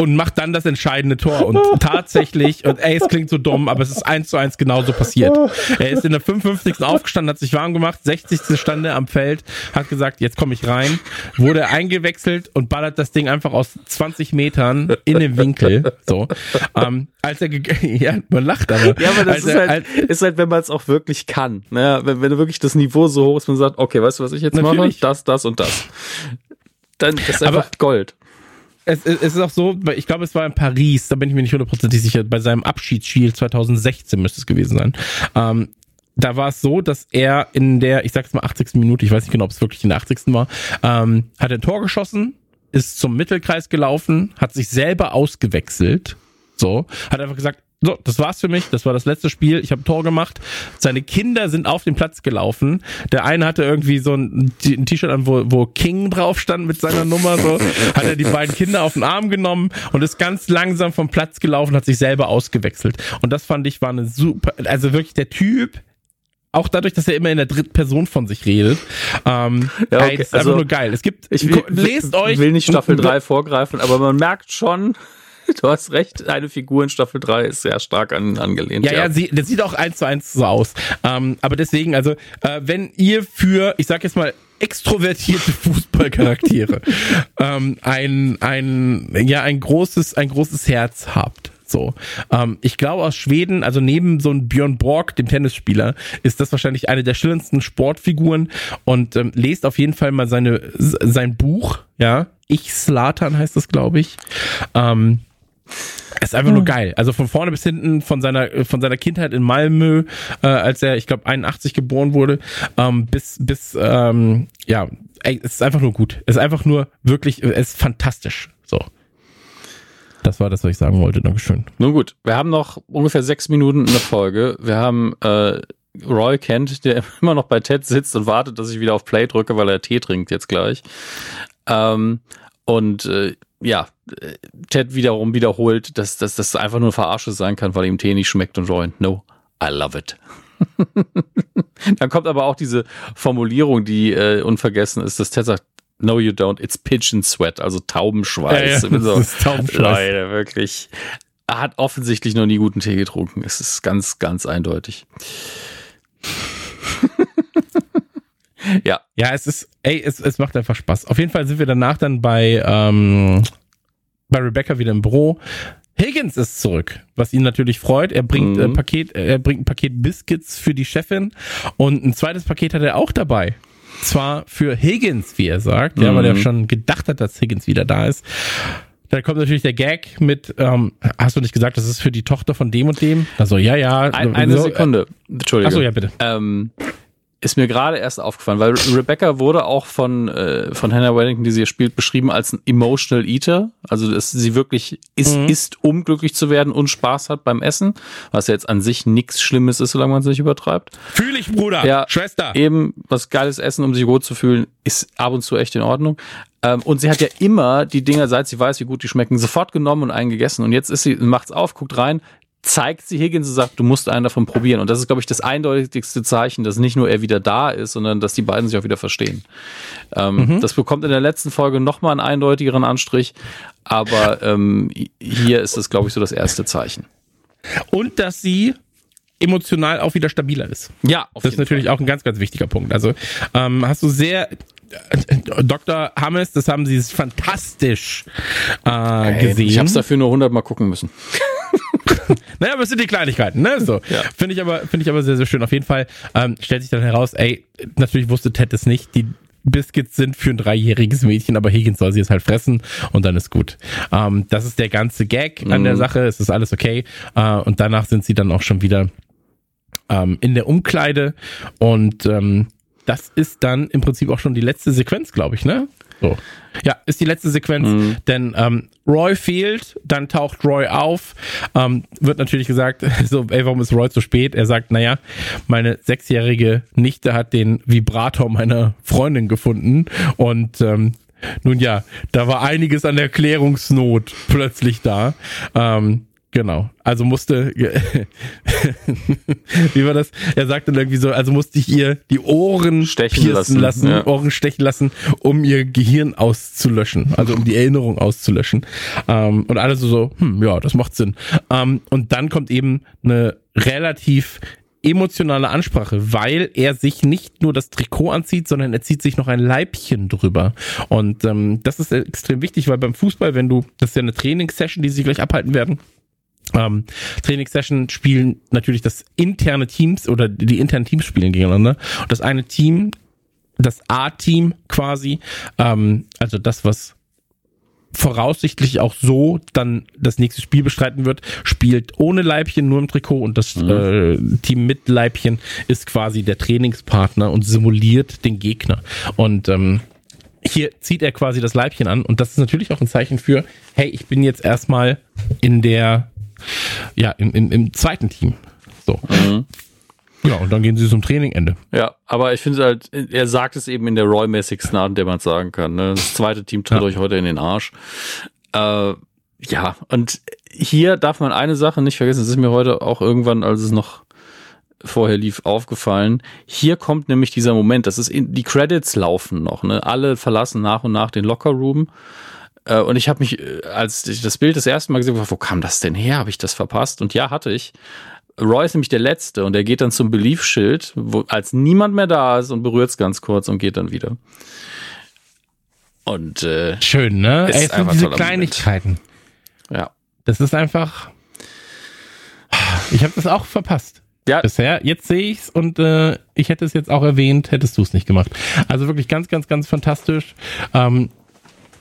und macht dann das entscheidende Tor. Und tatsächlich, und ey, es klingt so dumm, aber es ist eins zu eins genauso passiert. Er ist in der 55. aufgestanden, hat sich warm gemacht, 60. stand er am Feld, hat gesagt, jetzt komme ich rein, wurde eingewechselt und ballert das Ding einfach aus 20 Metern in den Winkel. So. Ähm, als er ja, man lacht aber. Ja, aber das ist, er, halt, ist halt, wenn man es auch wirklich kann. Ne? Wenn, wenn wirklich das Niveau so hoch ist, man sagt, okay, weißt du, was ich jetzt Natürlich. mache? Das, das und das. Dann ist einfach aber, Gold es, es ist auch so, ich glaube, es war in Paris, da bin ich mir nicht hundertprozentig sicher, bei seinem Abschiedsspiel 2016 müsste es gewesen sein. Ähm, da war es so, dass er in der, ich sag's mal 80. Minute, ich weiß nicht genau, ob es wirklich in der 80. war, ähm, hat ein Tor geschossen, ist zum Mittelkreis gelaufen, hat sich selber ausgewechselt, so, hat einfach gesagt, so, das war's für mich. Das war das letzte Spiel. Ich habe Tor gemacht. Seine Kinder sind auf den Platz gelaufen. Der eine hatte irgendwie so ein, ein T-Shirt an, wo, wo King drauf stand mit seiner Nummer. So hat er die beiden Kinder auf den Arm genommen und ist ganz langsam vom Platz gelaufen, hat sich selber ausgewechselt. Und das fand ich war eine super, also wirklich der Typ auch dadurch, dass er immer in der dritten Person von sich redet. Ähm, ja, okay. ey, ist also, einfach nur geil. Es gibt, ich will, lest euch. Ich will nicht Staffel 3 vorgreifen, aber man merkt schon, du hast recht, eine Figur in Staffel 3 ist sehr stark an, angelehnt. Ja, ja, ja sie, das sieht auch eins zu eins so aus. Ähm, aber deswegen, also, äh, wenn ihr für, ich sag jetzt mal, extrovertierte Fußballcharaktere ähm, ein, ein, ja, ein großes, ein großes Herz habt. So, ähm, ich glaube aus Schweden, also neben so einem Björn Borg, dem Tennisspieler, ist das wahrscheinlich eine der schillendsten Sportfiguren und ähm, lest auf jeden Fall mal seine sein Buch, ja, ich Slatan heißt das, glaube ich. Ähm, ist einfach nur hm. geil. Also von vorne bis hinten, von seiner, von seiner Kindheit in Malmö, äh, als er, ich glaube, 81 geboren wurde, ähm, bis, bis, ähm, ja, ey, es ist einfach nur gut. Es ist einfach nur wirklich, es ist fantastisch. So. Das war das, was ich sagen wollte. Dankeschön. Nun gut, wir haben noch ungefähr sechs Minuten in der Folge. Wir haben äh, Roy Kent, der immer noch bei Ted sitzt und wartet, dass ich wieder auf Play drücke, weil er Tee trinkt jetzt gleich. Ähm, und äh, ja, Ted wiederum wiederholt, dass, dass das einfach nur Verarsche sein kann, weil ihm Tee nicht schmeckt und Roy, no, I love it. Dann kommt aber auch diese Formulierung, die äh, unvergessen ist, dass Ted sagt, No, you don't. It's pigeon sweat, also Taubenschweiß. Ja, ja, so, Taubenschweiß. Leute, wirklich. Er hat offensichtlich noch nie guten Tee getrunken. Es ist ganz, ganz eindeutig. Ja. Ja, es ist, ey, es, es macht einfach Spaß. Auf jeden Fall sind wir danach dann bei, ähm, bei Rebecca wieder im Büro. Higgins ist zurück, was ihn natürlich freut. Er bringt äh, mhm. äh, Paket, er bringt ein Paket Biscuits für die Chefin und ein zweites Paket hat er auch dabei. Zwar für Higgins, wie er sagt, mhm. ja, weil er mhm. schon gedacht hat, dass Higgins wieder da ist. Da kommt natürlich der Gag mit, ähm, hast du nicht gesagt, das ist für die Tochter von dem und dem? Also ja, ja. Ein, eine so, Sekunde, Entschuldigung. Achso, ja, bitte. Ähm, ist mir gerade erst aufgefallen, weil Rebecca wurde auch von, äh, von Hannah Wellington, die sie hier spielt, beschrieben als ein Emotional Eater. Also, dass sie wirklich ist, mhm. ist, um glücklich zu werden und Spaß hat beim Essen, was ja jetzt an sich nichts Schlimmes ist, solange man es nicht übertreibt. Fühl ich, Bruder, ja, Schwester. Eben was geiles Essen, um sich gut zu fühlen, ist ab und zu echt in Ordnung. Ähm, und sie hat ja immer die Dinger, seit sie weiß, wie gut die schmecken, sofort genommen und einen gegessen. Und jetzt ist sie, macht's auf, guckt rein, zeigt sie Higgins und sagt, du musst einen davon probieren. Und das ist, glaube ich, das eindeutigste Zeichen, dass nicht nur er wieder da ist, sondern dass die beiden sich auch wieder verstehen. Ähm, mhm. Das bekommt in der letzten Folge nochmal einen eindeutigeren Anstrich, aber ähm, hier ist es, glaube ich, so das erste Zeichen. Und dass sie emotional auch wieder stabiler ist. Ja, das ist natürlich Fall. auch ein ganz, ganz wichtiger Punkt. Also ähm, hast du sehr Dr. Hammes, das haben sie fantastisch äh, gesehen. Ich habe es dafür nur 100 Mal gucken müssen. naja, aber es sind die Kleinigkeiten, ne? So. Ja. Finde ich aber, finde ich aber sehr, sehr schön. Auf jeden Fall ähm, stellt sich dann heraus, ey, natürlich wusste Ted es nicht. Die Biscuits sind für ein dreijähriges Mädchen, aber Higgins soll sie es halt fressen und dann ist gut. Ähm, das ist der ganze Gag an der mhm. Sache. Es ist alles okay. Äh, und danach sind sie dann auch schon wieder ähm, in der Umkleide und ähm, das ist dann im Prinzip auch schon die letzte Sequenz, glaube ich, ne? So. Ja, ist die letzte Sequenz, mhm. denn ähm, Roy fehlt, dann taucht Roy auf, ähm, wird natürlich gesagt, so, ey, warum ist Roy zu spät? Er sagt, naja, meine sechsjährige Nichte hat den Vibrator meiner Freundin gefunden und ähm, nun ja, da war einiges an Erklärungsnot plötzlich da. Ähm, Genau. Also musste, wie war das? Er sagte irgendwie so, also musste ich ihr die Ohren stechen lassen, lassen ja. Ohren stechen lassen, um ihr Gehirn auszulöschen, also um die Erinnerung auszulöschen. Ähm, und alle so, so, hm, ja, das macht Sinn. Ähm, und dann kommt eben eine relativ emotionale Ansprache, weil er sich nicht nur das Trikot anzieht, sondern er zieht sich noch ein Leibchen drüber. Und ähm, das ist extrem wichtig, weil beim Fußball, wenn du, das ist ja eine Trainingssession, die sie gleich abhalten werden, ähm, Trainingssession spielen natürlich das interne Teams oder die internen Teams spielen gegeneinander. Und das eine Team, das A-Team quasi, ähm, also das, was voraussichtlich auch so dann das nächste Spiel bestreiten wird, spielt ohne Leibchen, nur im Trikot und das mhm. äh, Team mit Leibchen ist quasi der Trainingspartner und simuliert den Gegner. Und ähm, hier zieht er quasi das Leibchen an und das ist natürlich auch ein Zeichen für, hey, ich bin jetzt erstmal in der ja, im, im, im zweiten Team. So. Mhm. Ja, und dann gehen sie zum Trainingende. Ja, aber ich finde halt, er sagt es eben in der Roy-mäßigsten Art, in der man es sagen kann. Ne? Das zweite Team tritt ja. euch heute in den Arsch. Äh, ja, und hier darf man eine Sache nicht vergessen, das ist mir heute auch irgendwann, als es noch vorher lief, aufgefallen. Hier kommt nämlich dieser Moment, das ist in, die Credits laufen noch, ne? Alle verlassen nach und nach den Locker Room äh, und ich habe mich, äh, als ich das Bild das erste Mal gesehen habe, wo kam das denn her? Habe ich das verpasst? Und ja, hatte ich. Roy ist nämlich der Letzte und er geht dann zum Beliefschild, als niemand mehr da ist und berührt es ganz kurz und geht dann wieder. Und äh, schön, ne? Ey, es sind diese Kleinigkeiten. Moment. Ja. Das ist einfach. Ich habe das auch verpasst. Ja. Bisher. Jetzt sehe ich's und äh, ich hätte es jetzt auch erwähnt, hättest du es nicht gemacht. Also wirklich ganz, ganz, ganz fantastisch. Ähm,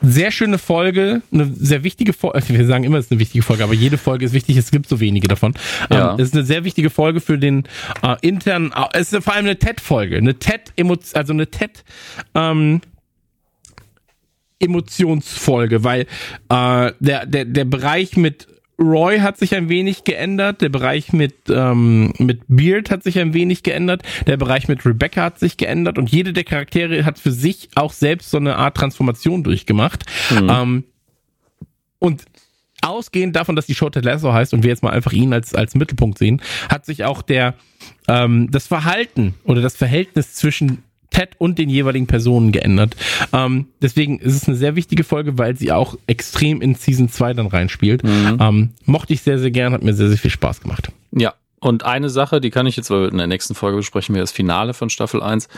sehr schöne Folge, eine sehr wichtige Folge. Wir sagen immer, es ist eine wichtige Folge, aber jede Folge ist wichtig. Es gibt so wenige davon. Ja. Ähm, es ist eine sehr wichtige Folge für den äh, internen. Äh, es ist vor allem eine TED-Folge, eine TED, also eine TED. Ähm, Emotionsfolge, weil äh, der, der, der Bereich mit Roy hat sich ein wenig geändert, der Bereich mit, ähm, mit Beard hat sich ein wenig geändert, der Bereich mit Rebecca hat sich geändert und jede der Charaktere hat für sich auch selbst so eine Art Transformation durchgemacht. Mhm. Ähm, und ausgehend davon, dass die Show Ted Lasso heißt und wir jetzt mal einfach ihn als, als Mittelpunkt sehen, hat sich auch der, ähm, das Verhalten oder das Verhältnis zwischen Ted und den jeweiligen Personen geändert. Ähm, deswegen ist es eine sehr wichtige Folge, weil sie auch extrem in Season 2 dann reinspielt. Mhm. Ähm, mochte ich sehr, sehr gern, hat mir sehr, sehr viel Spaß gemacht. Ja, und eine Sache, die kann ich jetzt, weil wir in der nächsten Folge besprechen wir das Finale von Staffel 1,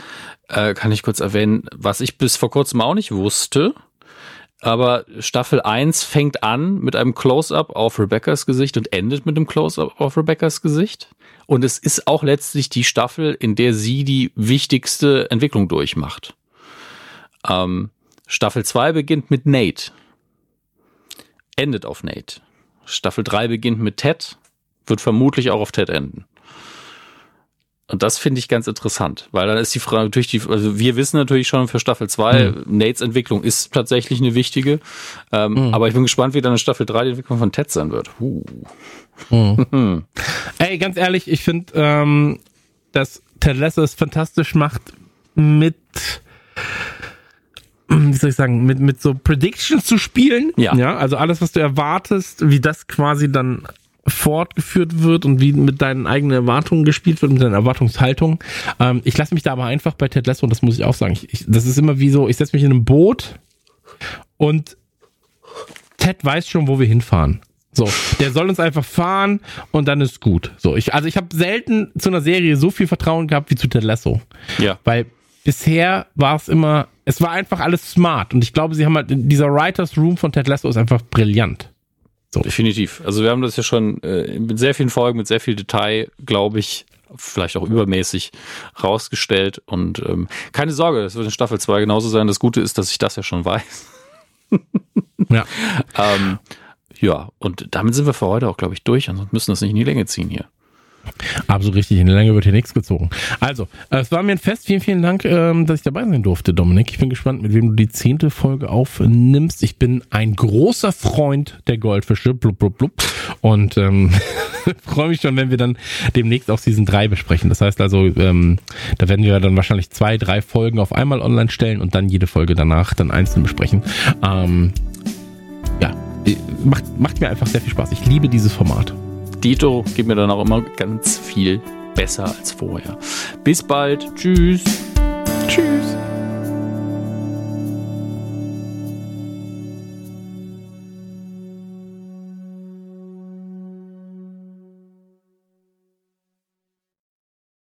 äh, kann ich kurz erwähnen, was ich bis vor kurzem auch nicht wusste. Aber Staffel 1 fängt an mit einem Close-up auf Rebecca's Gesicht und endet mit einem Close-up auf Rebecca's Gesicht. Und es ist auch letztlich die Staffel, in der sie die wichtigste Entwicklung durchmacht. Ähm, Staffel 2 beginnt mit Nate. Endet auf Nate. Staffel 3 beginnt mit Ted. Wird vermutlich auch auf Ted enden. Und das finde ich ganz interessant, weil dann ist die Frage natürlich die, also wir wissen natürlich schon für Staffel 2, mhm. Nates Entwicklung ist tatsächlich eine wichtige. Ähm, mhm. Aber ich bin gespannt, wie dann in Staffel 3 die Entwicklung von Ted sein wird. Uh. Mhm. Ey, ganz ehrlich, ich finde, ähm, dass Ted Lasso es fantastisch macht mit wie soll ich sagen, mit, mit so Predictions zu spielen. Ja. ja. Also alles, was du erwartest, wie das quasi dann fortgeführt wird und wie mit deinen eigenen Erwartungen gespielt wird, mit deiner Erwartungshaltung. Ähm, ich lasse mich da aber einfach bei Ted Lasso, das muss ich auch sagen. Ich, ich, das ist immer wie so, ich setze mich in einem Boot und Ted weiß schon, wo wir hinfahren. So, der soll uns einfach fahren und dann ist gut. So, ich, also ich habe selten zu einer Serie so viel Vertrauen gehabt wie zu Ted Lasso. Ja. Weil bisher war es immer, es war einfach alles smart und ich glaube, sie haben halt, dieser Writers Room von Ted Lasso ist einfach brillant. So. Definitiv. Also wir haben das ja schon äh, mit sehr vielen Folgen, mit sehr viel Detail, glaube ich, vielleicht auch übermäßig rausgestellt. Und ähm, keine Sorge, das wird in Staffel 2 genauso sein. Das Gute ist, dass ich das ja schon weiß. ja. ähm, ja, und damit sind wir für heute auch, glaube ich, durch. Ansonsten müssen wir das nicht in die Länge ziehen hier. Absolut richtig. In der Länge wird hier nichts gezogen. Also, es war mir ein Fest. Vielen, vielen Dank, ähm, dass ich dabei sein durfte, Dominik. Ich bin gespannt, mit wem du die zehnte Folge aufnimmst. Ich bin ein großer Freund der Goldfische. Blub, blub, blub. Und ähm, freue mich schon, wenn wir dann demnächst auch Season 3 besprechen. Das heißt also, ähm, da werden wir dann wahrscheinlich zwei, drei Folgen auf einmal online stellen und dann jede Folge danach dann einzeln besprechen. Ähm, macht, macht mir einfach sehr viel Spaß. Ich liebe dieses Format. Dito geht mir dann auch immer ganz viel besser als vorher. Bis bald. Tschüss.